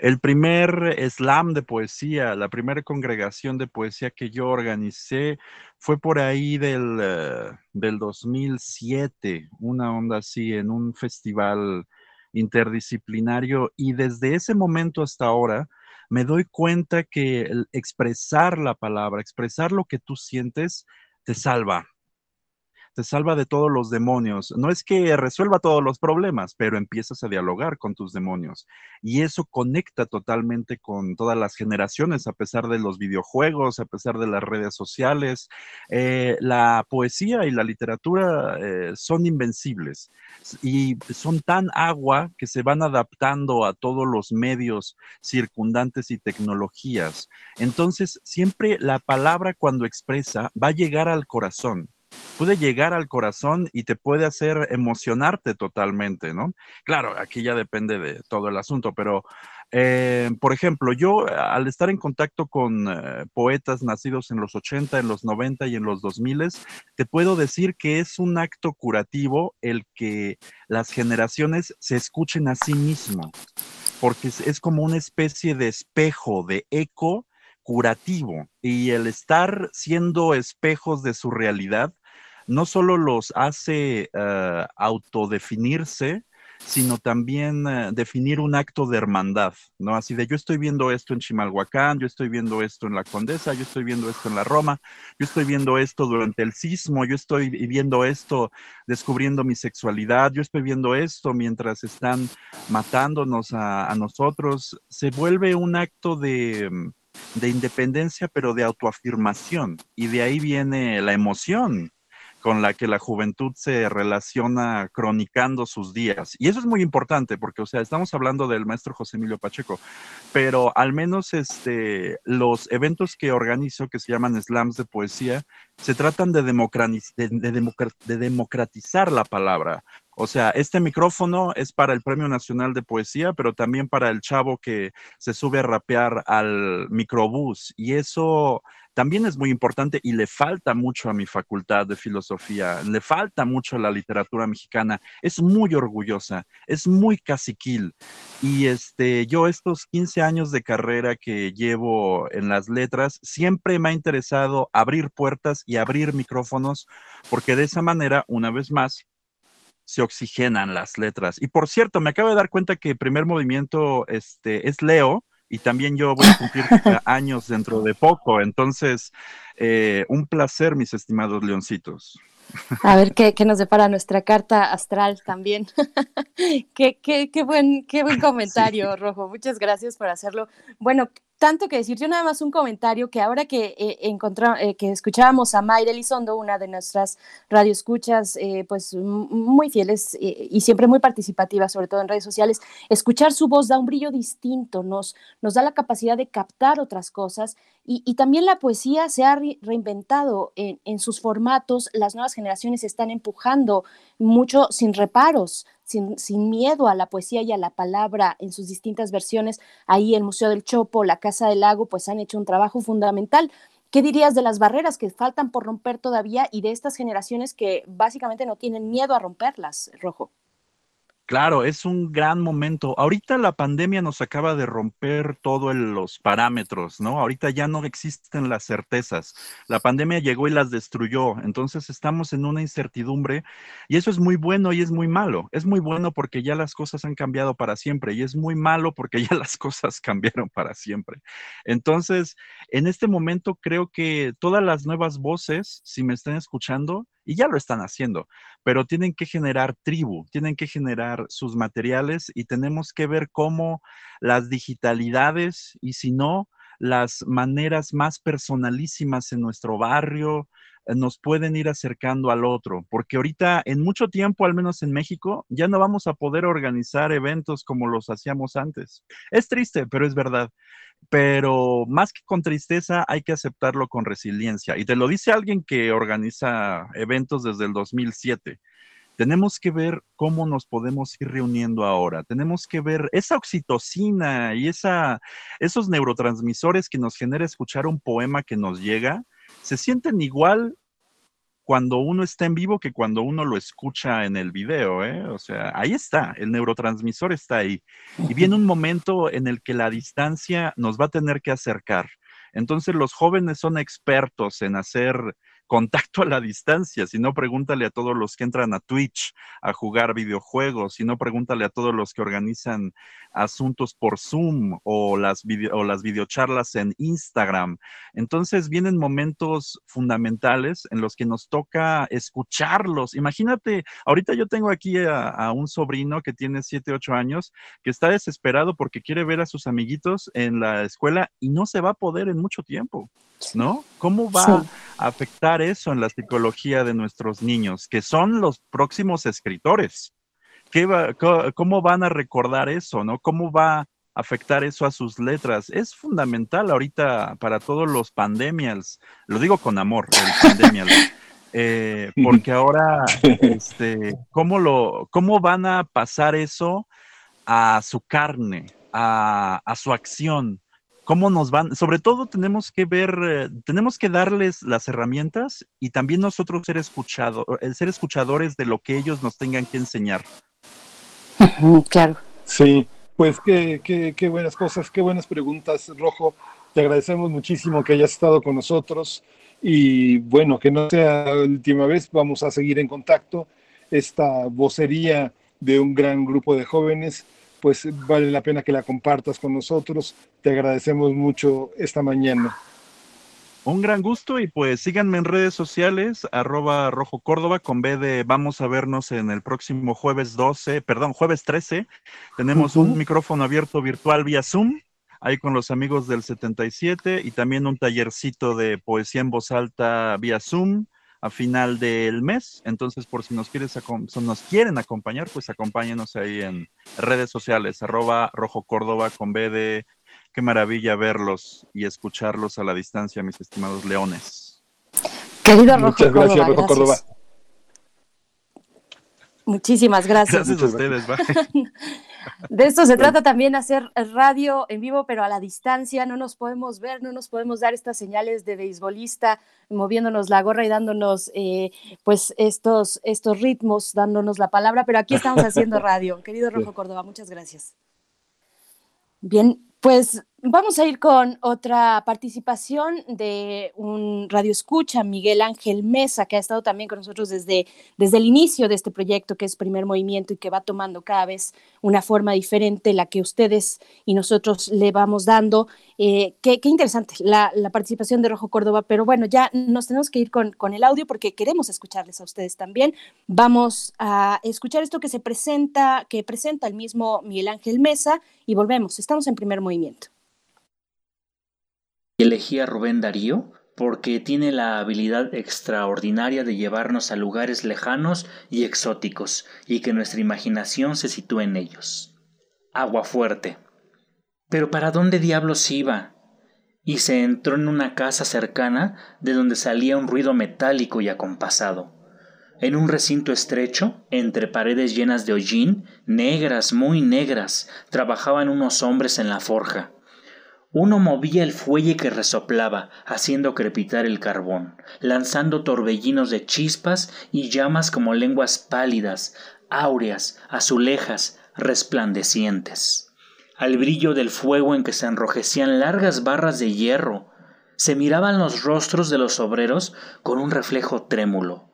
El primer slam de poesía, la primera congregación de poesía que yo organicé fue por ahí del, eh, del 2007, una onda así, en un festival interdisciplinario y desde ese momento hasta ahora me doy cuenta que el expresar la palabra, expresar lo que tú sientes, te salva, te salva de todos los demonios. No es que resuelva todos los problemas, pero empiezas a dialogar con tus demonios. Y eso conecta totalmente con todas las generaciones, a pesar de los videojuegos, a pesar de las redes sociales. Eh, la poesía y la literatura eh, son invencibles y son tan agua que se van adaptando a todos los medios circundantes y tecnologías. Entonces, siempre la palabra cuando expresa va a llegar al corazón puede llegar al corazón y te puede hacer emocionarte totalmente, ¿no? Claro, aquí ya depende de todo el asunto, pero eh, por ejemplo, yo al estar en contacto con eh, poetas nacidos en los 80, en los 90 y en los 2000, te puedo decir que es un acto curativo el que las generaciones se escuchen a sí mismos, porque es como una especie de espejo, de eco curativo, y el estar siendo espejos de su realidad no solo los hace uh, autodefinirse, sino también uh, definir un acto de hermandad, ¿no? Así de yo estoy viendo esto en Chimalhuacán, yo estoy viendo esto en la Condesa, yo estoy viendo esto en la Roma, yo estoy viendo esto durante el sismo, yo estoy viendo esto descubriendo mi sexualidad, yo estoy viendo esto mientras están matándonos a, a nosotros. Se vuelve un acto de de independencia, pero de autoafirmación. Y de ahí viene la emoción con la que la juventud se relaciona cronicando sus días. Y eso es muy importante porque, o sea, estamos hablando del maestro José Emilio Pacheco, pero al menos este, los eventos que organizo, que se llaman slams de poesía, se tratan de, de democratizar la palabra. O sea, este micrófono es para el Premio Nacional de Poesía, pero también para el chavo que se sube a rapear al microbús. Y eso también es muy importante y le falta mucho a mi facultad de filosofía, le falta mucho a la literatura mexicana. Es muy orgullosa, es muy caciquil. Y este, yo estos 15 años de carrera que llevo en las letras, siempre me ha interesado abrir puertas y abrir micrófonos, porque de esa manera, una vez más, se oxigenan las letras. Y por cierto, me acabo de dar cuenta que el primer movimiento este, es Leo y también yo voy a cumplir años dentro de poco. Entonces, eh, un placer, mis estimados leoncitos. A ver qué, qué nos depara nuestra carta astral también. qué, qué, qué, buen, qué buen comentario, Rojo. Muchas gracias por hacerlo. Bueno, tanto que decir. Yo nada más un comentario que ahora que eh, eh, que escuchábamos a Mayra Elizondo, una de nuestras radioescuchas, eh, pues muy fieles y siempre muy participativa, sobre todo en redes sociales, escuchar su voz da un brillo distinto, nos, nos da la capacidad de captar otras cosas y, también la poesía se ha reinventado en, en sus formatos, las nuevas generaciones están empujando mucho sin reparos sin, miedo a la poesía y a la palabra en sus distintas versiones. Ahí el Museo del Chopo, la Casa del Lago, pues han hecho un trabajo fundamental. ¿Qué dirías de las barreras que faltan por romper todavía y de estas generaciones que básicamente no tienen miedo a romperlas, Rojo? Claro, es un gran momento. Ahorita la pandemia nos acaba de romper todos los parámetros, ¿no? Ahorita ya no existen las certezas. La pandemia llegó y las destruyó. Entonces estamos en una incertidumbre y eso es muy bueno y es muy malo. Es muy bueno porque ya las cosas han cambiado para siempre y es muy malo porque ya las cosas cambiaron para siempre. Entonces, en este momento creo que todas las nuevas voces, si me están escuchando, y ya lo están haciendo, pero tienen que generar tribu, tienen que generar sus materiales y tenemos que ver cómo las digitalidades y si no, las maneras más personalísimas en nuestro barrio nos pueden ir acercando al otro, porque ahorita en mucho tiempo, al menos en México, ya no vamos a poder organizar eventos como los hacíamos antes. Es triste, pero es verdad pero más que con tristeza hay que aceptarlo con resiliencia. Y te lo dice alguien que organiza eventos desde el 2007. Tenemos que ver cómo nos podemos ir reuniendo ahora. Tenemos que ver esa oxitocina y esa, esos neurotransmisores que nos genera escuchar un poema que nos llega, se sienten igual cuando uno está en vivo que cuando uno lo escucha en el video, ¿eh? O sea, ahí está, el neurotransmisor está ahí. Y viene un momento en el que la distancia nos va a tener que acercar. Entonces los jóvenes son expertos en hacer contacto a la distancia, si no pregúntale a todos los que entran a Twitch a jugar videojuegos, si no pregúntale a todos los que organizan asuntos por Zoom o las, videocharlas en Instagram. Entonces vienen momentos fundamentales en los que nos toca escucharlos. Imagínate, ahorita yo tengo aquí a, a un sobrino que tiene 7, 8 años, que está desesperado porque quiere ver a sus amiguitos en la escuela y no se va a poder en mucho tiempo. ¿No? ¿Cómo va a afectar eso en la psicología de nuestros niños, que son los próximos escritores? ¿Qué va, ¿Cómo van a recordar eso, no? ¿Cómo va a afectar eso a sus letras? Es fundamental ahorita para todos los pandemials, lo digo con amor, el pandemial. Eh, porque ahora, este, ¿cómo, lo, ¿cómo van a pasar eso a su carne, a, a su acción? Cómo nos van, sobre todo tenemos que ver, eh, tenemos que darles las herramientas y también nosotros ser, escuchado, el ser escuchadores de lo que ellos nos tengan que enseñar. Claro. Sí, pues qué, qué, qué buenas cosas, qué buenas preguntas, Rojo. Te agradecemos muchísimo que hayas estado con nosotros y bueno, que no sea la última vez, vamos a seguir en contacto. Esta vocería de un gran grupo de jóvenes pues vale la pena que la compartas con nosotros. Te agradecemos mucho esta mañana. Un gran gusto y pues síganme en redes sociales, arroba rojo Córdoba con B de vamos a vernos en el próximo jueves 12, perdón, jueves 13. Tenemos un micrófono abierto virtual vía Zoom, ahí con los amigos del 77 y también un tallercito de poesía en voz alta vía Zoom a final del mes. Entonces, por si nos, quieres, nos quieren acompañar, pues acompáñenos ahí en redes sociales, arroba rojo Córdoba con B de qué maravilla verlos y escucharlos a la distancia, mis estimados leones. Querido Rojo Muchas gracias, Rojo Córdoba. Muchísimas gracias. Gracias a ustedes. De esto se trata también hacer radio en vivo, pero a la distancia. No nos podemos ver, no nos podemos dar estas señales de beisbolista moviéndonos la gorra y dándonos eh, pues estos, estos ritmos, dándonos la palabra, pero aquí estamos haciendo radio. Querido Rojo Córdoba, muchas gracias. Bien, pues vamos a ir con otra participación de un radio escucha, Miguel Ángel Mesa, que ha estado también con nosotros desde, desde el inicio de este proyecto que es Primer Movimiento y que va tomando cada vez una forma diferente, la que ustedes y nosotros le vamos dando. Eh, qué, interesante la, participación de Rojo Córdoba, pero bueno, ya nos tenemos que ir con, con el audio porque queremos escucharles a ustedes también. Vamos a escuchar esto que se presenta, que presenta el mismo Miguel Ángel Mesa y volvemos. Estamos en primer movimiento. Elegí a Rubén Darío porque tiene la habilidad extraordinaria de llevarnos a lugares lejanos y exóticos y que nuestra imaginación se sitúe en ellos. Agua fuerte. Pero ¿para dónde diablos iba? Y se entró en una casa cercana de donde salía un ruido metálico y acompasado. En un recinto estrecho, entre paredes llenas de hollín, negras, muy negras, trabajaban unos hombres en la forja. Uno movía el fuelle que resoplaba, haciendo crepitar el carbón, lanzando torbellinos de chispas y llamas como lenguas pálidas, áureas, azulejas, resplandecientes al brillo del fuego en que se enrojecían largas barras de hierro, se miraban los rostros de los obreros con un reflejo trémulo.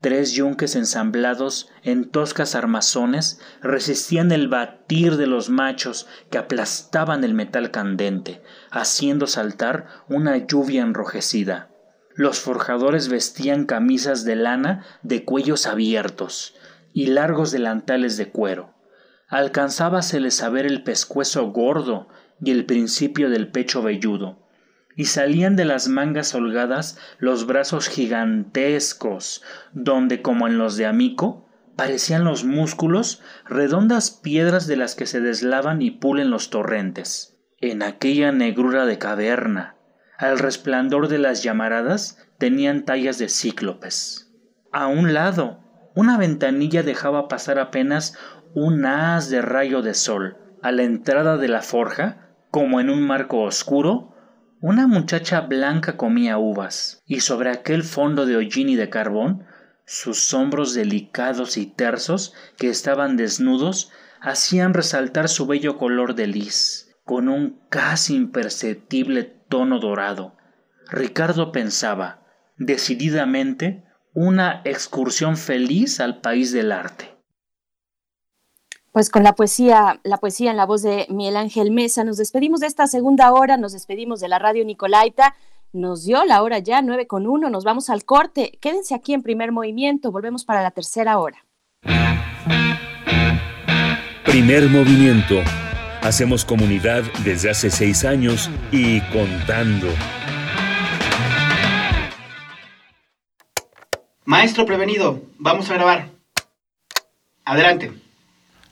Tres yunques ensamblados en toscas armazones resistían el batir de los machos que aplastaban el metal candente, haciendo saltar una lluvia enrojecida. Los forjadores vestían camisas de lana de cuellos abiertos y largos delantales de cuero alcanzábasele a ver el pescuezo gordo y el principio del pecho velludo, y salían de las mangas holgadas los brazos gigantescos, donde, como en los de Amico, parecían los músculos redondas piedras de las que se deslavan y pulen los torrentes. En aquella negrura de caverna, al resplandor de las llamaradas, tenían tallas de cíclopes. A un lado, una ventanilla dejaba pasar apenas un haz de rayo de sol. A la entrada de la forja, como en un marco oscuro, Una muchacha blanca comía uvas, y sobre aquel fondo de hollín y de carbón, sus hombros delicados y tersos, que estaban desnudos, hacían resaltar su bello color de lis, con un casi imperceptible tono dorado. Ricardo pensaba, decididamente, una excursión feliz al país del arte. Pues con la poesía, la poesía en la voz de Miguel Ángel Mesa, nos despedimos de esta segunda hora, nos despedimos de la radio Nicolaita. Nos dio la hora ya, nueve con uno, nos vamos al corte. Quédense aquí en primer movimiento, volvemos para la tercera hora. Primer movimiento. Hacemos comunidad desde hace seis años y contando. Maestro prevenido, vamos a grabar. Adelante.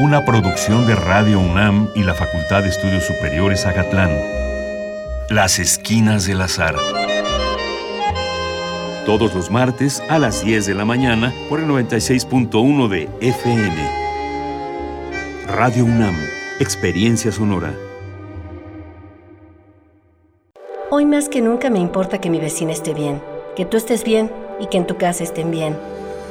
Una producción de Radio UNAM y la Facultad de Estudios Superiores Agatlán. Las Esquinas del Azar. Todos los martes a las 10 de la mañana por el 96.1 de FM. Radio UNAM. Experiencia sonora. Hoy más que nunca me importa que mi vecina esté bien, que tú estés bien y que en tu casa estén bien.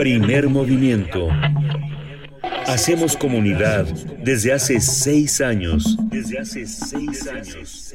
Primer movimiento. Hacemos comunidad desde hace seis años. Desde hace seis años.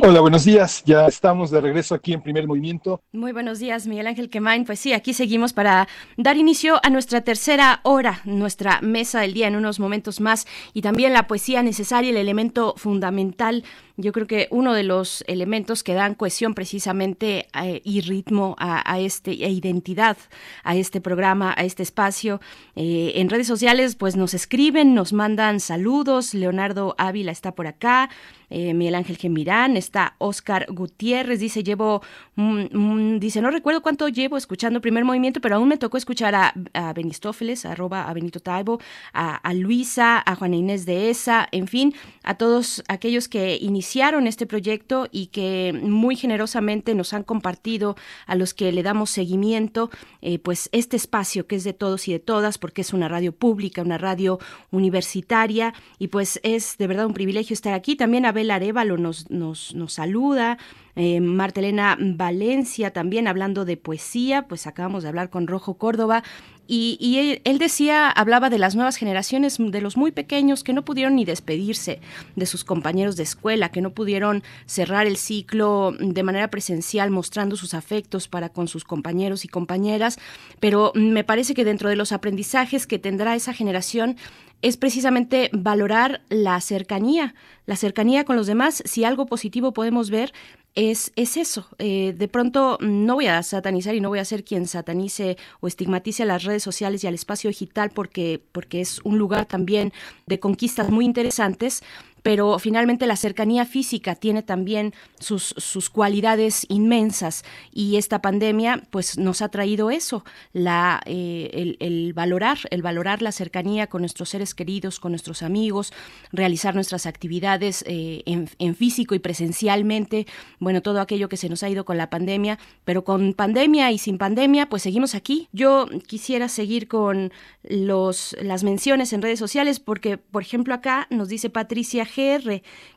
Hola, buenos días. Ya estamos de regreso aquí en Primer Movimiento. Muy buenos días, Miguel Ángel Quemain. Pues sí, aquí seguimos para dar inicio a nuestra tercera hora, nuestra mesa del día en unos momentos más y también la poesía necesaria, el elemento fundamental yo creo que uno de los elementos que dan cohesión precisamente eh, y ritmo a, este e identidad a este programa, a este espacio. Eh, en redes sociales, pues nos escriben, nos mandan saludos. Leonardo Ávila está por acá. Eh, Miguel Ángel Gemirán, está Oscar Gutiérrez, dice, llevo, dice, no recuerdo cuánto llevo escuchando primer movimiento, pero aún me tocó escuchar a, a Benistófeles, a Benito Taibo, a, a, Luisa, a Juana Inés de Esa, en fin, a todos aquellos que iniciaron este proyecto y que muy generosamente nos han compartido, a los que le damos seguimiento, eh, pues este espacio que es de todos y de todas, porque es una radio pública, una radio universitaria, y pues es de verdad un privilegio estar aquí. También Abel Arevalo nos, nos, nos saluda, Eh, Martelena Valencia también hablando de poesía, pues acabamos de hablar con Rojo Córdoba y, él, decía, hablaba de las nuevas generaciones, de los muy pequeños que no pudieron ni despedirse de sus compañeros de escuela, que no pudieron cerrar el ciclo de manera presencial mostrando sus afectos para con sus compañeros y compañeras, pero me parece que dentro de los aprendizajes que tendrá esa generación es precisamente valorar la cercanía, la cercanía con los demás. Si algo positivo podemos ver es, es eso. Eh, de pronto no voy a satanizar y no voy a ser quien satanice o estigmatice a las redes sociales y al espacio digital porque, porque es un lugar también de conquistas muy interesantes, pero finalmente la cercanía física tiene también sus, sus cualidades inmensas y esta pandemia pues nos ha traído eso, la, eh, el, valorar, el valorar la cercanía con nuestros seres queridos, con nuestros amigos, realizar nuestras actividades eh, en, en, físico y presencialmente, bueno, todo aquello que se nos ha ido con la pandemia, pero con pandemia y sin pandemia pues seguimos aquí. Yo quisiera seguir con los, las menciones en redes sociales porque, por ejemplo, acá nos dice Patricia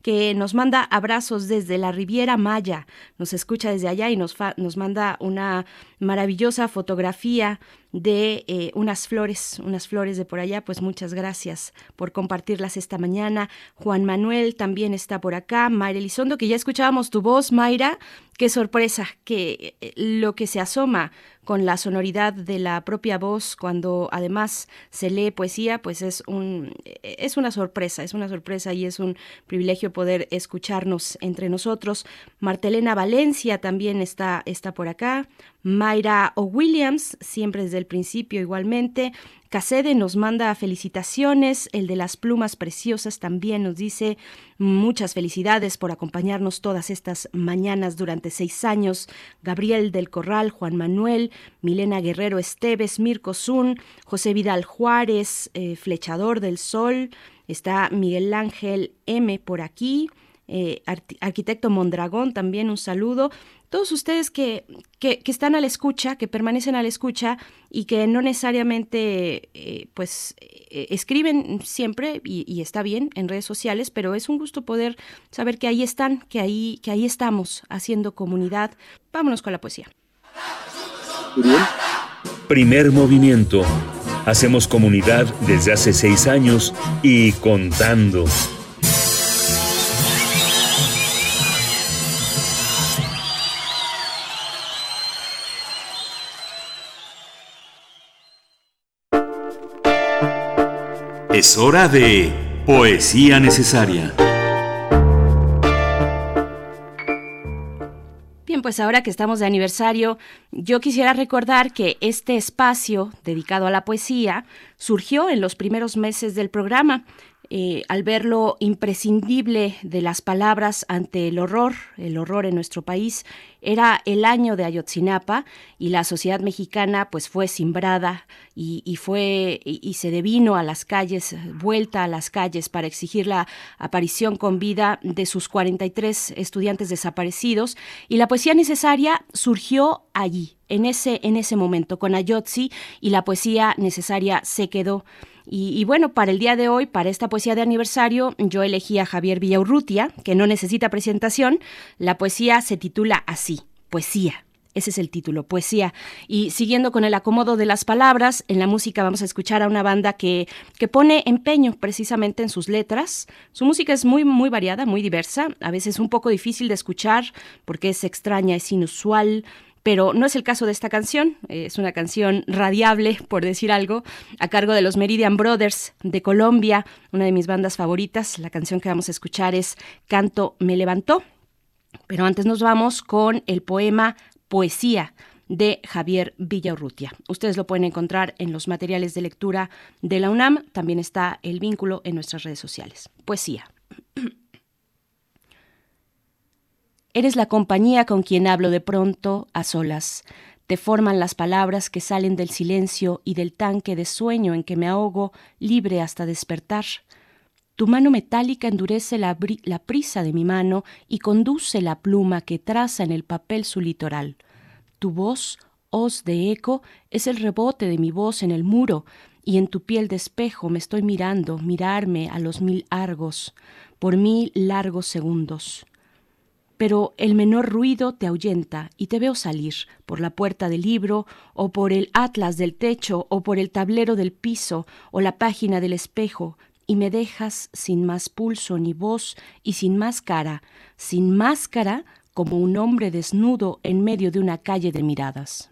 Que nos manda abrazos desde la Riviera Maya, nos escucha desde allá y nos, nos manda una maravillosa fotografía de eh, unas flores, unas flores de por allá, pues muchas gracias por compartirlas esta mañana. Juan Manuel también está por acá, Mayra Elizondo, que ya escuchábamos tu voz, Mayra, qué sorpresa que eh, lo que se asoma con la sonoridad de la propia voz cuando además se lee poesía, pues es un es una sorpresa, es una sorpresa y es un privilegio poder escucharnos entre nosotros. Martelena Valencia también está está por acá, Mayra O'Williams, siempre desde el principio igualmente, Casede nos manda felicitaciones, el de las plumas preciosas también nos dice muchas felicidades por acompañarnos todas estas mañanas durante seis años. Gabriel del Corral, Juan Manuel, Milena Guerrero Esteves, Mirko Zun, José Vidal Juárez, eh, Flechador del Sol, está Miguel Ángel M por aquí. Eh, arquitecto Mondragón, también un saludo todos ustedes que, que, están a la escucha, que permanecen a la escucha y que no necesariamente eh, pues eh, escriben siempre y, está bien en redes sociales, pero es un gusto poder saber que ahí están, que ahí, que ahí estamos haciendo comunidad. Vámonos con la poesía. Primer movimiento. Hacemos comunidad desde hace seis años y contando. Es hora de Poesía Necesaria. Bien, pues ahora que estamos de aniversario, yo quisiera recordar que este espacio dedicado a la poesía surgió en los primeros meses del programa. Eh, al ver lo imprescindible de las palabras ante el horror, el horror en nuestro país, era el año de Ayotzinapa y la sociedad mexicana pues fue simbrada y, fue y, se devino a las calles, vuelta a las calles para exigir la aparición con vida de sus 43 estudiantes desaparecidos y la poesía necesaria surgió allí, en ese, en ese momento, con Ayotzi y la poesía necesaria se quedó. Y, bueno, para el día de hoy, para esta poesía de aniversario, yo elegí a Javier Villaurrutia, que no necesita presentación. La poesía se titula así, Poesía. Ese es el título, Poesía. Y siguiendo con el acomodo de las palabras, en la música vamos a escuchar a una banda que, que pone empeño precisamente en sus letras. Su música es muy, muy variada, muy diversa, a veces un poco difícil de escuchar porque es extraña, es inusual, pero no es el caso de esta canción, es una canción radiable, por decir algo, a cargo de los Meridian Brothers de Colombia, una de mis bandas favoritas. La canción que vamos a escuchar es Canto me levantó, pero antes nos vamos con el poema Poesía de Javier Villaurrutia. Ustedes lo pueden encontrar en los materiales de lectura de la UNAM, también está el vínculo en nuestras redes sociales. Poesía. Eres la compañía con quien hablo de pronto, a solas. Te forman las palabras que salen del silencio y del tanque de sueño en que me ahogo, libre hasta despertar. Tu mano metálica endurece la, la, prisa de mi mano y conduce la pluma que traza en el papel su litoral. Tu voz, hoz de eco, es el rebote de mi voz en el muro, y en tu piel de espejo me estoy mirando, mirarme a los mil argos, por mil largos segundos pero el menor ruido te ahuyenta y te veo salir por la puerta del libro o por el atlas del techo o por el tablero del piso o la página del espejo y me dejas sin más pulso ni voz y sin más cara, sin máscara como un hombre desnudo en medio de una calle de miradas.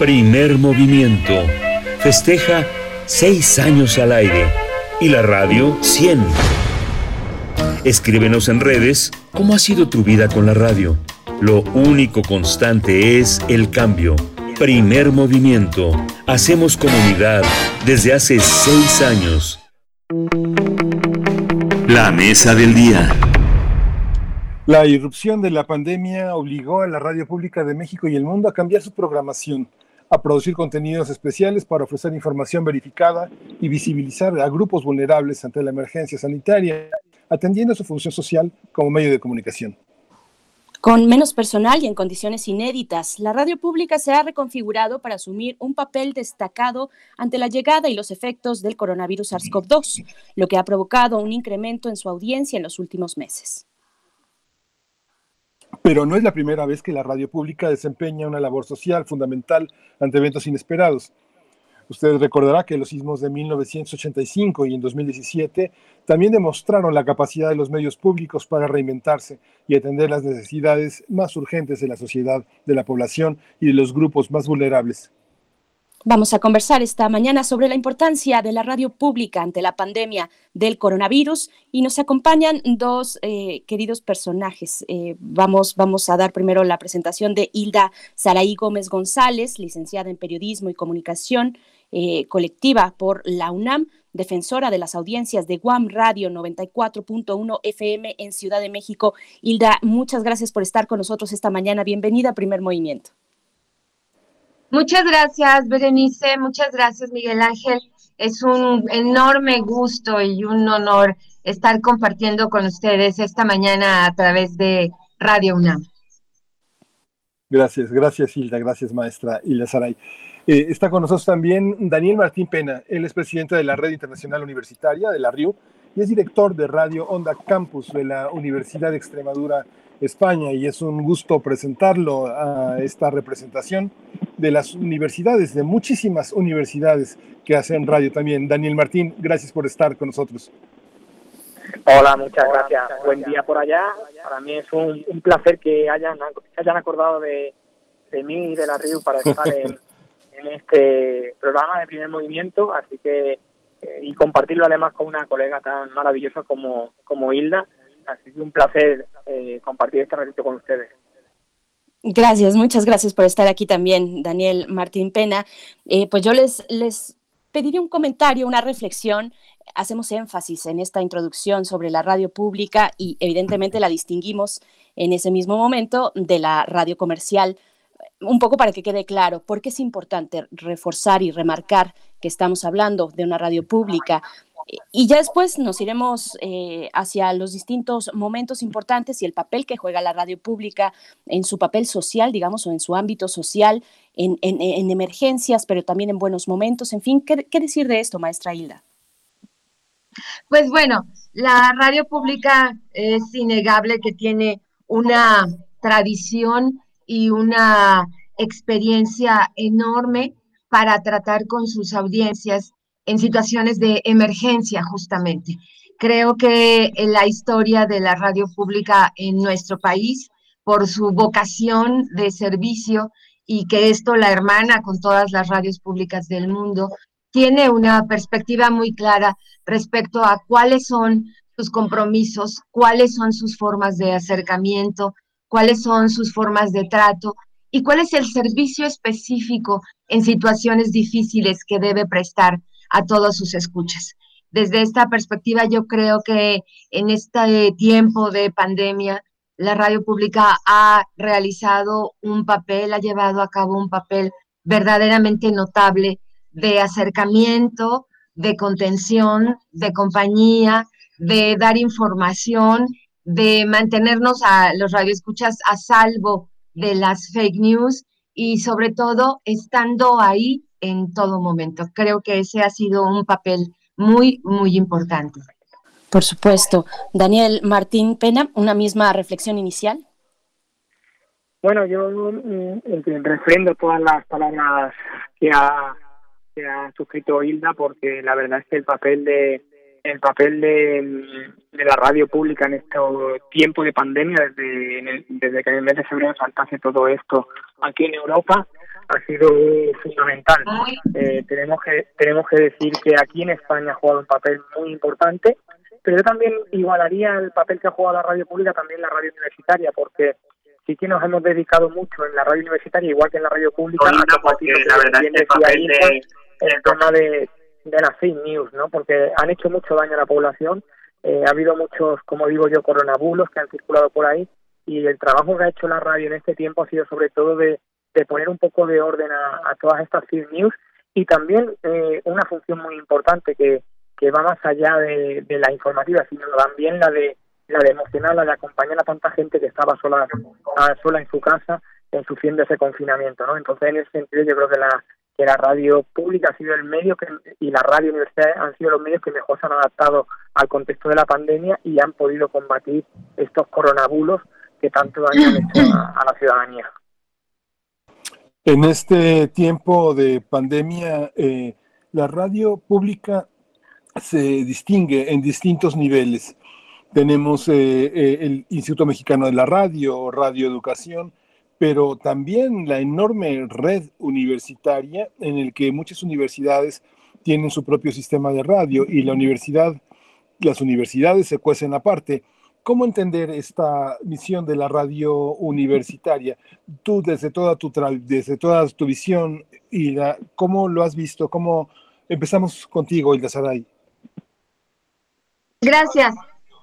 Primer movimiento. Festeja seis años al aire y la radio 100. Escríbenos en redes cómo ha sido tu vida con la radio. Lo único constante es el cambio. Primer movimiento. Hacemos comunidad desde hace seis años. La mesa del día. La irrupción de la pandemia obligó a la radio pública de México y el mundo a cambiar su programación, a producir contenidos especiales para ofrecer información verificada y visibilizar a grupos vulnerables ante la emergencia sanitaria, atendiendo su función social como medio de comunicación. Con menos personal y en condiciones inéditas, la radio pública se ha reconfigurado para asumir un papel destacado ante la llegada y los efectos del coronavirus SARS-CoV-2, lo que ha provocado un incremento en su audiencia en los últimos meses. Pero no es la primera vez que la radio pública desempeña una labor social fundamental ante eventos inesperados. Usted recordará que los sismos de 1985 y en 2017 también demostraron la capacidad de los medios públicos para reinventarse y atender las necesidades más urgentes de la sociedad, de la población y de los grupos más vulnerables. Vamos a conversar esta mañana sobre la importancia de la radio pública ante la pandemia del coronavirus y nos acompañan dos eh, queridos personajes. Eh, vamos, vamos a dar primero la presentación de Hilda Saraí Gómez González, licenciada en Periodismo y Comunicación eh, colectiva por la UNAM, defensora de las audiencias de Guam Radio 94.1 FM en Ciudad de México. Hilda, muchas gracias por estar con nosotros esta mañana. Bienvenida a Primer Movimiento. Muchas gracias, Berenice. Muchas gracias, Miguel Ángel. Es un enorme gusto y un honor estar compartiendo con ustedes esta mañana a través de Radio UNAM. Gracias, gracias Hilda, gracias maestra Hilda Saray. Eh, está con nosotros también Daniel Martín Pena, él es presidente de la Red Internacional Universitaria de la RIU y es director de Radio Onda Campus de la Universidad de Extremadura, España, y es un gusto presentarlo a esta representación de las universidades, de muchísimas universidades que hacen radio también. Daniel Martín, gracias por estar con nosotros. Hola, muchas gracias. Buen día por allá. Para mí es un, placer que hayan, hayan acordado de, de mí y de la RIU para estar en, en este programa de primer movimiento, así que eh, y compartirlo además con una colega tan maravillosa como, como Hilda. Así que un placer eh, compartir este ratito con ustedes. Gracias, muchas gracias por estar aquí también, Daniel Martín Pena. Eh, pues yo les, les pediría un comentario, una reflexión. Hacemos énfasis en esta introducción sobre la radio pública y evidentemente la distinguimos en ese mismo momento de la radio comercial un poco para que quede claro, por qué es importante reforzar y remarcar que estamos hablando de una radio pública. Y ya después nos iremos eh, hacia los distintos momentos importantes y el papel que juega la radio pública en su papel social, digamos, o en su ámbito social, en, emergencias, pero también en buenos momentos. En fin, ¿qué, ¿qué decir de esto, maestra Hilda? Pues bueno, la radio pública es innegable que tiene una tradición y una experiencia enorme para tratar con sus audiencias en situaciones de emergencia justamente. Creo que la historia de la radio pública en nuestro país, por su vocación de servicio y que esto la hermana con todas las radios públicas del mundo, tiene una perspectiva muy clara respecto a cuáles son sus compromisos, cuáles son sus formas de acercamiento, cuáles son sus formas de trato y cuál es el servicio específico en situaciones difíciles que debe prestar a todos sus escuchas. Desde esta perspectiva, yo creo que en este tiempo de pandemia, la radio pública ha realizado un papel, ha llevado a cabo un papel verdaderamente notable de acercamiento, de contención, de compañía, de dar información de mantenernos a los radioescuchas a salvo de las fake news y sobre todo estando ahí en todo momento. Creo que ese ha sido un papel muy, muy importante. Por supuesto. Daniel Martín Pena, una misma reflexión inicial. Bueno, yo mm, refrendo todas las palabras que ha, que ha suscrito Hilda porque la verdad es que el papel de, el papel de, la radio pública en este tiempo de pandemia, desde, desde que en el mes de febrero saltase todo esto aquí en Europa, ha sido fundamental. Eh, tenemos que tenemos que decir que aquí en España ha jugado un papel muy importante, pero yo también igualaría el papel que ha jugado la radio pública también la radio universitaria, porque sí que nos hemos dedicado mucho en la radio universitaria, igual que en la radio pública, a porque la verdad es que el papel de... el tema de, de las fake news, ¿no? Porque han hecho mucho daño a la población, eh, ha habido muchos, como digo yo, coronabulos que han circulado por ahí y el trabajo que ha hecho la radio en este tiempo ha sido sobre todo de, de poner un poco de orden a, todas estas fake news y también eh, una función muy importante que, que va más allá de, la informativa, sino también la de la de emocionar, la de acompañar a tanta gente que estaba sola, sola en su casa sufriendo ese confinamiento, ¿no? Entonces, en ese sentido, yo creo que la que la radio pública ha sido el medio que, y la radio universitaria han sido los medios que mejor se han adaptado al contexto de la pandemia y han podido combatir estos coronabulos que tanto daño han hecho a, la ciudadanía. En este tiempo de pandemia, eh, la radio pública se distingue en distintos niveles. Tenemos eh, eh, el Instituto Mexicano de la Radio, Radio Educación, pero también la enorme red universitaria en el que muchas universidades tienen su propio sistema de radio y la universidad, las universidades se cuecen aparte. ¿Cómo entender esta misión de la radio universitaria? Tú desde toda tu desde toda tu visión y la, cómo lo has visto, cómo empezamos contigo, Hilda Saray. Gracias.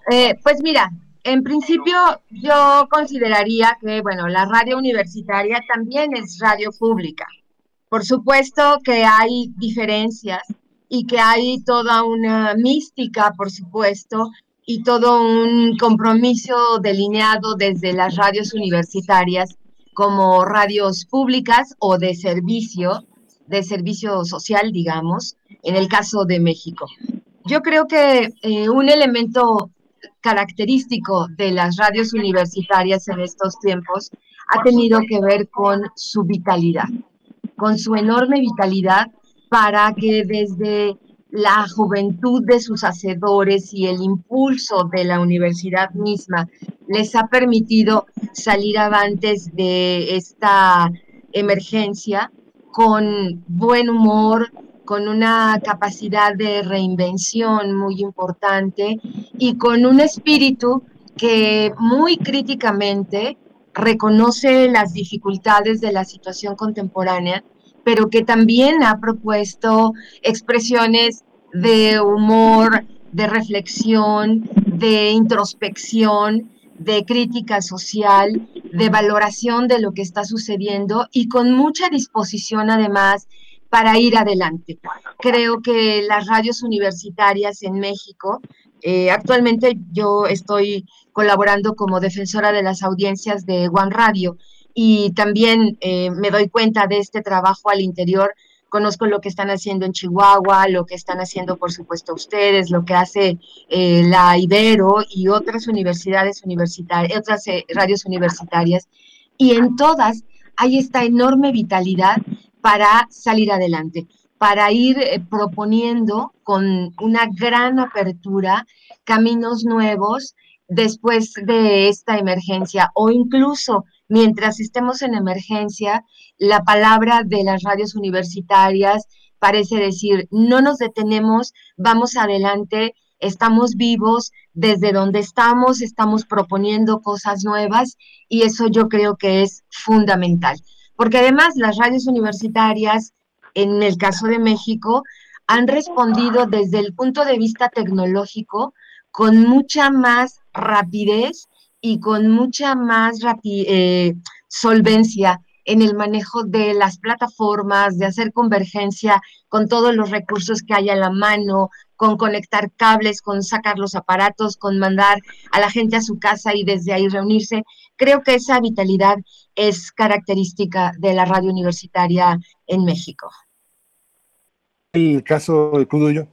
Eh, pues mira, en principio yo consideraría que, bueno, la radio universitaria también es radio pública. Por supuesto que hay diferencias y que hay toda una mística, por supuesto, y todo un compromiso delineado desde las radios universitarias como radios públicas o de servicio, de servicio social, digamos, en el caso de México. Yo creo que eh, un elemento característico de las radios universitarias en estos tiempos ha tenido que ver con su vitalidad, con su enorme vitalidad para que desde la juventud de sus hacedores y el impulso de la universidad misma les ha permitido salir avantes de esta emergencia con buen humor, con una capacidad de reinvención muy importante y con un espíritu que muy críticamente reconoce las dificultades de la situación contemporánea, pero que también ha propuesto expresiones de humor, de reflexión, de introspección, de crítica social, de valoración de lo que está sucediendo y con mucha disposición además para ir adelante. Creo que las radios universitarias en México, eh, actualmente yo estoy colaborando como defensora de las audiencias de One Radio y también eh, me doy cuenta de este trabajo al interior. Conozco lo que están haciendo en Chihuahua, lo que están haciendo, por supuesto, ustedes, lo que hace eh, la Ibero y otras universidades universitarias, otras radios universitarias. Y en todas hay esta enorme vitalidad para salir adelante, para ir eh, proponiendo con una gran apertura caminos nuevos después de esta emergencia o incluso mientras estemos en emergencia, la palabra de las radios universitarias parece decir, no nos detenemos, vamos adelante, estamos vivos, desde donde estamos, estamos proponiendo cosas nuevas y eso yo creo que es fundamental. Porque además las radios universitarias, en el caso de México, han respondido desde el punto de vista tecnológico con mucha más rapidez y con mucha más eh, solvencia en el manejo de las plataformas, de hacer convergencia con todos los recursos que hay a la mano, con conectar cables, con sacar los aparatos, con mandar a la gente a su casa y desde ahí reunirse. Creo que esa vitalidad es característica de la radio universitaria en México. ¿El caso de Cuduyo?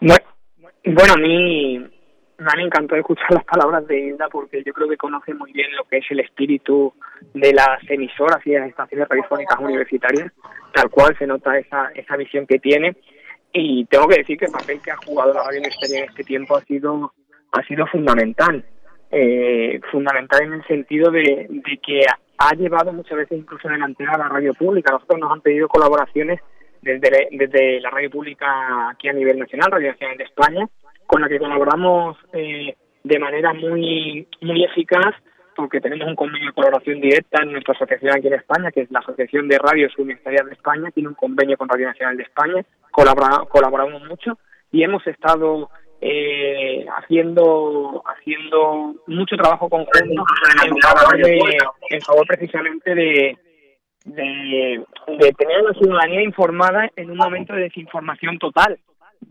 Bueno, a mí me han encantado escuchar las palabras de Hilda porque yo creo que conoce muy bien lo que es el espíritu de las emisoras y de las estaciones radiofónicas universitarias, tal cual se nota esa, esa visión que tiene. Y tengo que decir que el papel que ha jugado la radio universitaria en este tiempo ha sido, ha sido fundamental eh, fundamental en el sentido de, que ha llevado muchas veces incluso delantera a la radio pública. Nosotros nos han pedido colaboraciones desde, desde la radio pública aquí a nivel nacional, Radio Nacional de España, con la que colaboramos eh, de manera muy, muy eficaz porque tenemos un convenio de colaboración directa en nuestra asociación aquí en España, que es la Asociación de Radios Universitarias de España, tiene un convenio con Radio Nacional de España, colaboramos mucho y hemos estado eh, haciendo haciendo mucho trabajo conjunto en favor, en favor precisamente de, de, de tener una ciudadanía informada en un momento de desinformación total,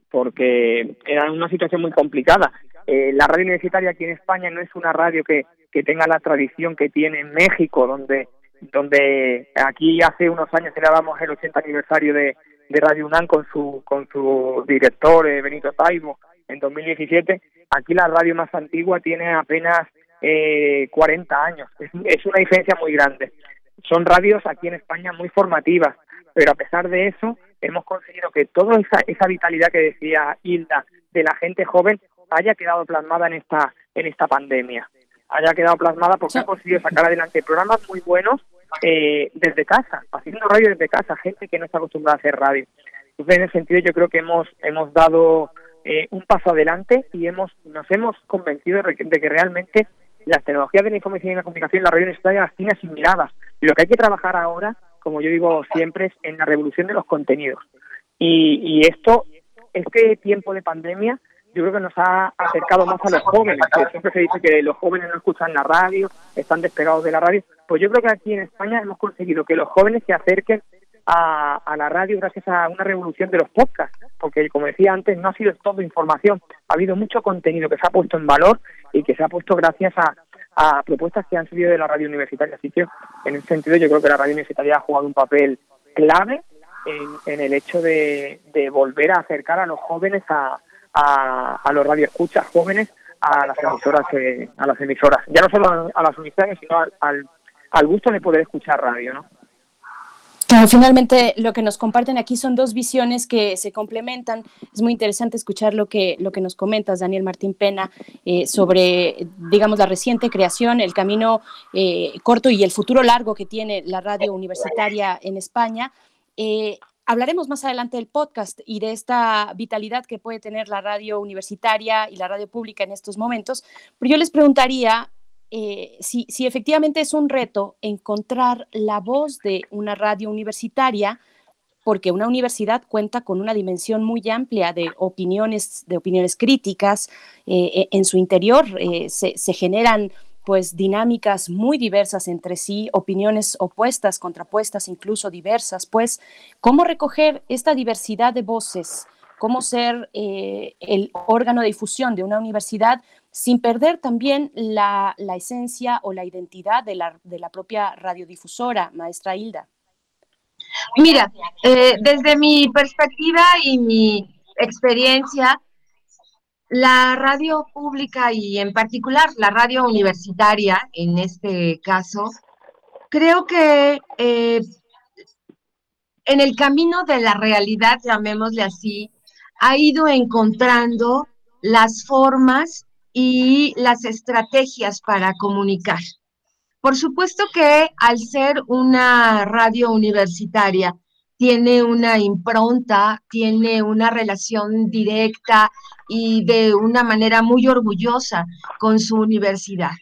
porque era una situación muy complicada. Eh, la radio universitaria aquí en España no es una radio que, que tenga la tradición que tiene en México, donde donde aquí hace unos años celebramos el 80 aniversario de, Radio UNAM con su con su director eh, Benito Taibo en 2017. Aquí la radio más antigua tiene apenas eh, 40 años. Es, es una diferencia muy grande. Son radios aquí en España muy formativas, pero a pesar de eso hemos conseguido que toda esa, esa vitalidad que decía Hilda de la gente joven haya quedado plasmada en esta en esta pandemia haya quedado plasmada porque ha conseguido sacar adelante programas muy buenos eh, desde casa, haciendo radio desde casa, gente que no está acostumbrada a hacer radio. Entonces, en ese sentido, yo creo que hemos hemos dado eh, un paso adelante y hemos nos hemos convencido de, que realmente las tecnologías de la información y la comunicación, la radio universitaria las tiene asimiladas. Y lo que hay que trabajar ahora, como yo digo siempre, es en la revolución de los contenidos. Y, y esto, este tiempo de pandemia, yo creo que nos ha acercado más a los jóvenes, que siempre se dice que los jóvenes no escuchan la radio, están despegados de la radio, pues yo creo que aquí en España hemos conseguido que los jóvenes se acerquen a, a la radio gracias a una revolución de los podcasts, porque como decía antes, no ha sido todo información, ha habido mucho contenido que se ha puesto en valor y que se ha puesto gracias a, a propuestas que han salido de la radio universitaria. Así que en ese sentido yo creo que la radio universitaria ha jugado un papel clave en, el hecho de, de volver a acercar a los jóvenes a, a, a los radioescuchas jóvenes a las emisoras eh, a las emisoras ya no solo a las emisoras sino al, al, gusto de poder escuchar radio no finalmente lo que nos comparten aquí son dos visiones que se complementan. Es muy interesante escuchar lo que, lo que nos comentas, Daniel Martín Pena, eh, sobre, digamos, la reciente creación, el camino eh, corto y el futuro largo que tiene la radio universitaria en España. Eh, Hablaremos más adelante del podcast y de esta vitalidad que puede tener la radio universitaria y la radio pública en estos momentos, pero yo les preguntaría eh, si, efectivamente es un reto encontrar la voz de una radio universitaria, porque una universidad cuenta con una dimensión muy amplia de opiniones, de opiniones críticas, eh, en su interior eh, se, se generan pues dinámicas muy diversas entre sí, opiniones opuestas, contrapuestas, incluso diversas, pues cómo recoger esta diversidad de voces, cómo ser eh, el órgano de difusión de una universidad sin perder también la, la esencia o la identidad de la, de la, propia radiodifusora, maestra Hilda. Mira, eh, desde mi perspectiva y mi experiencia, la radio pública y en particular la radio universitaria, en este caso, creo que eh, en el camino de la realidad, llamémosle así, ha ido encontrando las formas y las estrategias para comunicar. Por supuesto que al ser una radio universitaria, tiene una impronta, tiene una relación directa y de una manera muy orgullosa con su universidad.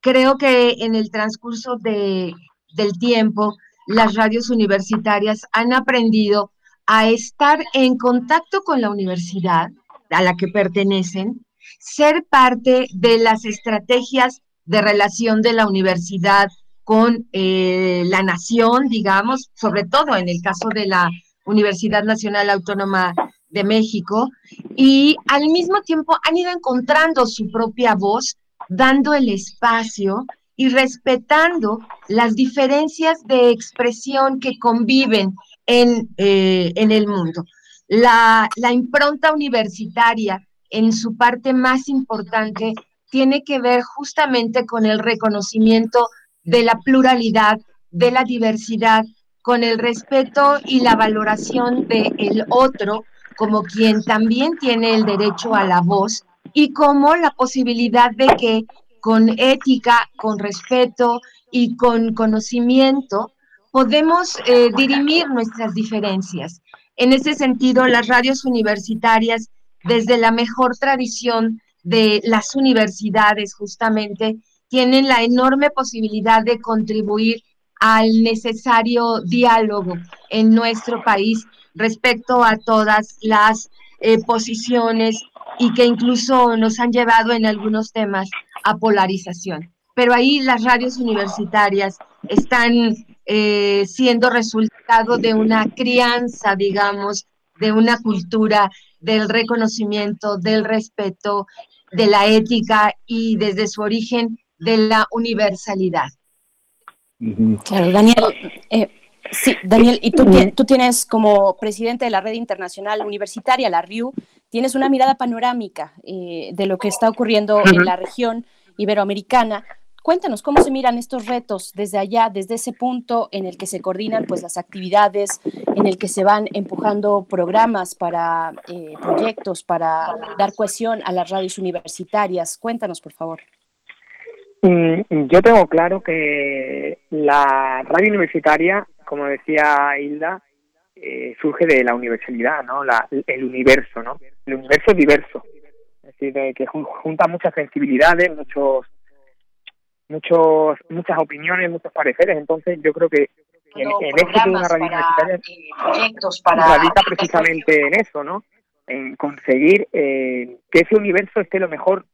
Creo que en el transcurso de, del tiempo, las radios universitarias han aprendido a estar en contacto con la universidad a la que pertenecen, ser parte de las estrategias de relación de la universidad con eh, la nación, digamos, sobre todo en el caso de la Universidad Nacional Autónoma de México, y al mismo tiempo han ido encontrando su propia voz, dando el espacio y respetando las diferencias de expresión que conviven en, eh, en el mundo. La, la impronta universitaria en su parte más importante tiene que ver justamente con el reconocimiento de la pluralidad, de la diversidad, con el respeto y la valoración del el otro como quien también tiene el derecho a la voz y como la posibilidad de que con ética, con respeto y con conocimiento podemos eh, dirimir nuestras diferencias. En ese sentido, las radios universitarias, desde la mejor tradición de las universidades justamente, tienen la enorme posibilidad de contribuir al necesario diálogo en nuestro país respecto a todas las eh, posiciones y que incluso nos han llevado en algunos temas a polarización. Pero ahí las radios universitarias están eh, siendo resultado de una crianza, digamos, de una cultura del reconocimiento, del respeto, de la ética y desde su origen de la universalidad. Claro, Daniel, eh, sí, Daniel, y tú, tú, tienes como presidente de la red internacional universitaria, la RIU, tienes una mirada panorámica eh, de lo que está ocurriendo en la región iberoamericana. Cuéntanos cómo se miran estos retos desde allá, desde ese punto en el que se coordinan pues las actividades, en el que se van empujando programas para eh, proyectos, para dar cohesión a las radios universitarias. Cuéntanos, por favor. Mm, yo tengo claro que la radio universitaria, como decía Hilda, eh, surge de la universalidad, ¿no? La, el universo, ¿no? El universo diverso, es decir, que junta muchas sensibilidades, muchos, muchos, muchas opiniones, muchos pareceres. Entonces, yo creo que en, en esto de una radio universitaria proyectos para radica precisamente en eso, ¿no? En conseguir eh, que ese universo esté lo mejor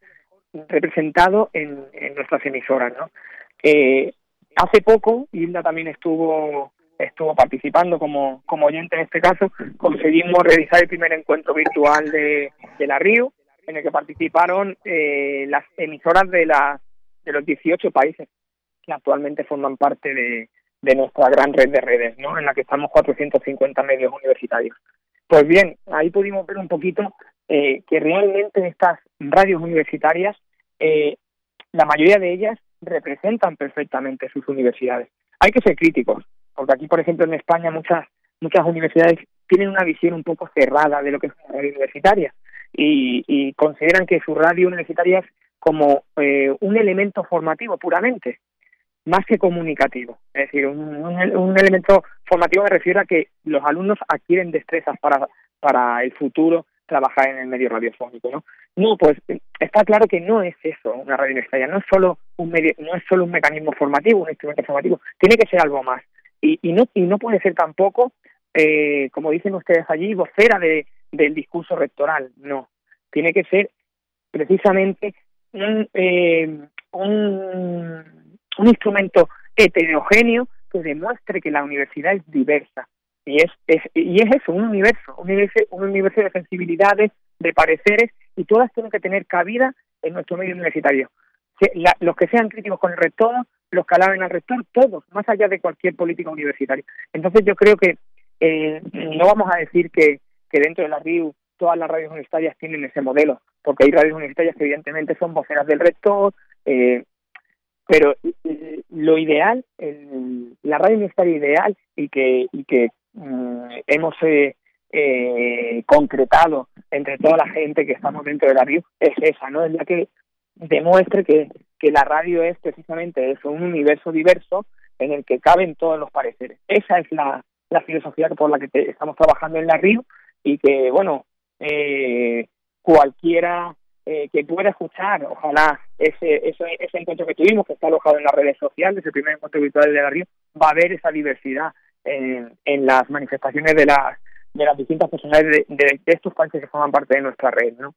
representado en, nuestras emisoras, ¿no? Eh, hace poco, Hilda también estuvo estuvo participando como, como oyente en este caso, conseguimos realizar el primer encuentro virtual de, de la RIO, en el que participaron eh, las emisoras de, la, de los 18 países que actualmente forman parte de, de nuestra gran red de redes, ¿no? en la que estamos 450 medios universitarios. Pues bien, ahí pudimos ver un poquito eh, que realmente estas radios universitarias, eh, la mayoría de ellas representan perfectamente sus universidades. Hay que ser críticos, porque aquí, por ejemplo, en España muchas muchas universidades tienen una visión un poco cerrada de lo que es una radio universitaria y, consideran que su radio universitaria es como eh, un elemento formativo puramente, más que comunicativo. Es decir, un, elemento formativo me refiero a que los alumnos adquieren destrezas para, para el futuro trabajar en el medio radiofónico, ¿no? No, pues está claro que no es eso una radio universitaria, no es solo un medio, no es solo un mecanismo formativo, un instrumento formativo, tiene que ser algo más. Y, y no y no puede ser tampoco, eh, como dicen ustedes allí, vocera de, del discurso rectoral, no. Tiene que ser precisamente un, eh, un, instrumento heterogéneo que demuestre que la universidad es diversa, y es, es, y es eso, un universo, un universo, un universo de sensibilidades, de pareceres, y todas tienen que tener cabida en nuestro medio universitario. los que sean críticos con el rector, los que alaben al rector, todos, más allá de cualquier política universitaria. Entonces yo creo que eh, no vamos a decir que, que dentro de la RIU todas las radios universitarias tienen ese modelo, porque hay radios universitarias que evidentemente son voceras del rector, eh, pero eh, lo ideal, el, la radio universitaria ideal y que, y que Mm, hemos eh, eh, concretado entre toda la gente que estamos dentro de la radio es esa, ¿no? Es la que demuestre que, que la radio es precisamente eso, un universo diverso en el que caben todos los pareceres. Esa es la, la filosofía por la que estamos trabajando en la RIO y que, bueno, eh, cualquiera eh, que pueda escuchar, ojalá ese, ese, encuentro que tuvimos, que está alojado en las redes sociales, el primer encuentro virtual de la RIO, va a ver esa diversidad en, las manifestaciones de las de las distintas personalidades de, estos países que forman parte de nuestra red, ¿no?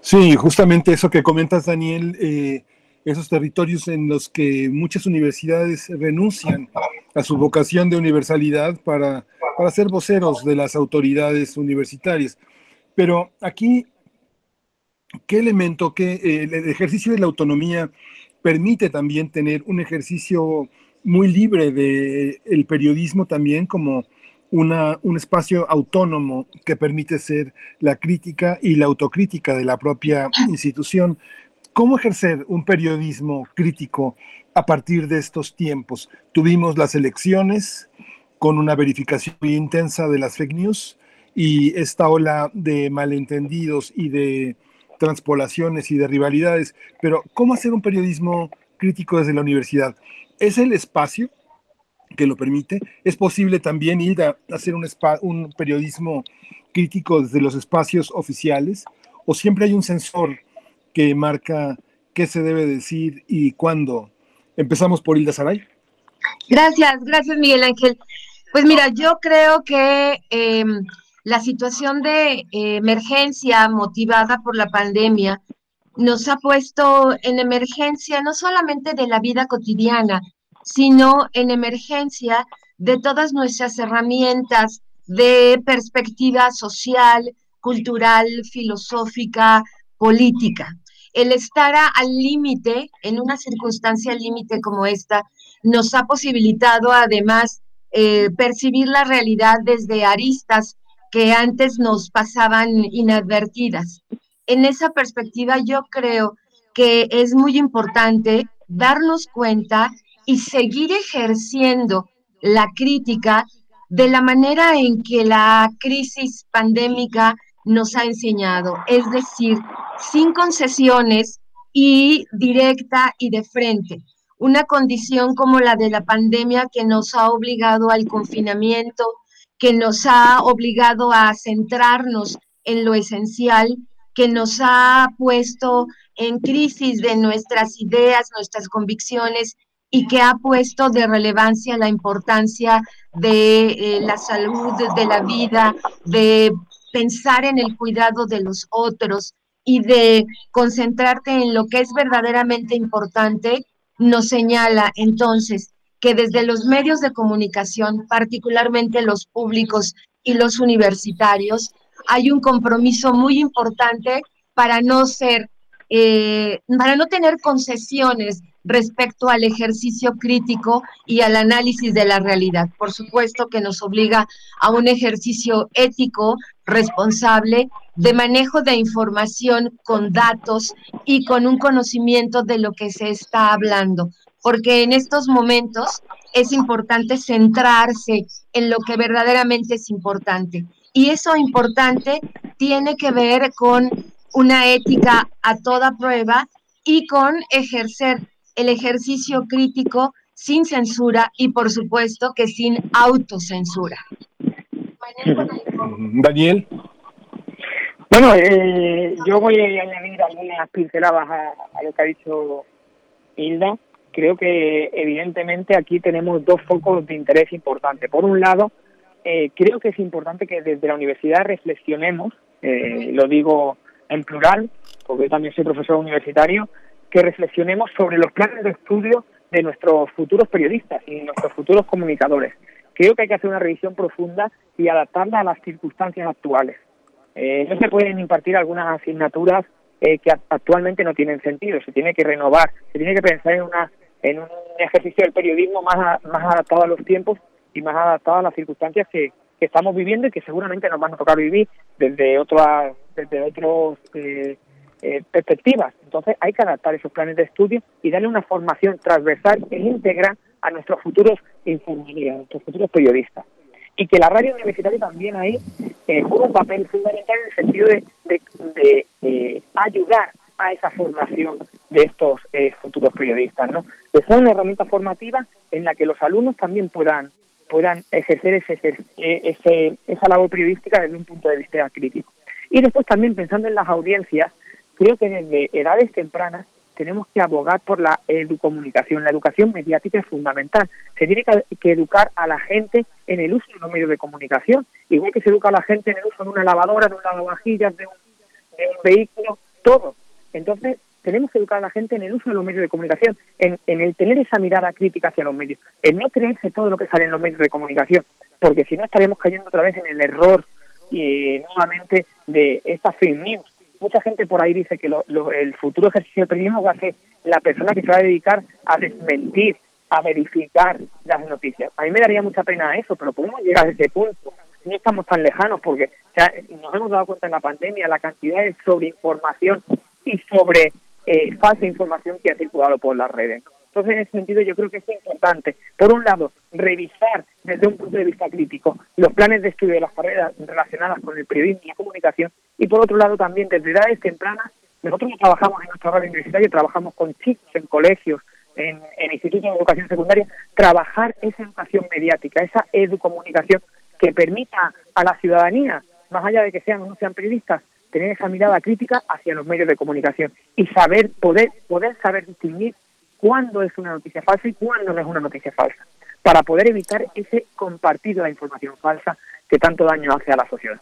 Sí, justamente eso que comentas, Daniel, eh, esos territorios en los que muchas universidades renuncian a su vocación de universalidad para, para ser voceros de las autoridades universitarias. Pero aquí, ¿qué elemento, que el ejercicio de la autonomía permite también tener un ejercicio muy libre de el periodismo también como una, un espacio autónomo que permite ser la crítica y la autocrítica de la propia institución. ¿Cómo ejercer un periodismo crítico a partir de estos tiempos? Tuvimos las elecciones con una verificación muy intensa de las fake news y esta ola de malentendidos y de transpolaciones y de rivalidades, pero ¿cómo hacer un periodismo crítico desde la universidad? es el espacio que lo permite. Es posible también, Hilda, hacer un, un periodismo crítico desde los espacios oficiales, o siempre hay un sensor que marca qué se debe decir y cuándo. Empezamos por Hilda Saray. Gracias, gracias Miguel Ángel. Pues mira, yo creo que em, la situación de emergencia motivada por la pandemia nos ha puesto en emergencia no solamente de la vida cotidiana, sino en emergencia de todas nuestras herramientas de perspectiva social, cultural, filosófica, política. El estar al límite, en una circunstancia límite como esta, nos ha posibilitado además eh, percibir la realidad desde aristas que antes nos pasaban inadvertidas. En esa perspectiva yo creo que es muy importante darnos cuenta y seguir ejerciendo la crítica de la manera en que la crisis pandémica nos ha enseñado, es decir, sin concesiones y directa y de frente. Una condición como la de la pandemia que nos ha obligado al confinamiento, que nos ha obligado a centrarnos en lo esencial, que nos ha puesto en crisis de nuestras ideas, nuestras convicciones y que ha puesto de relevancia la importancia de eh, la salud, de la vida, de pensar en el cuidado de los otros y de concentrarte en lo que es verdaderamente importante, nos señala entonces que desde los medios de comunicación, particularmente los públicos y los universitarios, hay un compromiso muy importante para no ser, eh, para no tener concesiones respecto al ejercicio crítico y al análisis de la realidad. Por supuesto que nos obliga a un ejercicio ético, responsable, de manejo de información con datos y con un conocimiento de lo que se está hablando, porque en estos momentos es importante centrarse en lo que verdaderamente es importante. Y eso importante tiene que ver con una ética a toda prueba y con ejercer el ejercicio crítico sin censura y por supuesto que sin autocensura. Daniel. Bueno, eh, yo voy a añadir algunas pinceladas a, lo que ha dicho Hilda. Creo que evidentemente aquí tenemos dos focos de interés importantes. Por un lado, eh, creo que es importante que desde la universidad reflexionemos, eh, lo digo en plural, porque yo también soy profesor universitario, que reflexionemos sobre los planes de estudio de nuestros futuros periodistas y nuestros futuros comunicadores. Creo que hay que hacer una revisión profunda y adaptarla a las circunstancias actuales. Eh, no se pueden impartir algunas asignaturas eh, que actualmente no tienen sentido, se tiene que renovar, se tiene que pensar en, una, en un ejercicio del periodismo más, más adaptado a los tiempos y más adaptado a las circunstancias que, que estamos viviendo y que seguramente nos van a tocar vivir desde, otras desde otros eh, eh, perspectivas. Entonces hay que adaptar esos planes de estudio y darle una formación transversal e íntegra a nuestros futuros informadores, a nuestros futuros periodistas. Y que la radio universitaria también ahí eh, juega un papel fundamental en el sentido de, eh, ayudar a esa formación de estos futuros periodistas, ¿no? Que sea una herramienta formativa en la que los alumnos también puedan puedan ejercer ese, ese, esa labor periodística desde un punto de vista crítico. Y después también pensando en las audiencias, creo que desde edades tempranas tenemos que abogar por la educomunicación. La educación mediática es fundamental. Se tiene que, educar a la gente en el uso de los medios de comunicación, igual que se educa a la gente en el uso de una lavadora, de un lavavajillas, de un, vehículo, todo. Entonces, tenemos que educar a la gente en el uso de los medios de comunicación, en, el tener esa mirada crítica hacia los medios, en no creerse todo lo que sale en los medios de comunicación, porque si no estaremos cayendo otra vez en el error y nuevamente de estas fake news mucha gente por ahí dice que el futuro ejercicio del periodismo va a ser la persona que se va a dedicar a desmentir, a verificar las noticias. A mí me daría mucha pena eso, pero podemos llegar a ese punto. No estamos tan lejanos porque nos hemos dado cuenta en la pandemia la cantidad de sobreinformación y sobre eh, falsa información que ha circulado por las redes. Entonces, en ese sentido, yo creo que es importante, por un lado, revisar desde un punto de vista crítico los planes de estudio de las carreras relacionadas con el periodismo y la comunicación, y por otro lado, también desde edades tempranas, nosotros no trabajamos en nuestra radio universitaria, trabajamos con chicos en colegios, en, en institutos de educación secundaria, trabajar esa educación mediática, esa educomunicación que permita a la ciudadanía, más allá de que sean o no sean periodistas, tener esa mirada crítica hacia los medios de comunicación y saber, poder, poder saber distinguir cuándo es una noticia falsa y cuándo no es una noticia falsa, para poder evitar ese compartir de la información falsa que tanto daño hace a la sociedad.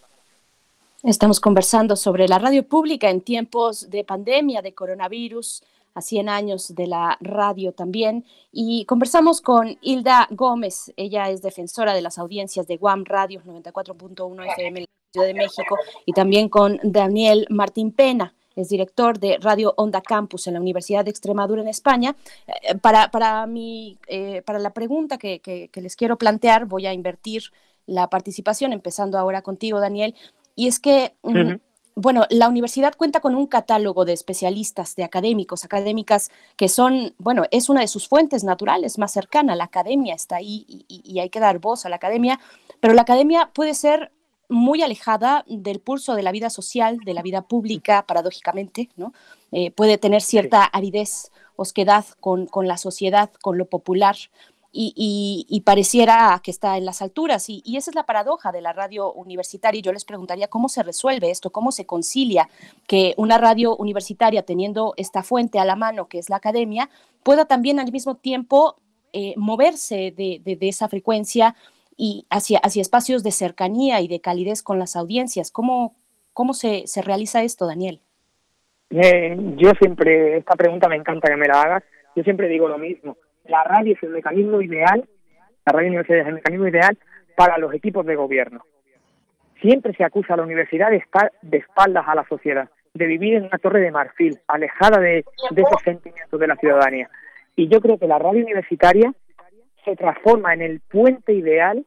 Estamos conversando sobre la radio pública en tiempos de pandemia, de coronavirus, a 100 años de la radio también. Y conversamos con Hilda Gómez, ella es defensora de las audiencias de Guam Radio 94.1 FM en la Ciudad de México, y también con Daniel Martín Pena, es director de Radio Onda Campus en la Universidad de Extremadura en España. Eh, para, para, mi, eh, para la pregunta que, que, les quiero plantear, voy a invertir la participación, empezando ahora contigo, Daniel. Y es que, mm, bueno, la universidad cuenta con un catálogo de especialistas, de académicos, académicas, que son, bueno, es una de sus fuentes naturales más cercana. La academia está ahí y, hay que dar voz a la academia, pero la academia puede ser muy alejada del pulso de la vida social, de la vida pública, paradójicamente, ¿no? Eh, puede tener cierta aridez, osquedad con, con la sociedad, con lo popular y, pareciera que está en las alturas. Y, esa es la paradoja de la radio universitaria. yo les preguntaría cómo se resuelve esto, cómo se concilia que una radio universitaria, teniendo esta fuente a la mano, que es la academia, pueda también al mismo tiempo eh, moverse de, esa frecuencia y hacia, hacia espacios de cercanía y de calidez con las audiencias. ¿Cómo, cómo se, se realiza esto, Daniel? Eh, yo siempre, esta pregunta me encanta que me la hagas, yo siempre digo lo mismo la radio es el mecanismo ideal, la radio universitaria es el mecanismo ideal para los equipos de gobierno. Siempre se acusa a la universidad de estar de espaldas a la sociedad, de vivir en una torre de marfil, alejada de, esos sentimientos de la ciudadanía. Y yo creo que la radio universitaria se transforma en el puente ideal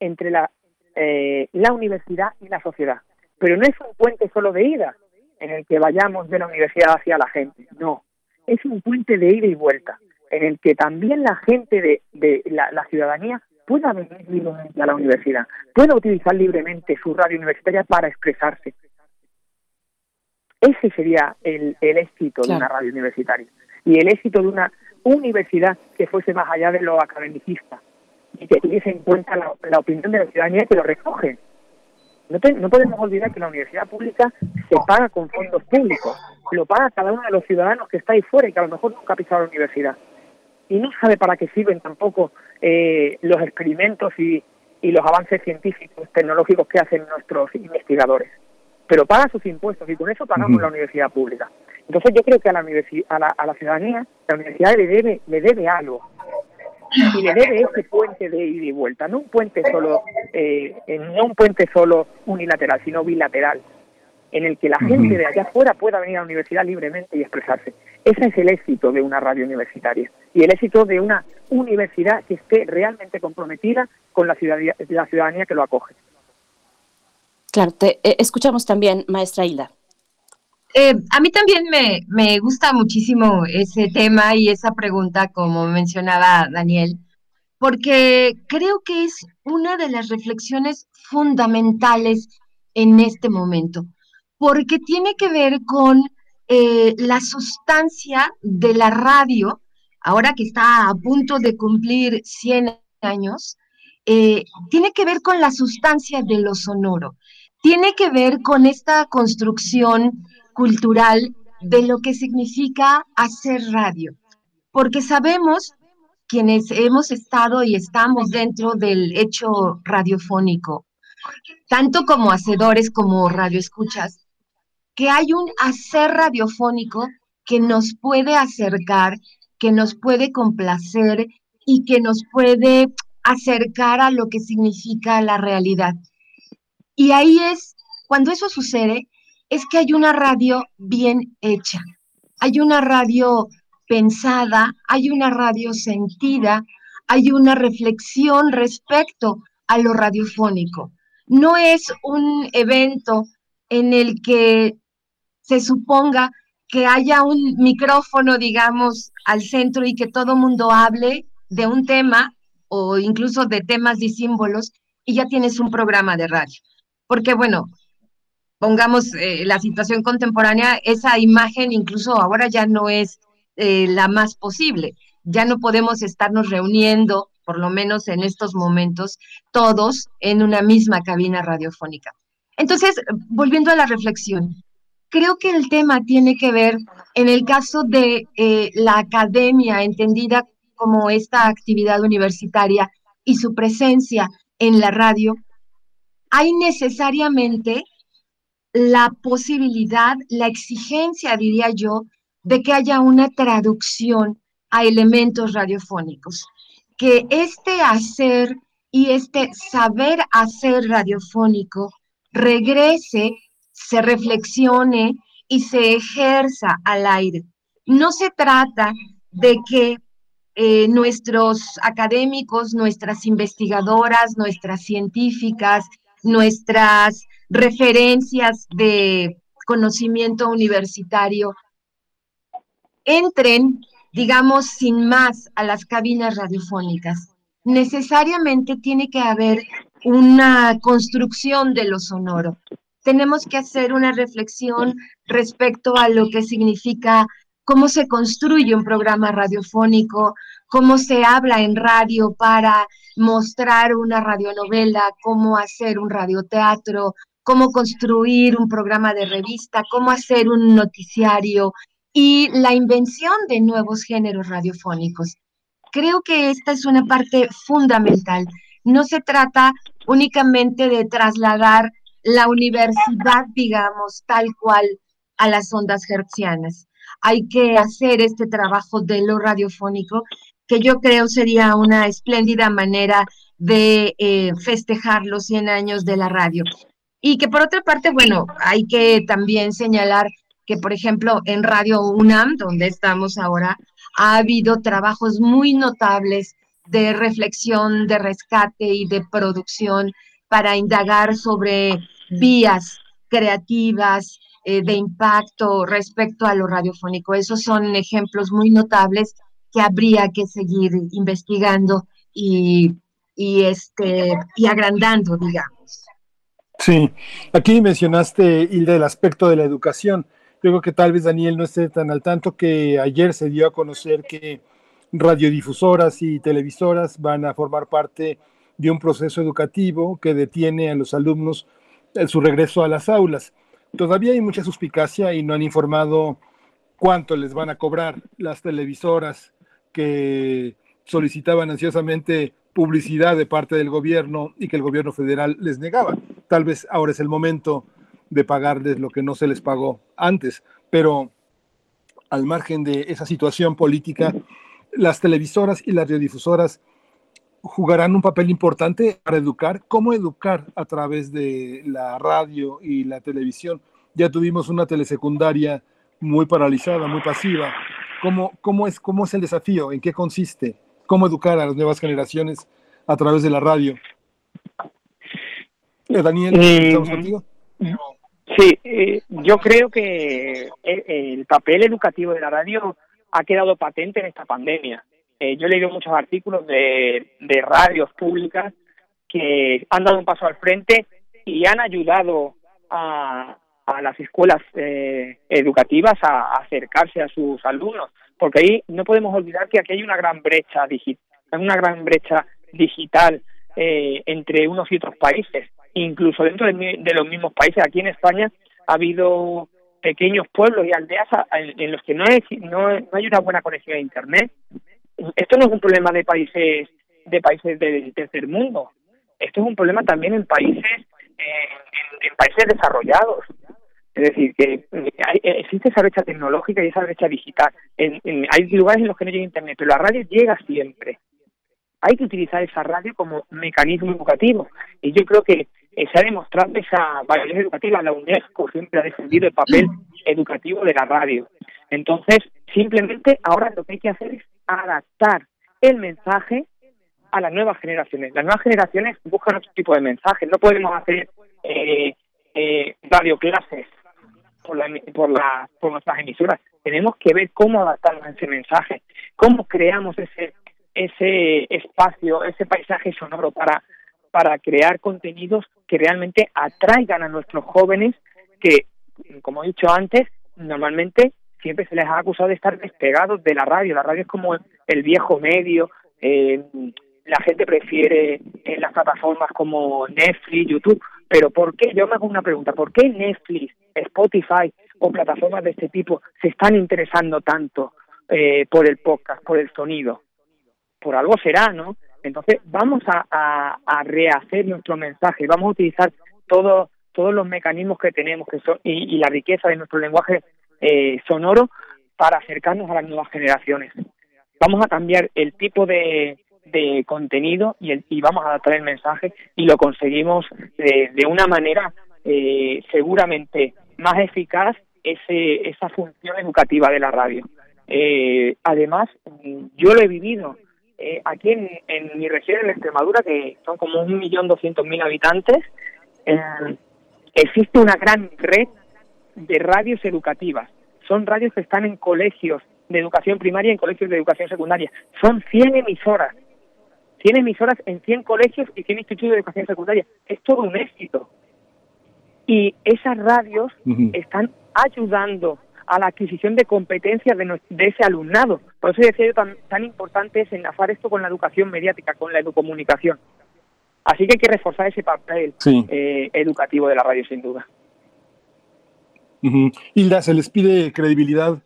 entre la, eh, la universidad y la sociedad. Pero no es un puente solo de ida, en el que vayamos de la universidad hacia la gente, no. Es un puente de ida y vuelta en el que también la gente de, de la, ciudadanía pueda venir libremente a la universidad, pueda utilizar libremente su radio universitaria para expresarse. Ese sería el, el éxito de una radio universitaria y el éxito de una universidad que fuese más allá de lo academicista y que tuviese en cuenta la, la opinión de la ciudadanía que lo recoge. No, no podemos olvidar que la universidad pública se paga con fondos públicos, lo paga cada uno de los ciudadanos que está ahí fuera y que a lo mejor nunca ha pisado la universidad y no sabe para qué sirven tampoco eh, los experimentos y, y los avances científicos, tecnológicos que hacen nuestros investigadores. Pero paga sus impuestos y con eso pagamos la universidad pública. Entonces yo creo que a la, a la, a la ciudadanía la universidad le debe, le debe algo y le debe ese puente de ida y vuelta, no un puente solo, eh, no un puente solo unilateral, sino bilateral, en el que la gente de allá afuera pueda venir a la universidad libremente y expresarse. Ese es el éxito de una radio universitaria y el éxito de una universidad que esté realmente comprometida con la ciudadanía, la ciudadanía que lo acoge. Claro, te eh, escuchamos también, maestra Hilda. Eh, a mí también me, me gusta muchísimo ese tema y esa pregunta, como mencionaba Daniel, porque creo que es una de las reflexiones fundamentales en este momento porque tiene que ver con eh, la sustancia de la radio, ahora que está a punto de cumplir 100 años, eh, tiene que ver con la sustancia de lo sonoro, tiene que ver con esta construcción cultural de lo que significa hacer radio, porque sabemos quienes hemos estado y estamos dentro del hecho radiofónico, tanto como hacedores como radioescuchas, que hay un hacer radiofónico que nos puede acercar, que nos puede complacer y que nos puede acercar a lo que significa la realidad. Y ahí es, cuando eso sucede, es que hay una radio bien hecha, hay una radio pensada, hay una radio sentida, hay una reflexión respecto a lo radiofónico. No es un evento en el que se suponga que haya un micrófono, digamos, al centro y que todo mundo hable de un tema o incluso de temas y símbolos y ya tienes un programa de radio. Porque bueno, pongamos eh, la situación contemporánea, esa imagen incluso ahora ya no es eh, la más posible. Ya no podemos estarnos reuniendo, por lo menos en estos momentos, todos en una misma cabina radiofónica. Entonces, volviendo a la reflexión, creo que el tema tiene que ver, en el caso de eh, la academia, entendida como esta actividad universitaria y su presencia en la radio, hay necesariamente la posibilidad, la exigencia, diría yo, de que haya una traducción a elementos radiofónicos, que este hacer y este saber hacer radiofónico regrese, se reflexione y se ejerza al aire. No se trata de que eh, nuestros académicos, nuestras investigadoras, nuestras científicas, nuestras referencias de conocimiento universitario entren, digamos, sin más a las cabinas radiofónicas. Necesariamente tiene que haber una construcción de lo sonoro. Tenemos que hacer una reflexión respecto a lo que significa cómo se construye un programa radiofónico, cómo se habla en radio para mostrar una radionovela, cómo hacer un radioteatro, cómo construir un programa de revista, cómo hacer un noticiario y la invención de nuevos géneros radiofónicos. Creo que esta es una parte fundamental. No se trata únicamente de trasladar la universidad, digamos, tal cual a las ondas hertzianas. Hay que hacer este trabajo de lo radiofónico, que yo creo sería una espléndida manera de eh, festejar los 100 años de la radio. Y que por otra parte, bueno, hay que también señalar que, por ejemplo, en Radio UNAM, donde estamos ahora, ha habido trabajos muy notables de reflexión, de rescate y de producción para indagar sobre vías creativas eh, de impacto respecto a lo radiofónico. Esos son ejemplos muy notables que habría que seguir investigando y, y, este, y agrandando, digamos. Sí, aquí mencionaste, Hilda, el aspecto de la educación. Yo creo que tal vez Daniel no esté tan al tanto que ayer se dio a conocer que radiodifusoras y televisoras van a formar parte de un proceso educativo que detiene a los alumnos en su regreso a las aulas. Todavía hay mucha suspicacia y no han informado cuánto les van a cobrar las televisoras que solicitaban ansiosamente publicidad de parte del gobierno y que el gobierno federal les negaba. Tal vez ahora es el momento de pagarles lo que no se les pagó antes, pero al margen de esa situación política, las televisoras y las radiodifusoras jugarán un papel importante para educar. ¿Cómo educar a través de la radio y la televisión? Ya tuvimos una telesecundaria muy paralizada, muy pasiva. ¿Cómo, es, ¿Cómo es el desafío? ¿En qué consiste? ¿Cómo educar a las nuevas generaciones a través de la radio? Eh, Daniel, ¿estamos contigo? Sí, eh, yo creo que el, papel educativo de la radio ha quedado patente en esta pandemia. Eh, yo he leído muchos artículos de, de radios públicas que han dado un paso al frente y han ayudado a, a las escuelas eh, educativas a, acercarse a sus alumnos, porque ahí no podemos olvidar que aquí hay una gran brecha digital, una gran brecha digital eh, entre unos y otros países incluso dentro de, los mismos países. Aquí en España ha habido pequeños pueblos y aldeas en, los que no hay, no, hay una buena conexión a Internet. Esto no es un problema de países de países del tercer mundo. Esto es un problema también en países en, países desarrollados. Es decir, que existe esa brecha tecnológica y esa brecha digital. hay lugares en los que no llega Internet, pero la radio llega siempre. Hay que utilizar esa radio como mecanismo educativo. Y yo creo que eh, se ha demostrado esa validez educativa. La UNESCO siempre ha defendido el papel educativo de la radio. Entonces, simplemente ahora lo que hay que hacer es adaptar el mensaje a las nuevas generaciones. Las nuevas generaciones buscan otro tipo de mensajes. No podemos hacer eh, eh, radioclases por, la, por, la, por nuestras emisoras. Tenemos que ver cómo adaptar ese mensaje, cómo creamos ese, ese espacio, ese paisaje sonoro para para crear contenidos que realmente atraigan a nuestros jóvenes que, como he dicho antes, normalmente siempre se les ha acusado de estar despegados de la radio. La radio es como el viejo medio. Eh, la gente prefiere en las plataformas como Netflix, YouTube, Pero ¿por qué? Yo me hago una pregunta. ¿Por qué Netflix, Spotify o plataformas de este tipo se están interesando tanto eh, por el podcast, por el sonido? Por algo será, ¿no? Entonces vamos a, rehacer nuestro mensaje, vamos a utilizar todo, todos los mecanismos que tenemos que son, y, y la riqueza de nuestro lenguaje eh, sonoro para acercarnos a las nuevas generaciones. Vamos a cambiar el tipo de, de contenido y, el, y vamos a adaptar el mensaje y lo conseguimos de, de una manera eh, seguramente más eficaz ese, esa función educativa de la radio. Eh, además, yo lo he vivido eh, aquí en, en, mi región, en Extremadura, que son como un millón doscientos mil habitantes, eh, existe una gran red de radios educativas. Son radios que están en colegios de educación primaria y en colegios de educación secundaria. Son 100 emisoras 100 emisoras en 100 colegios y 100 institutos de educación secundaria. Es todo un éxito. Y esas radios están ayudando a la adquisición de competencias de, de, ese alumnado. Por eso decía yo tan, tan importante es enlazar esto con la educación mediática, con la educomunicación. Así que hay que reforzar ese papel eh, educativo de la radio, sin duda. Hilda, se les pide credibilidad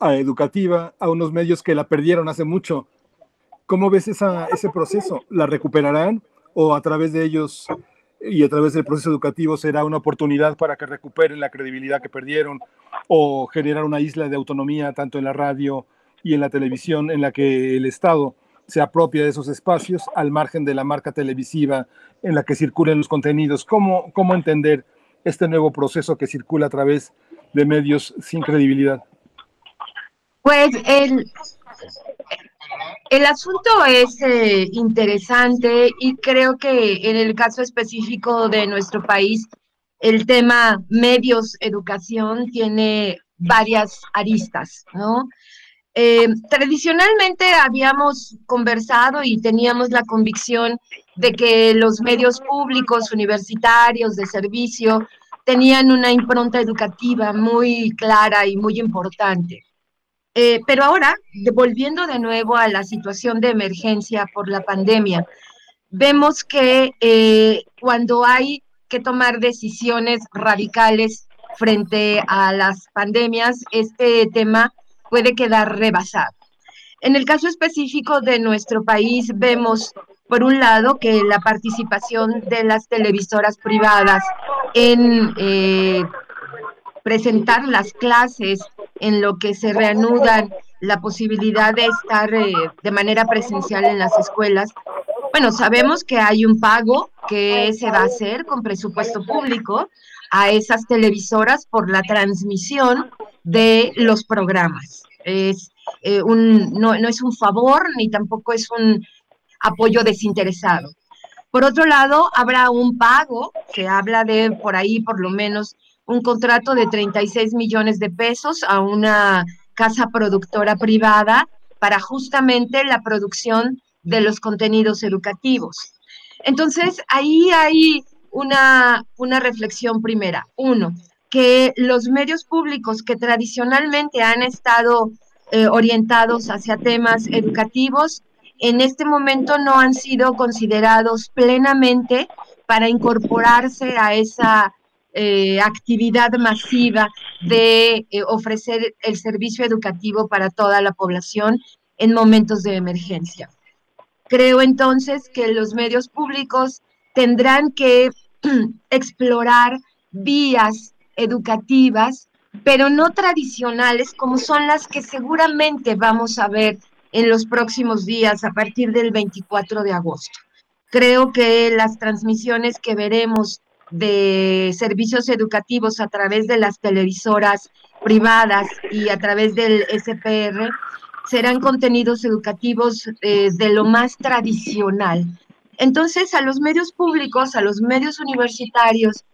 educativa a unos medios que la perdieron hace mucho. ¿Cómo ves ese proceso? ¿La recuperarán o a través de ellos y a través del proceso educativo será una oportunidad para que recuperen la credibilidad que perdieron o generar una isla de autonomía tanto en la radio y en la televisión en la que el Estado se apropia de esos espacios al margen de la marca televisiva en la que circulen los contenidos? ¿Cómo, cómo entender este nuevo proceso que circula a través de medios sin credibilidad? Pues el, el asunto es eh, interesante y creo que en el caso específico de nuestro país, el tema medios, educación tiene varias aristas, ¿no? Eh, tradicionalmente habíamos conversado y teníamos la convicción de que los medios públicos, universitarios, de servicio, tenían una impronta educativa muy clara y muy importante. Eh, pero ahora, volviendo de nuevo a la situación de emergencia por la pandemia, vemos que eh, cuando hay que tomar decisiones radicales frente a las pandemias, este tema puede quedar rebasado. En el caso específico de nuestro país, vemos, por un lado, que la participación de las televisoras privadas en eh, presentar las clases en lo que se reanudan la posibilidad de estar eh, de manera presencial en las escuelas. Bueno, sabemos que hay un pago que se va a hacer con presupuesto público a esas televisoras por la transmisión de los programas. Es, eh, un, no, no es un favor ni tampoco es un apoyo desinteresado. Por otro lado, habrá un pago, se habla de por ahí por lo menos un contrato de 36 millones de pesos a una casa productora privada para justamente la producción de los contenidos educativos. Entonces, ahí hay una, una reflexión primera. Uno, que los medios públicos que tradicionalmente han estado eh, orientados hacia temas educativos, en este momento no han sido considerados plenamente para incorporarse a esa eh, actividad masiva de eh, ofrecer el servicio educativo para toda la población en momentos de emergencia. Creo entonces que los medios públicos tendrán que explorar vías educativas, pero no tradicionales como son las que seguramente vamos a ver en los próximos días a partir del 24 de agosto. Creo que las transmisiones que veremos de servicios educativos a través de las televisoras privadas y a través del SPR serán contenidos educativos eh, de lo más tradicional. Entonces, a los medios públicos, a los medios universitarios,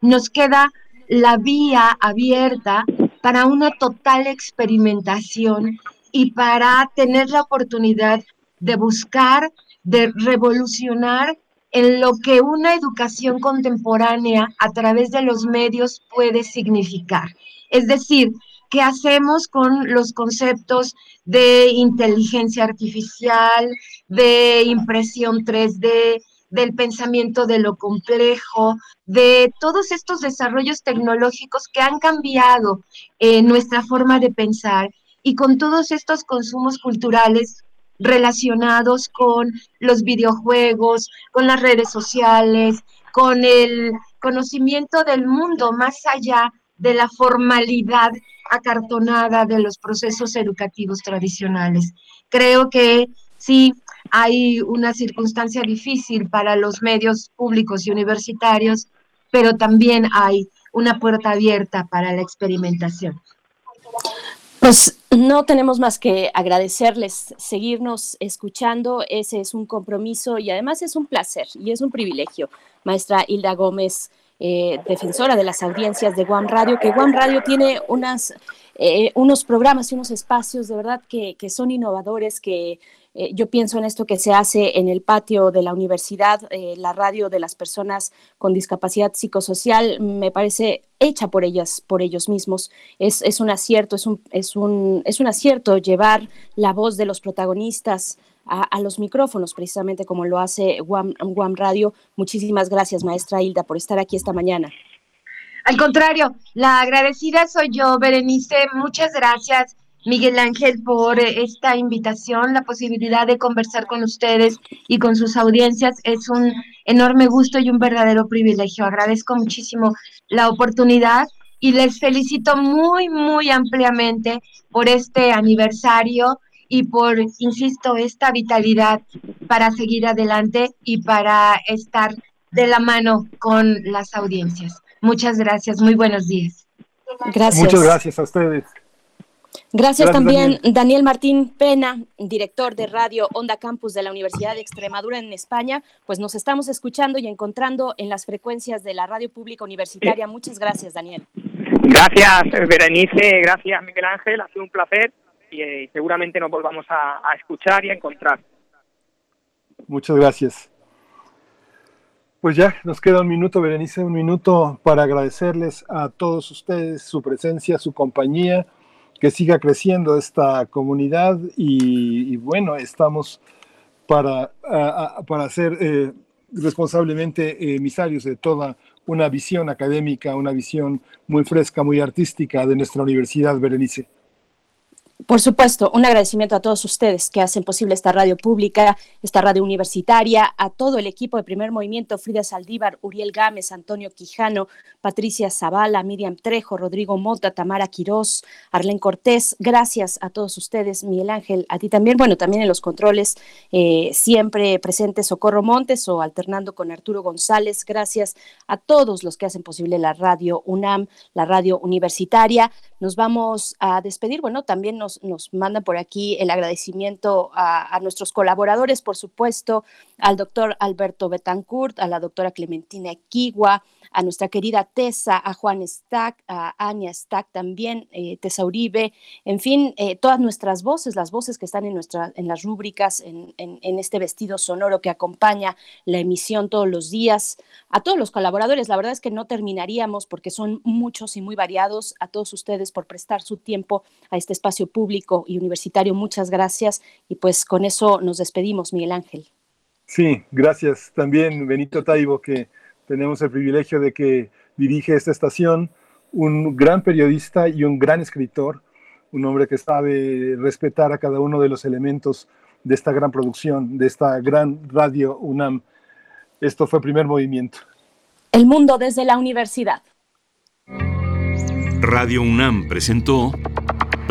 nos queda la vía abierta para una total experimentación y para tener la oportunidad de buscar, de revolucionar en lo que una educación contemporánea a través de los medios puede significar. Es decir, ¿qué hacemos con los conceptos de inteligencia artificial, de impresión 3D, del pensamiento de lo complejo, de todos estos desarrollos tecnológicos que han cambiado eh, nuestra forma de pensar y con todos estos consumos culturales relacionados con los videojuegos, con las redes sociales, con el conocimiento del mundo más allá de la formalidad acartonada de los procesos educativos tradicionales. Creo que sí hay una circunstancia difícil para los medios públicos y universitarios, pero también hay una puerta abierta para la experimentación. Pues no tenemos más que agradecerles, seguirnos escuchando, ese es un compromiso y además es un placer y es un privilegio. Maestra Hilda Gómez, eh, defensora de las audiencias de Guam Radio, que Guam Radio tiene unas, eh, unos programas y unos espacios de verdad que, que son innovadores, que eh, yo pienso en esto que se hace en el patio de la universidad, eh, la radio de las personas con discapacidad psicosocial, me parece hecha por ellas, por ellos mismos. Es, es un acierto, es un, es, un, es un acierto llevar la voz de los protagonistas a, los micrófonos, precisamente como lo hace Guam Radio. Muchísimas gracias, maestra Hilda, por estar aquí esta mañana. Al contrario, la agradecida soy yo, Berenice. Muchas gracias Miguel Ángel, por esta invitación, la posibilidad de conversar con ustedes y con sus audiencias. Es un enorme gusto y un verdadero privilegio. Agradezco muchísimo la oportunidad y les felicito muy, muy ampliamente por este aniversario y por, insisto, esta vitalidad para seguir adelante y para estar de la mano con las audiencias. Muchas gracias, muy buenos días. Gracias. Muchas gracias a ustedes. Gracias, también Daniel. Martín Pena, director de Radio Onda Campus de la Universidad de Extremadura en España. Pues nos estamos escuchando y encontrando en las frecuencias de la radio pública universitaria. Muchas gracias, Daniel. Gracias, Berenice. Gracias, Miguel Ángel. Ha sido un placer y eh, seguramente nos volvamos a, a escuchar y a encontrar. Muchas gracias. Pues ya nos queda un minuto, Berenice, un minuto para agradecerles a todos ustedes su presencia, su compañía que siga creciendo esta comunidad y, bueno, estamos para, para ser eh, responsablemente emisarios de toda una visión académica, una visión muy fresca, muy artística de nuestra universidad, Berenice. Por supuesto, un agradecimiento a todos ustedes que hacen posible esta radio pública, esta radio universitaria, a todo el equipo de Primer Movimiento, Frida Saldívar, Uriel Gámez, Antonio Quijano, Patricia Zavala, Miriam Trejo, Rodrigo Mota, Tamara Quirós, Arlén Cortés. Gracias a todos ustedes, Miguel Ángel, a ti también. Bueno, también en los controles, eh, siempre presente Socorro Montes o alternando con Arturo González. Gracias a todos los que hacen posible la radio UNAM, la radio universitaria. Nos vamos a despedir. Bueno, también nos nos, mandan por aquí el agradecimiento a, nuestros colaboradores, por supuesto, al doctor Alberto Betancourt, a la doctora Clementina Equigua, a nuestra querida Tessa, a Juan Stack, a Ania Stack también, eh, Tessa Uribe, en fin, eh, todas nuestras voces, las voces que están en, nuestra, en las rúbricas, en, en, este vestido sonoro que acompaña la emisión todos los días, a todos los colaboradores, la verdad es que no terminaríamos porque son muchos y muy variados, a todos ustedes por prestar su tiempo a este espacio público y universitario, muchas gracias y pues con eso nos despedimos, Miguel Ángel. Sí, gracias también, Benito Taibo, que tenemos el privilegio de que dirige esta estación, un gran periodista y un gran escritor, un hombre que sabe respetar a cada uno de los elementos de esta gran producción, de esta gran radio UNAM. Esto fue primer movimiento. El mundo desde la universidad. Radio UNAM presentó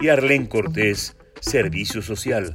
y Arlén Cortés, Servicio Social.